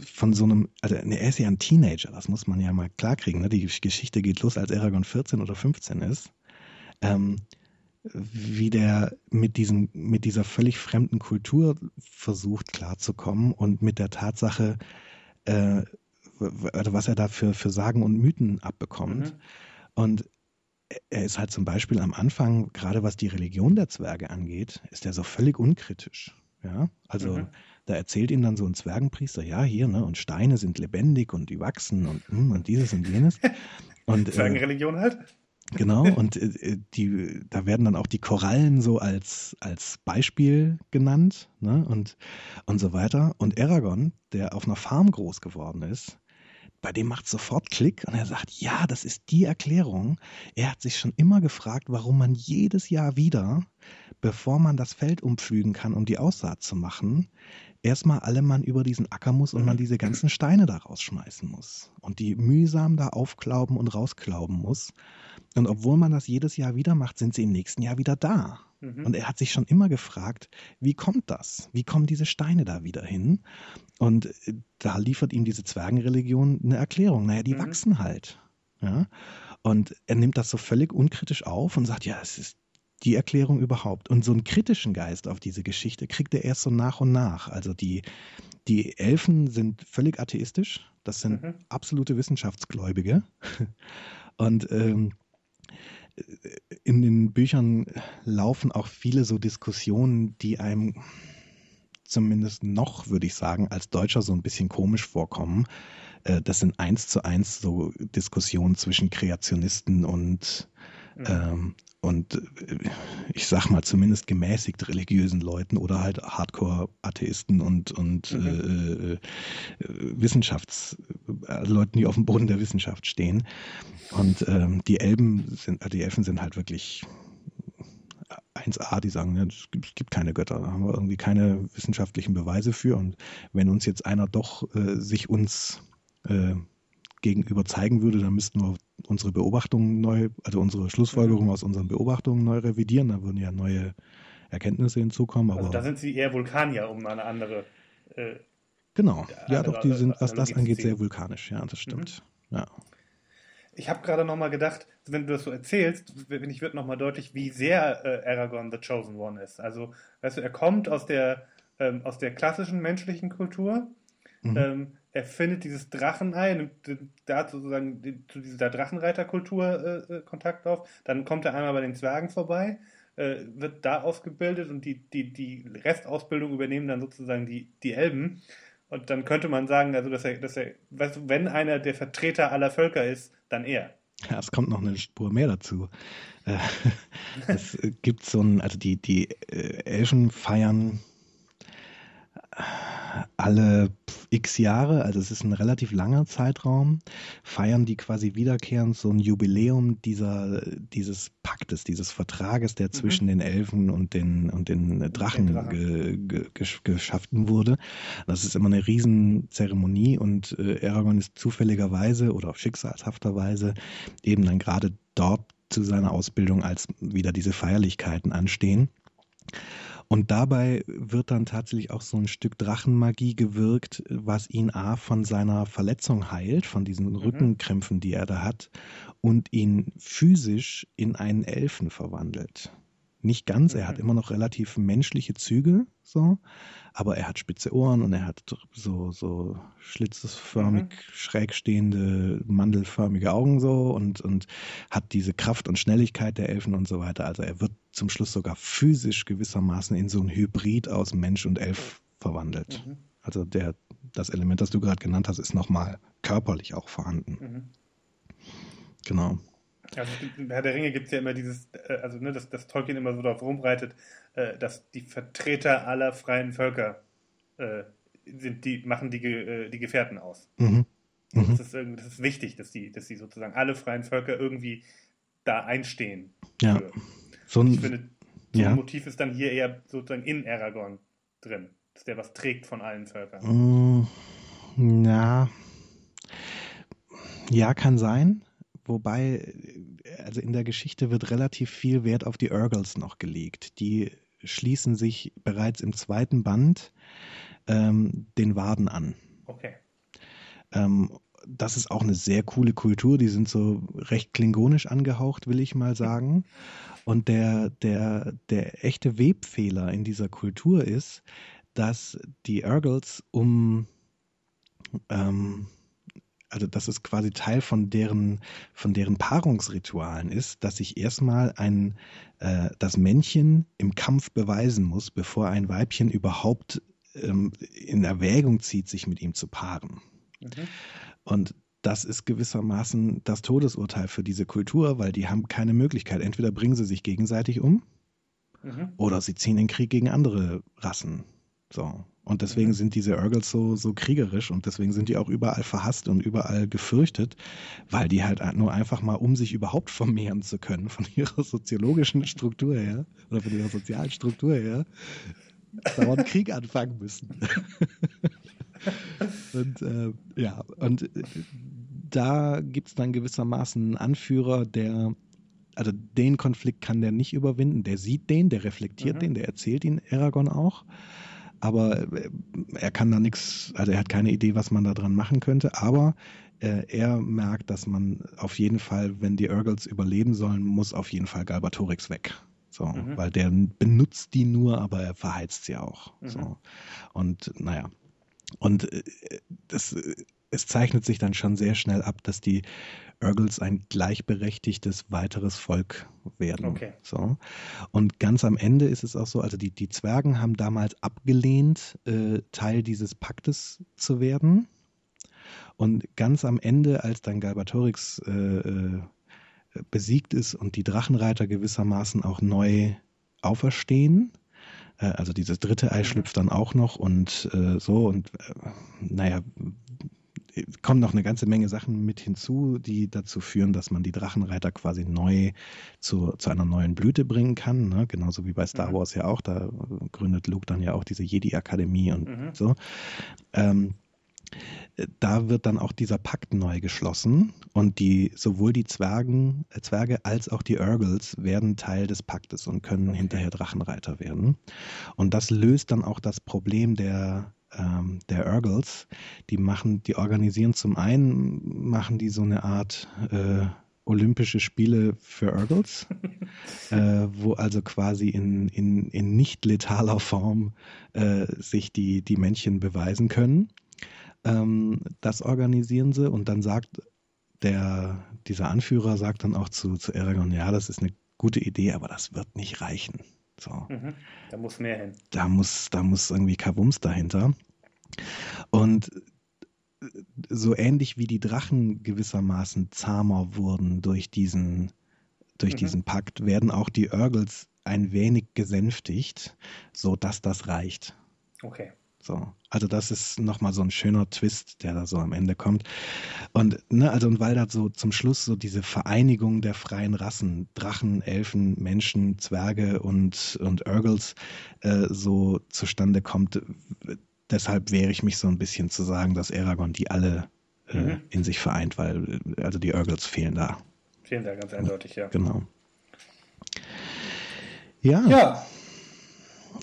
Von so einem, also ne, er ist ja ein Teenager, das muss man ja mal klarkriegen, ne? die Geschichte geht los, als Aragon 14 oder 15 ist, ähm, wie der mit diesem, mit dieser völlig fremden Kultur versucht klarzukommen und mit der Tatsache, äh, was er da für, für Sagen und Mythen abbekommt. Mhm. Und er ist halt zum Beispiel am Anfang, gerade was die Religion der Zwerge angeht, ist er so völlig unkritisch. Ja, also mhm. Da erzählt ihm dann so ein Zwergenpriester, ja, hier, ne, und Steine sind lebendig und die wachsen und, hm, und dieses und jenes. [LAUGHS] Und, äh, Zwergenreligion halt? Genau, [LAUGHS] und äh, die, da werden dann auch die Korallen so als, als Beispiel genannt, ne, und, und so weiter. Und Aragorn, der auf einer Farm groß geworden ist, bei dem macht sofort Klick und er sagt, ja, das ist die Erklärung. Er hat sich schon immer gefragt, warum man jedes Jahr wieder, bevor man das Feld umpflügen kann, um die Aussaat zu machen, erstmal alle Mann über diesen Acker muss und man diese ganzen Steine da rausschmeißen muss und die mühsam da aufklauben und rausklauben muss. Und obwohl man das jedes Jahr wieder macht, sind sie im nächsten Jahr wieder da. Mhm. Und er hat sich schon immer gefragt, wie kommt das? Wie kommen diese Steine da wieder hin? Und äh, da liefert ihm diese Zwergenreligion eine Erklärung. Naja, die mhm. wachsen halt. Ja? Und er nimmt das so völlig unkritisch auf und sagt, ja, es ist die Erklärung überhaupt. Und so einen kritischen Geist auf diese Geschichte kriegt er erst so nach und nach. Also die, die Elfen sind völlig atheistisch. Das sind mhm. absolute Wissenschaftsgläubige. [LAUGHS] Und ähm, in den Büchern laufen auch viele so Diskussionen, die einem zumindest noch, würde ich sagen, als Deutscher so ein bisschen komisch vorkommen. Äh, das sind eins zu eins so Diskussionen zwischen Kreationisten und, mhm. ähm, und äh, ich sag mal zumindest gemäßigt religiösen Leuten oder halt Hardcore-Atheisten und, und mhm. äh, äh, Wissenschaftsleuten, die auf dem Boden der Wissenschaft stehen. Und ähm, die Elben sind, die Elfen sind halt wirklich 1a, die sagen, es, gibt, es gibt keine Götter, da haben wir irgendwie keine wissenschaftlichen Beweise für. Und wenn uns jetzt einer doch äh, sich uns äh, gegenüber zeigen würde, dann müssten wir unsere Beobachtungen neu, also unsere Schlussfolgerungen aus unseren Beobachtungen neu revidieren. Da würden ja neue Erkenntnisse hinzukommen. Also aber also da sind sie eher Vulkanier, um eine andere. Äh, genau, ja, doch, die sind, was das angeht, sehr vulkanisch. Ja, das stimmt. Mhm. Ja. Ich habe gerade nochmal gedacht, wenn du das so erzählst, wenn ich wird nochmal deutlich, wie sehr äh, Aragorn the Chosen One ist. Also, weißt du, er kommt aus der, ähm, aus der klassischen menschlichen Kultur. Mhm. Ähm, er findet dieses Drachenei, nimmt da sozusagen zu dieser Drachenreiterkultur äh, äh, Kontakt auf. Dann kommt er einmal bei den Zwergen vorbei, äh, wird da ausgebildet und die, die, die Restausbildung übernehmen dann sozusagen die, die Elben. Und dann könnte man sagen, also dass er, dass er, wenn einer der Vertreter aller Völker ist, dann er. Ja, es kommt noch eine Spur mehr dazu. Äh, [LAUGHS] es gibt so ein, also die, die äh, Elfen feiern alle x Jahre, also es ist ein relativ langer Zeitraum, feiern die quasi wiederkehrend so ein Jubiläum dieser, dieses Paktes, dieses Vertrages, der mhm. zwischen den Elfen und den, und den Drachen, Drachen. Ge, ge, geschaffen wurde. Das ist immer eine Riesenzeremonie und äh, Aragorn ist zufälligerweise oder schicksalshafterweise eben dann gerade dort zu seiner Ausbildung, als wieder diese Feierlichkeiten anstehen. Und dabei wird dann tatsächlich auch so ein Stück Drachenmagie gewirkt, was ihn A von seiner Verletzung heilt, von diesen mhm. Rückenkrämpfen, die er da hat, und ihn physisch in einen Elfen verwandelt. Nicht ganz, er hat mhm. immer noch relativ menschliche Züge, so, aber er hat spitze Ohren und er hat so, so schlitzesförmig mhm. schräg stehende, mandelförmige Augen so und, und hat diese Kraft und Schnelligkeit der Elfen und so weiter. Also er wird zum Schluss sogar physisch gewissermaßen in so ein Hybrid aus Mensch und Elf verwandelt. Mhm. Also der, das Element, das du gerade genannt hast, ist nochmal körperlich auch vorhanden. Mhm. Genau. Also Herr der Ringe gibt es ja immer dieses, äh, also ne, dass, dass Tolkien immer so darauf rumreitet, äh, dass die Vertreter aller freien Völker äh, sind, die machen die, äh, die Gefährten aus. Mhm. Mhm. Das, ist, das ist wichtig, dass die, dass die sozusagen alle freien Völker irgendwie da einstehen. Ja. Für. So ein, ich finde, so ja. ein Motiv ist dann hier eher sozusagen in Aragorn drin, dass der was trägt von allen Völkern. Mm, ja, Ja, kann sein. Wobei, also in der Geschichte wird relativ viel Wert auf die Urgles noch gelegt. Die schließen sich bereits im zweiten Band ähm, den Waden an. Okay. Ähm, das ist auch eine sehr coole Kultur. Die sind so recht klingonisch angehaucht, will ich mal sagen. Und der, der, der echte Webfehler in dieser Kultur ist, dass die Urgles um, ähm, also dass es quasi Teil von deren, von deren Paarungsritualen ist, dass sich erstmal ein, äh, das Männchen im Kampf beweisen muss, bevor ein Weibchen überhaupt ähm, in Erwägung zieht, sich mit ihm zu paaren. Mhm. Und das ist gewissermaßen das Todesurteil für diese Kultur, weil die haben keine Möglichkeit. Entweder bringen sie sich gegenseitig um mhm. oder sie ziehen den Krieg gegen andere Rassen. So. Und deswegen mhm. sind diese Urgles so, so kriegerisch und deswegen sind die auch überall verhasst und überall gefürchtet, weil die halt nur einfach mal, um sich überhaupt vermehren zu können, von [LAUGHS] ihrer soziologischen Struktur her oder von ihrer sozialen Struktur her, dauernd Krieg anfangen müssen. [LAUGHS] und äh, ja, und äh, da gibt es dann gewissermaßen einen Anführer, der, also den Konflikt kann der nicht überwinden, der sieht den, der reflektiert mhm. den, der erzählt ihn Aragorn auch. Aber äh, er kann da nichts, also er hat keine Idee, was man da dran machen könnte. Aber äh, er merkt, dass man auf jeden Fall, wenn die Urgles überleben sollen, muss auf jeden Fall Galbatorix weg. So, mhm. weil der benutzt die nur, aber er verheizt sie auch. Mhm. So. Und naja. Und äh, das es zeichnet sich dann schon sehr schnell ab, dass die Urgles ein gleichberechtigtes weiteres Volk werden. Okay. So. Und ganz am Ende ist es auch so, also die, die Zwergen haben damals abgelehnt, äh, Teil dieses Paktes zu werden. Und ganz am Ende, als dann Galbatorix äh, äh, besiegt ist und die Drachenreiter gewissermaßen auch neu auferstehen, äh, also dieses dritte Ei schlüpft dann auch noch und äh, so und äh, naja, kommen noch eine ganze Menge Sachen mit hinzu, die dazu führen, dass man die Drachenreiter quasi neu zu, zu einer neuen Blüte bringen kann. Ne? Genauso wie bei Star mhm. Wars ja auch. Da gründet Luke dann ja auch diese Jedi-Akademie und mhm. so. Ähm, da wird dann auch dieser Pakt neu geschlossen und die sowohl die Zwergen, äh, Zwerge als auch die Urgles werden Teil des Paktes und können okay. hinterher Drachenreiter werden. Und das löst dann auch das Problem der ähm, der Urgles, die machen, die organisieren zum einen, machen die so eine Art äh, Olympische Spiele für Urgles, [LAUGHS] äh, wo also quasi in, in, in nicht letaler Form äh, sich die, die Männchen beweisen können. Ähm, das organisieren sie und dann sagt der, dieser Anführer sagt dann auch zu, zu Aragorn, ja, das ist eine gute Idee, aber das wird nicht reichen. So. Mhm, da muss mehr hin. Da muss, da muss irgendwie Kabums dahinter. Und so ähnlich wie die Drachen gewissermaßen zahmer wurden durch diesen, durch mhm. diesen Pakt, werden auch die Urgles ein wenig gesänftigt, so dass das reicht. Okay. So, also das ist nochmal so ein schöner Twist, der da so am Ende kommt. Und, ne, also und weil da so zum Schluss so diese Vereinigung der freien Rassen, Drachen, Elfen, Menschen, Zwerge und, und Urgles äh, so zustande kommt, deshalb wehre ich mich so ein bisschen zu sagen, dass Aragorn die alle äh, mhm. in sich vereint, weil also die Urgles fehlen da. Fehlen da ganz eindeutig, ja. Genau. Ja. Ja.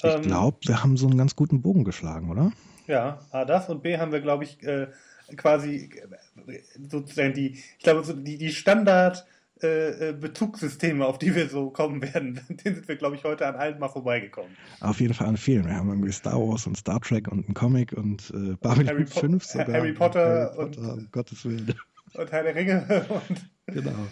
Ich ähm, glaube, wir haben so einen ganz guten Bogen geschlagen, oder? Ja, A, das und B haben wir, glaube ich, äh, quasi sozusagen die, ich glaube, so die, die Standard- äh, äh, Bezugssysteme, auf die wir so kommen werden, [LAUGHS] den sind wir, glaube ich, heute an allen mal vorbeigekommen. Auf jeden Fall an vielen. Wir haben irgendwie Star Wars und Star Trek und einen Comic und äh, Babylon Harry 5 sogar. Harry Potter, Harry Potter und, um Gottes Willen. Und Herr der Ringe. [LAUGHS] Und genau.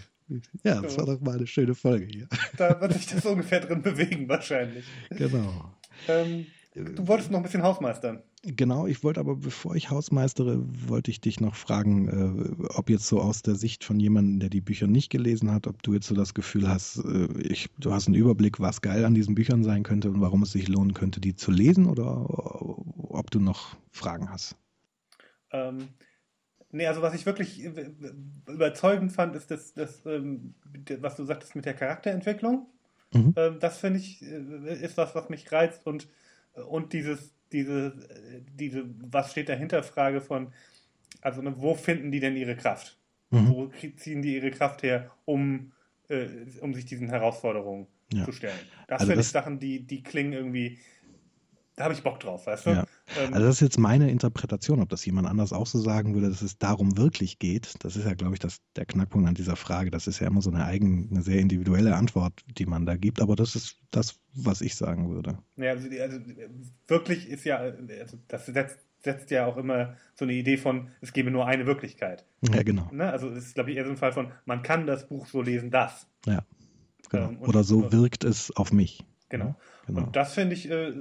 Ja, das war doch mal eine schöne Folge hier. Da wird sich [LAUGHS] das ungefähr drin bewegen, wahrscheinlich. Genau. Ähm, du wolltest noch ein bisschen Hausmeistern. Genau, ich wollte aber, bevor ich Hausmeistere, wollte ich dich noch fragen, äh, ob jetzt so aus der Sicht von jemandem, der die Bücher nicht gelesen hat, ob du jetzt so das Gefühl hast, äh, ich, du hast einen Überblick, was geil an diesen Büchern sein könnte und warum es sich lohnen könnte, die zu lesen oder ob du noch Fragen hast. Ähm, nee, also was ich wirklich überzeugend fand, ist das, das ähm, was du sagtest mit der Charakterentwicklung. Mhm. Ähm, das finde ich, äh, ist was, was mich reizt und, und dieses diese, diese, was steht dahinter Frage von, also ne, wo finden die denn ihre Kraft? Mhm. Wo ziehen die ihre Kraft her, um, äh, um sich diesen Herausforderungen ja. zu stellen? Das also finde ich Sachen, die, die klingen irgendwie da habe ich Bock drauf, weißt du? Ja. Ähm, also das ist jetzt meine Interpretation, ob das jemand anders auch so sagen würde, dass es darum wirklich geht. Das ist ja, glaube ich, das, der Knackpunkt an dieser Frage. Das ist ja immer so eine eigen, eine sehr individuelle Antwort, die man da gibt. Aber das ist das, was ich sagen würde. Ja, also, also wirklich ist ja, also das setzt, setzt ja auch immer so eine Idee von, es gebe nur eine Wirklichkeit. Ja, genau. Ne? Also es ist, glaube ich, eher so ein Fall von, man kann das Buch so lesen, das. Ja, genau. Ähm, Oder so wirkt es auf mich. Genau. genau. Und das finde ich, äh,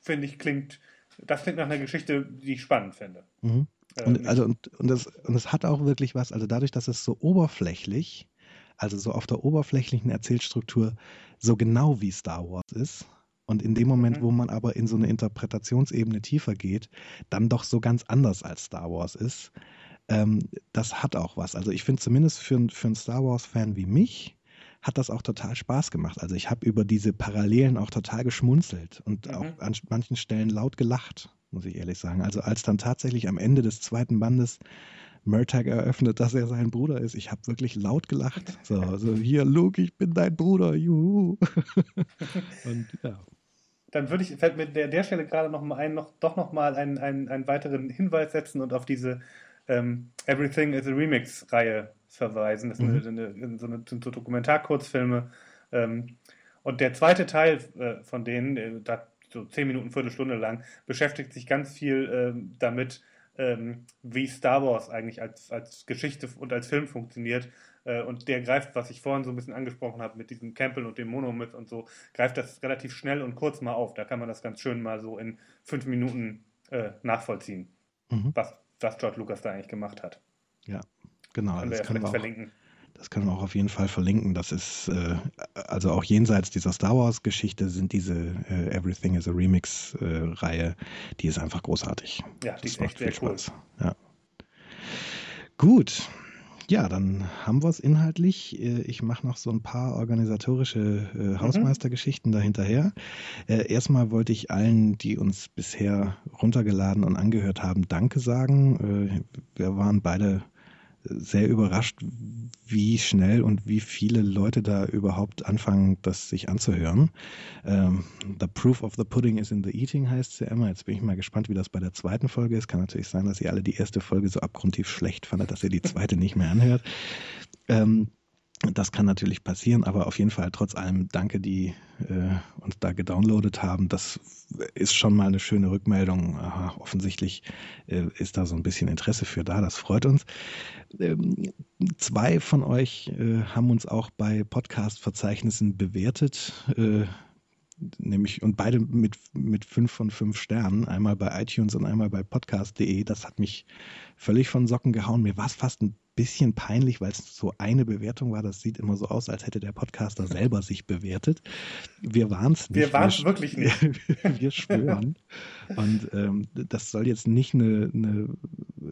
finde ich, klingt, das klingt nach einer Geschichte, die ich spannend finde. Mhm. Äh, und, also, und, und, das, und es hat auch wirklich was, also dadurch, dass es so oberflächlich, also so auf der oberflächlichen Erzählstruktur, so genau wie Star Wars ist, und in dem Moment, mhm. wo man aber in so eine Interpretationsebene tiefer geht, dann doch so ganz anders als Star Wars ist, ähm, das hat auch was. Also ich finde zumindest für, für einen Star Wars-Fan wie mich, hat das auch total Spaß gemacht. Also ich habe über diese Parallelen auch total geschmunzelt und mhm. auch an manchen Stellen laut gelacht, muss ich ehrlich sagen. Also als dann tatsächlich am Ende des zweiten Bandes Murtag eröffnet, dass er sein Bruder ist. Ich habe wirklich laut gelacht. [LAUGHS] So, so, hier, Luke, ich bin dein Bruder, juhu. [LAUGHS] und ja. Dann würde ich, fällt mir der, der Stelle gerade noch mal ein, noch, doch noch mal einen, einen, einen weiteren Hinweis setzen und auf diese ähm, Everything is a Remix-Reihe verweisen. Das mhm. sind, eine, so, eine, sind so Dokumentarkurzfilme. Ähm, und der zweite Teil äh, von denen, äh, da so zehn Minuten, Viertelstunde lang, beschäftigt sich ganz viel ähm, damit, ähm, wie Star Wars eigentlich als, als Geschichte und als Film funktioniert. Äh, und der greift, was ich vorhin so ein bisschen angesprochen habe, mit diesem Campbell und dem Monomyth und so, greift das relativ schnell und kurz mal auf. Da kann man das ganz schön mal so in fünf Minuten äh, nachvollziehen, mhm. was, was George Lucas da eigentlich gemacht hat. Ja, Genau, können das können wir auch, verlinken. Das können wir auch auf jeden Fall verlinken. Das ist, äh, also auch jenseits dieser Star Wars-Geschichte sind diese äh, Everything is a Remix-Reihe, äh, die ist einfach großartig. Ja, die das ist echt sehr cool. Spaß. Ja. Gut, ja, dann haben wir es inhaltlich. Äh, ich mache noch so ein paar organisatorische äh, mhm. Hausmeistergeschichten mhm. dahinterher. Äh, erstmal wollte ich allen, die uns bisher runtergeladen und angehört haben, Danke sagen. Wir waren beide sehr überrascht, wie schnell und wie viele Leute da überhaupt anfangen, das sich anzuhören. Ähm, the Proof of the Pudding is in the Eating heißt es ja immer. Jetzt bin ich mal gespannt, wie das bei der zweiten Folge ist. Kann natürlich sein, dass ihr alle die erste Folge so abgrundtief schlecht fandet, dass ihr die zweite nicht mehr anhört. Ähm, das kann natürlich passieren, aber auf jeden Fall trotz allem danke, die äh, uns da gedownloadet haben. Das ist schon mal eine schöne Rückmeldung. Aha, offensichtlich äh, ist da so ein bisschen Interesse für da. Das freut uns. Ähm, zwei von euch äh, haben uns auch bei Podcast-Verzeichnissen bewertet. Äh, nämlich und beide mit, mit fünf von fünf Sternen, einmal bei iTunes und einmal bei podcast.de. Das hat mich völlig von Socken gehauen. Mir war es fast ein bisschen peinlich, weil es so eine Bewertung war. Das sieht immer so aus, als hätte der Podcaster selber sich bewertet. Wir waren es nicht. Wir waren es wirklich nicht. [LAUGHS] wir schwören. Und ähm, das soll jetzt nicht eine, eine,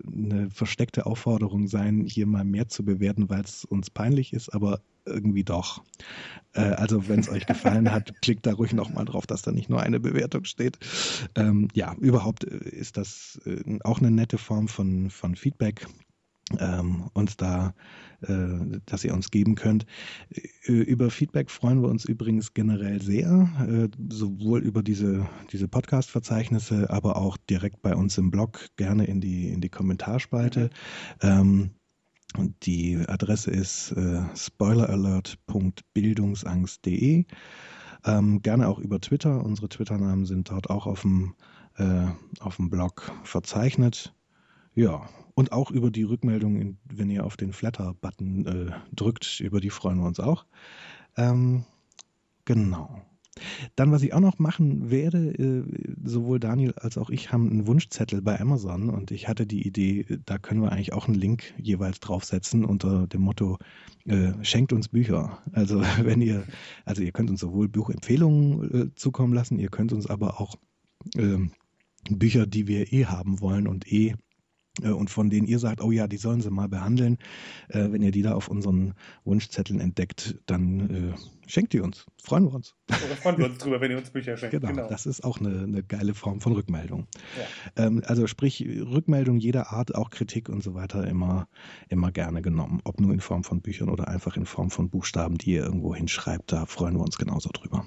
eine versteckte Aufforderung sein, hier mal mehr zu bewerten, weil es uns peinlich ist, aber irgendwie doch. Äh, also wenn es euch gefallen hat, [LAUGHS] klickt da ruhig nochmal drauf, dass da nicht nur eine Bewertung steht. Ähm, ja, überhaupt äh, ist das äh, auch eine nette Form von, von Feedback ähm, uns da, äh, dass ihr uns geben könnt. Über Feedback freuen wir uns übrigens generell sehr, äh, sowohl über diese, diese Podcast-Verzeichnisse, aber auch direkt bei uns im Blog, gerne in die, in die Kommentarspalte. Ähm, die Adresse ist äh, spoileralert.bildungsangst.de. Ähm, gerne auch über Twitter. Unsere Twitter-Namen sind dort auch auf dem, äh, auf dem Blog verzeichnet. Ja, und auch über die Rückmeldungen, wenn ihr auf den Flatter-Button äh, drückt, über die freuen wir uns auch. Ähm, genau. Dann, was ich auch noch machen werde, äh, sowohl Daniel als auch ich haben einen Wunschzettel bei Amazon und ich hatte die Idee, da können wir eigentlich auch einen Link jeweils draufsetzen unter dem Motto, äh, schenkt uns Bücher. Also [LAUGHS] wenn ihr, also ihr könnt uns sowohl Buchempfehlungen äh, zukommen lassen, ihr könnt uns aber auch ähm, Bücher, die wir eh haben wollen und eh und von denen ihr sagt, oh ja, die sollen sie mal behandeln, äh, wenn ihr die da auf unseren Wunschzetteln entdeckt, dann äh, schenkt die uns. Freuen wir uns. Oder freuen wir uns drüber, wenn ihr uns Bücher schenkt. Genau, genau. das ist auch eine, eine, geile Form von Rückmeldung. Ja. Ähm, also sprich, Rückmeldung jeder Art, auch Kritik und so weiter, immer, immer gerne genommen. Ob nur in Form von Büchern oder einfach in Form von Buchstaben, die ihr irgendwo hinschreibt, da freuen wir uns genauso drüber.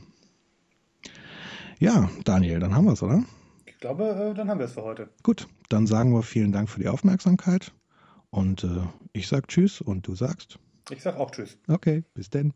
Ja, Daniel, dann haben wir es, oder? Ich glaube, äh, dann haben wir es für heute. Gut, dann sagen wir vielen Dank für die Aufmerksamkeit. Und äh, ich sag Tschüss und du sagst? Ich sag auch Tschüss. Okay, bis denn.